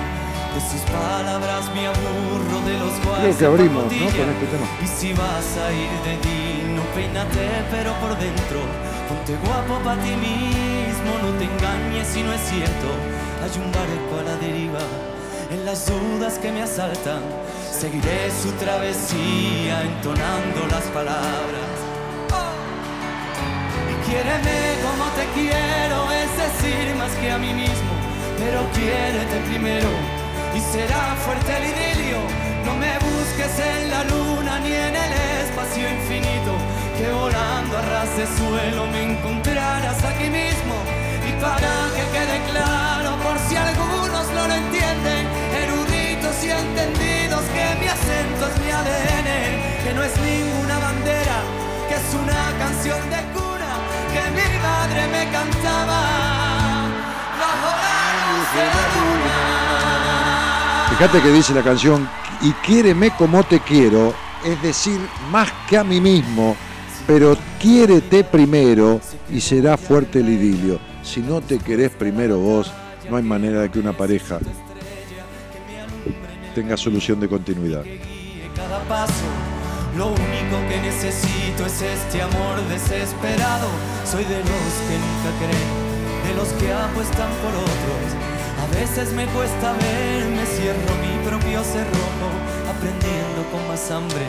de sus palabras me aburro de los Creo que abrimos, ¿no? Con este tema. Y si vas a ir de no peínate pero por dentro, ponte guapo para ti mismo, no te engañes si no es cierto, hay un barco a la deriva en las dudas que me asaltan, seguiré su travesía entonando las palabras. Quiéreme como te quiero, es decir, más que a mí mismo, pero quiérete primero y será fuerte el idilio. No me busques en la luna ni en el espacio infinito, que volando a ras de suelo me encontrarás aquí mismo. Y para que quede claro, por si algunos no lo entienden, eruditos y entendidos, que mi acento es mi ADN, que no es ninguna bandera, que es una canción de cuna, que mi madre me cantaba bajo la luz de la luna. Fíjate que dice la canción, y quiéreme como te quiero, es decir, más que a mí mismo, pero quiérete primero y será fuerte el idilio. Si no te querés primero vos, no hay manera de que una pareja tenga solución de continuidad. guíe cada paso. Lo único que necesito es este amor desesperado. Soy de los que nunca creen, de los que apuestan por otros. A veces me cuesta ver, me cierro mi propio cerrojo, aprendiendo con más hambre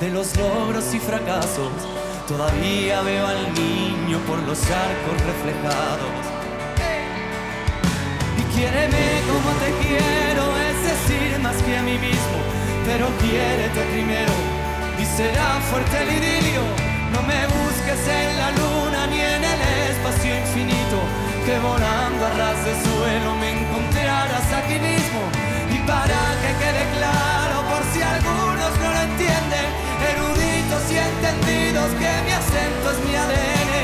de los logros y fracasos. Todavía veo al niño por los arcos reflejados. Y quiéreme como te quiero, es decir, más que a mí mismo, pero quiérete primero será fuerte el idilio. No me busques en la luna ni en el espacio infinito, que volando a ras de suelo me encontrarás aquí mismo. Y para que quede claro, por si algunos no lo entienden, eruditos y entendidos, que mi acento es mi ADN,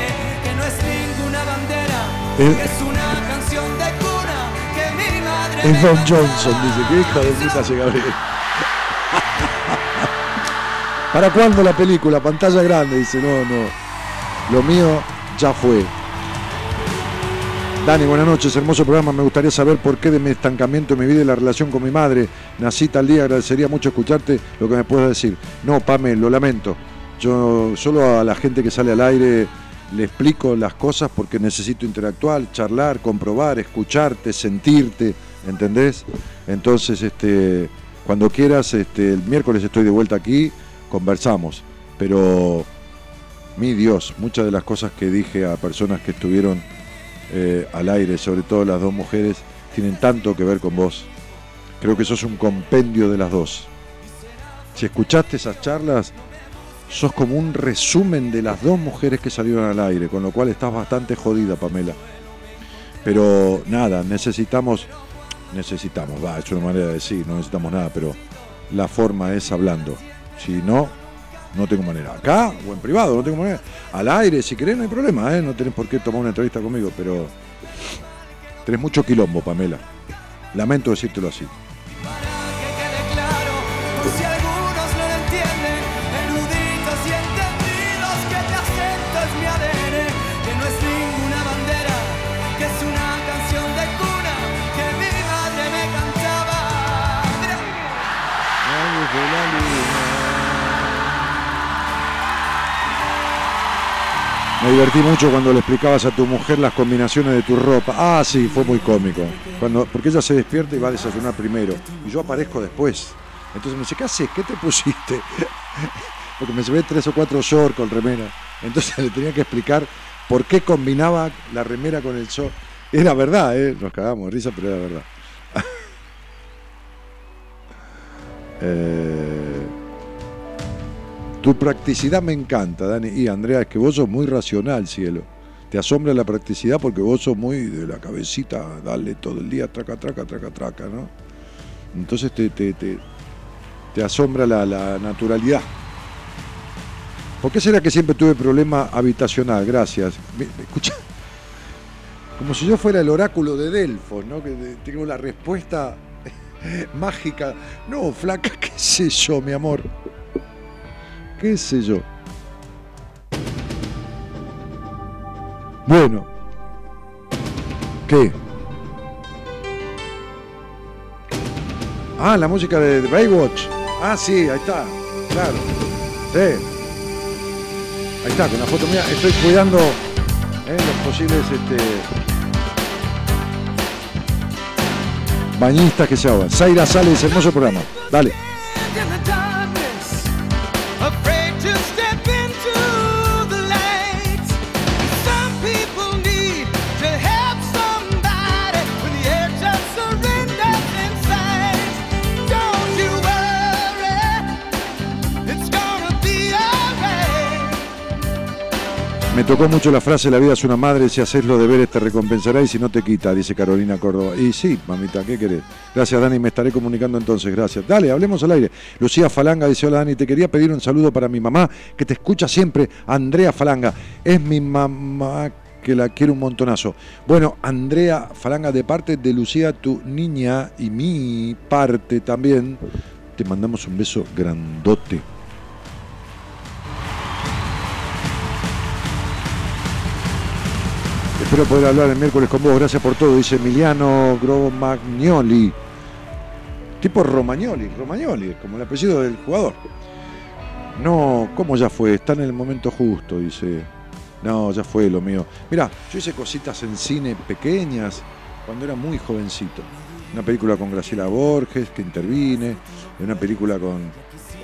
que no es ninguna bandera, Eh. que es una canción de cuna, que mi madre Es me Don cantaba. Johnson, dice, que hijo de puta ese Gabriel. ¿Para cuándo la película? Pantalla grande, dice, no, no. Lo mío ya fue. Dani, buenas noches, hermoso programa. Me gustaría saber por qué de mi estancamiento en mi vida y la relación con mi madre. Nací tal día, agradecería mucho escucharte lo que me puedas decir. No, Pame, lo lamento. Yo solo a la gente que sale al aire le explico las cosas porque necesito interactuar, charlar, comprobar, escucharte, sentirte, ¿entendés? Entonces, este, cuando quieras, este, el miércoles estoy de vuelta aquí, conversamos. Pero, mi Dios, muchas de las cosas que dije a personas que estuvieron eh, al aire, sobre todo las dos mujeres, tienen tanto que ver con vos. Creo que sos un compendio de las dos. Si escuchaste esas charlas, sos como un resumen de las dos mujeres que salieron al aire, con lo cual estás bastante jodida, Pamela. Pero nada, necesitamos, necesitamos, va, es una manera de decir, no necesitamos nada, pero la forma es hablando. Si no, no tengo manera. Acá o en privado, no tengo manera. Al aire, si querés, no hay problema, ¿eh? no tenés por qué tomar una entrevista conmigo, pero tenés mucho quilombo, Pamela. Lamento decírtelo así. Me divertí mucho cuando le explicabas a tu mujer las combinaciones de tu ropa. Ah, sí, fue muy cómico. Cuando, porque ella se despierta y va a desayunar primero. Y yo aparezco después. Entonces me dice, ¿qué haces? ¿Qué te pusiste? (laughs) Porque me llevé tres o cuatro shorts con remera. Entonces (laughs) le tenía que explicar por qué combinaba la remera con el short. Era verdad, ¿eh? Nos cagamos de risa, pero era verdad. (laughs) Eh, tu practicidad me encanta, Dani. Y Andrea, es que vos sos muy racional, cielo. te asombra la practicidad porque vos sos muy de la cabecita, dale todo el día, traca, traca, traca, traca, ¿no? Entonces te, te, te, te asombra la, naturalidad. ¿Por qué será que siempre tuve problema habitacional? Gracias. Me- me- escucha. Como si yo fuera el oráculo de Delfos, ¿no? Que tengo la respuesta (laughs) mágica. No, flaca, (laughs) qué sé yo, mi amor. ¿Qué sé yo? Bueno. ¿Qué? Ah, la música de Baywatch. Ah, sí, ahí está. Claro. Sí. Ahí está, con la foto mía. Estoy cuidando eh, los posibles este, bañistas que se ahogan. Zaira Sales, hermoso programa. Dale. Me tocó mucho la frase, la vida es una madre, si haces los deberes te recompensará y si no te quita, dice Carolina Córdoba. Y sí, mamita, ¿qué querés? Gracias Dani, me estaré comunicando entonces, gracias. Dale, hablemos al aire. Lucía Falanga dice, hola Dani, te quería pedir un saludo para mi mamá, que te escucha siempre, Andrea Falanga. Es mi mamá que la quiero un montonazo. Bueno, Andrea Falanga, de parte de Lucía, tu niña y mi parte también, te mandamos un beso grandote. Espero poder hablar el miércoles con vos. Gracias por todo. Dice Emiliano Gromagnoli. Tipo Romagnoli. Romagnoli, como el apellido del jugador. No, ¿cómo ya fue? Está en el momento justo, dice. No, ya fue lo mío. Mirá, yo hice cositas en cine pequeñas cuando era muy jovencito. Una película con Graciela Borges, que intervine. Una película con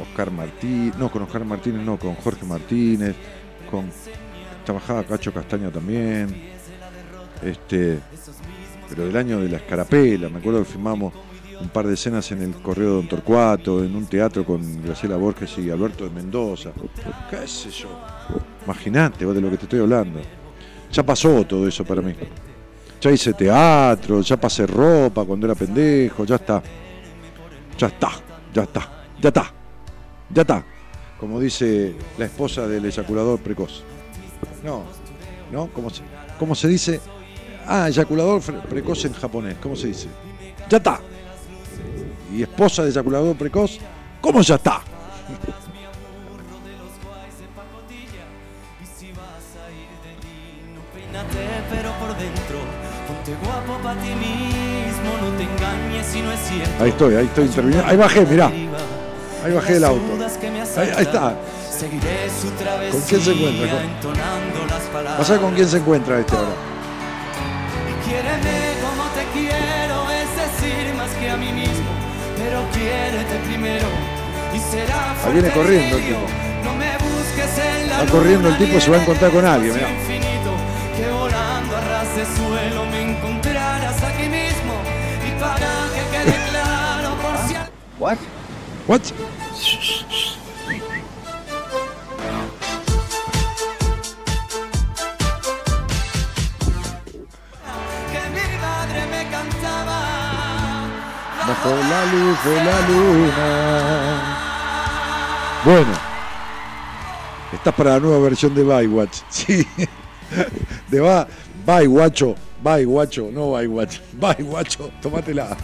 Oscar Martínez. No, con Oscar Martínez, no, con Jorge Martínez. Con. Trabajaba Cacho Castaña también este, pero del año de la escarapela, me acuerdo que filmamos un par de escenas en el Correo de Don Torcuato, en un teatro con Graciela Borges y Alberto de Mendoza, qué sé yo, imagínate vos de lo que te estoy hablando, ya pasó todo eso para mí, ya hice teatro, ya pasé ropa cuando era pendejo, ya está, ya está, ya está, ya está, ya está, como dice la esposa del eyaculador precoz, no, ¿no? ¿Cómo se, cómo se dice? Ah, eyaculador precoz en japonés. ¿Cómo se dice? Ya está. Y esposa de eyaculador precoz, ¿cómo ya está? Peínate, pero por dentro, ponte guapo para ti mismo, no te engañes si no es cierto. Ahí estoy, ahí estoy interviniendo. Ahí bajé, mirá. Ahí bajé el auto. Ahí, ahí está. ¿Con quién se encuentra? Con-. Vas a ver con quién se encuentra este ahora. Quiéreme como te quiero, es decir, más que a mí mismo. Pero quiérete primero y será Ahí viene corriendo el tipo. No me busques en la Va corriendo el tipo, se va a en encontrar con alguien, espacio mirá. infinito, que volando a ras de suelo me encontrarás aquí mismo. Y para que quede claro por si What? What? Bajo la luz de la luna. Bueno. Estás para la nueva versión de Baywatch. (laughs) Sí. De va, bye guacho, bye guacho, no bye guacho, bye guacho, tómatela. Hasta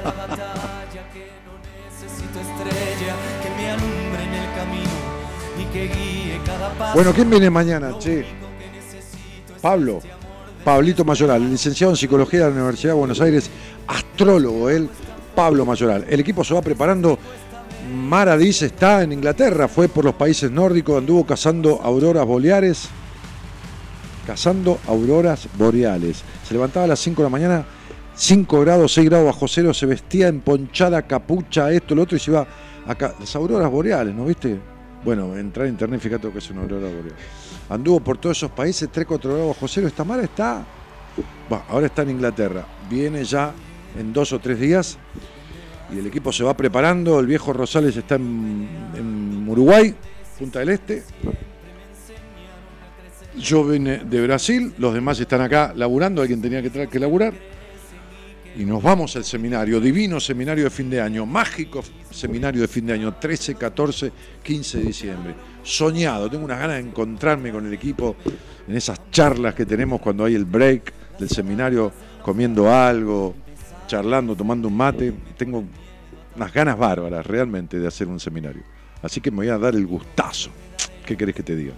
la batalla que no necesito estrella que me alumbre en el camino y que guíe cada paso. Bueno, ¿quién viene mañana? Che. Pablo. Pablito Mayoral, licenciado en Psicología de la Universidad de Buenos Aires, astrólogo él, Pablo Mayoral. El equipo se va preparando. Mara dice está en Inglaterra, fue por los países nórdicos, anduvo cazando auroras boreales. Cazando auroras boreales. Se levantaba a las 5 de la mañana, 5 grados, 6 grados bajo cero, se vestía emponchada, capucha, esto, lo otro, y se iba a ca- las auroras boreales, ¿no viste? Bueno, entrar en internet fíjate lo que es una aurora boreal. Anduvo por todos esos países, 3, 4 grados bajo cero. Esta Mara está. Ahora está en Inglaterra. Viene ya en dos o tres días. Y el equipo se va preparando. El viejo Rosales está en, Uruguay, Punta del Este. Yo vine de Brasil, los demás están acá laburando, alguien tenía que, tra- que laburar. Y nos vamos al seminario, divino seminario de fin de año, mágico seminario de fin de año, 13, 14, 15 de diciembre. Soñado, tengo unas ganas de encontrarme con el equipo en esas charlas que tenemos cuando hay el break del seminario, comiendo algo, charlando, tomando un mate. Tengo unas ganas bárbaras realmente de hacer un seminario. Así que me voy a dar el gustazo. ¿Qué querés que te diga?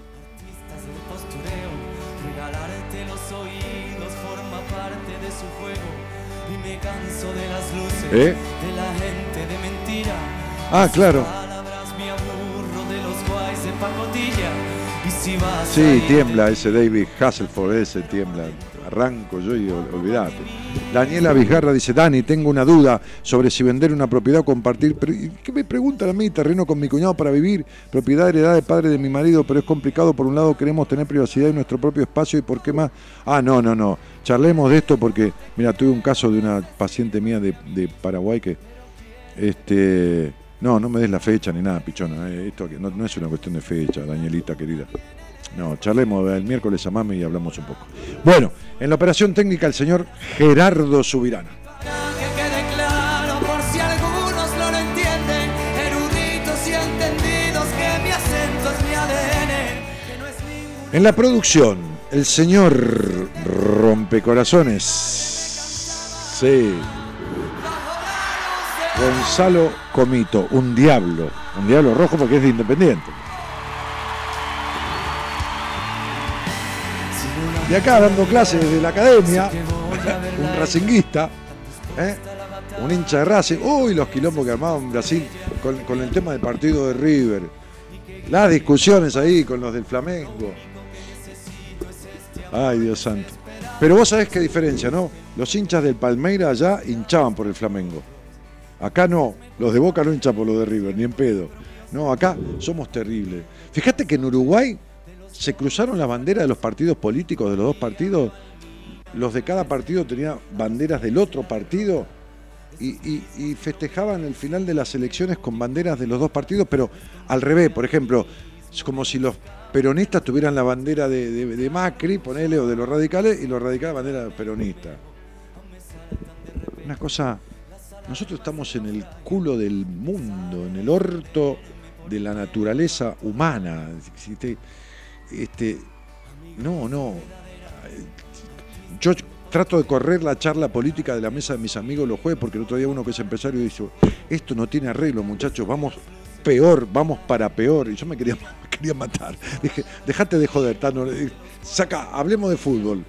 ¿Eh? mentira. Ah, claro. Sí, tiembla ese David Hasselford, ese tiembla. Arranco yo y ol- olvídate. Daniela Vizgarra dice, Dani, tengo una duda sobre si vender una propiedad o compartir. Pero, ¿y ¿Qué me preguntan a mí? Terreno con mi cuñado para vivir, propiedad heredada de padre de mi marido, pero es complicado. Por un lado queremos tener privacidad y nuestro propio espacio y por qué más. Ah, no, no, no. Charlemos de esto porque, mira, tuve un caso de una paciente mía de, de Paraguay que, este, no, no me des la fecha ni nada, pichona. eh, Esto no, no es una cuestión de fecha, Danielita querida. No, charlemos el miércoles, llamame y hablamos un poco. Bueno, en la operación técnica el señor Gerardo Subirana. En la producción, el señor Rompecorazones. Sí. Gonzalo Comito, un diablo. Un diablo rojo porque es de Independiente. Y acá dando clases desde la academia, un racinguista, ¿eh? un hincha de Racing. Uy, los quilombos que armaban Brasil con, con el tema del partido de River. Las discusiones ahí con los del Flamengo. Ay, Dios santo. Pero vos sabés qué diferencia, ¿no? Los hinchas del Palmeira allá hinchaban por el Flamengo. Acá no, los de Boca no hinchan por los de River, ni en pedo. No, acá somos terribles. Fíjate que en Uruguay se cruzaron las banderas de los partidos políticos, de los dos partidos. Los de cada partido tenían banderas del otro partido y, festejaban el final de las elecciones con banderas de los dos partidos, pero al revés, por ejemplo, es como si los peronistas tuvieran la bandera de, de- Macri, ponele, o de los radicales, y los radicales bandera peronista. Una cosa, nosotros estamos en el culo del mundo, en el orto de la naturaleza humana. Este, no, no. Yo trato de correr la charla política de la mesa de mis amigos los jueves, porque el otro día uno que es empresario dijo, esto no tiene arreglo, muchachos, vamos peor, vamos para peor. Y yo me quería, (laughs) quería matar. Dije, dejate de joder, Tano, saca, hablemos de fútbol.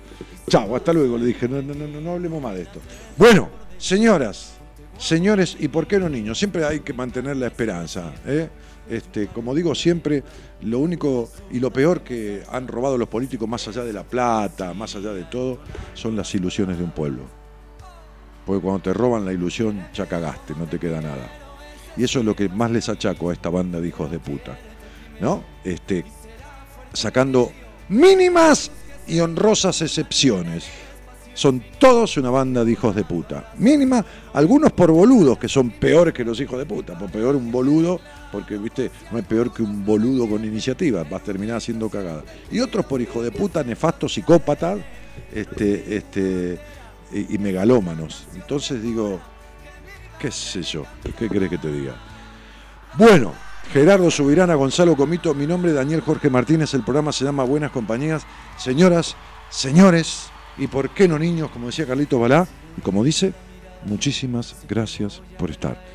Chao, hasta luego, le dije, no, no, no, no hablemos más de esto. Bueno, señoras, señores, y por qué no niños, siempre hay que mantener la esperanza. ¿eh? Este, como digo siempre, lo único y lo peor que han robado los políticos, más allá de la plata, más allá de todo, son las ilusiones de un pueblo. Porque cuando te roban la ilusión, ya cagaste, no te queda nada. Y eso es lo que más les achaco a esta banda de hijos de puta. ¿No? Este, sacando mínimas y honrosas excepciones. Son todos una banda de hijos de puta. Mínima, algunos por boludos, que son peores que los hijos de puta. Por peor un boludo, porque viste, no hay peor que un boludo con iniciativa, vas a terminar haciendo cagada. Y otros por hijo de puta, nefastos, psicópatas, este, este, y, y megalómanos. Entonces digo, qué sé yo, ¿qué crees que te diga? Bueno, Gerardo Subirana, Gonzalo Comito, mi nombre es Daniel Jorge Martínez, el programa se llama Buenas Compañías. Señoras, señores, y por qué no niños, como decía Carlito Balá, y como dice, muchísimas gracias por estar.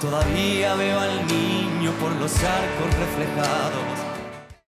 Todavía veo al niño por los arcos reflejados.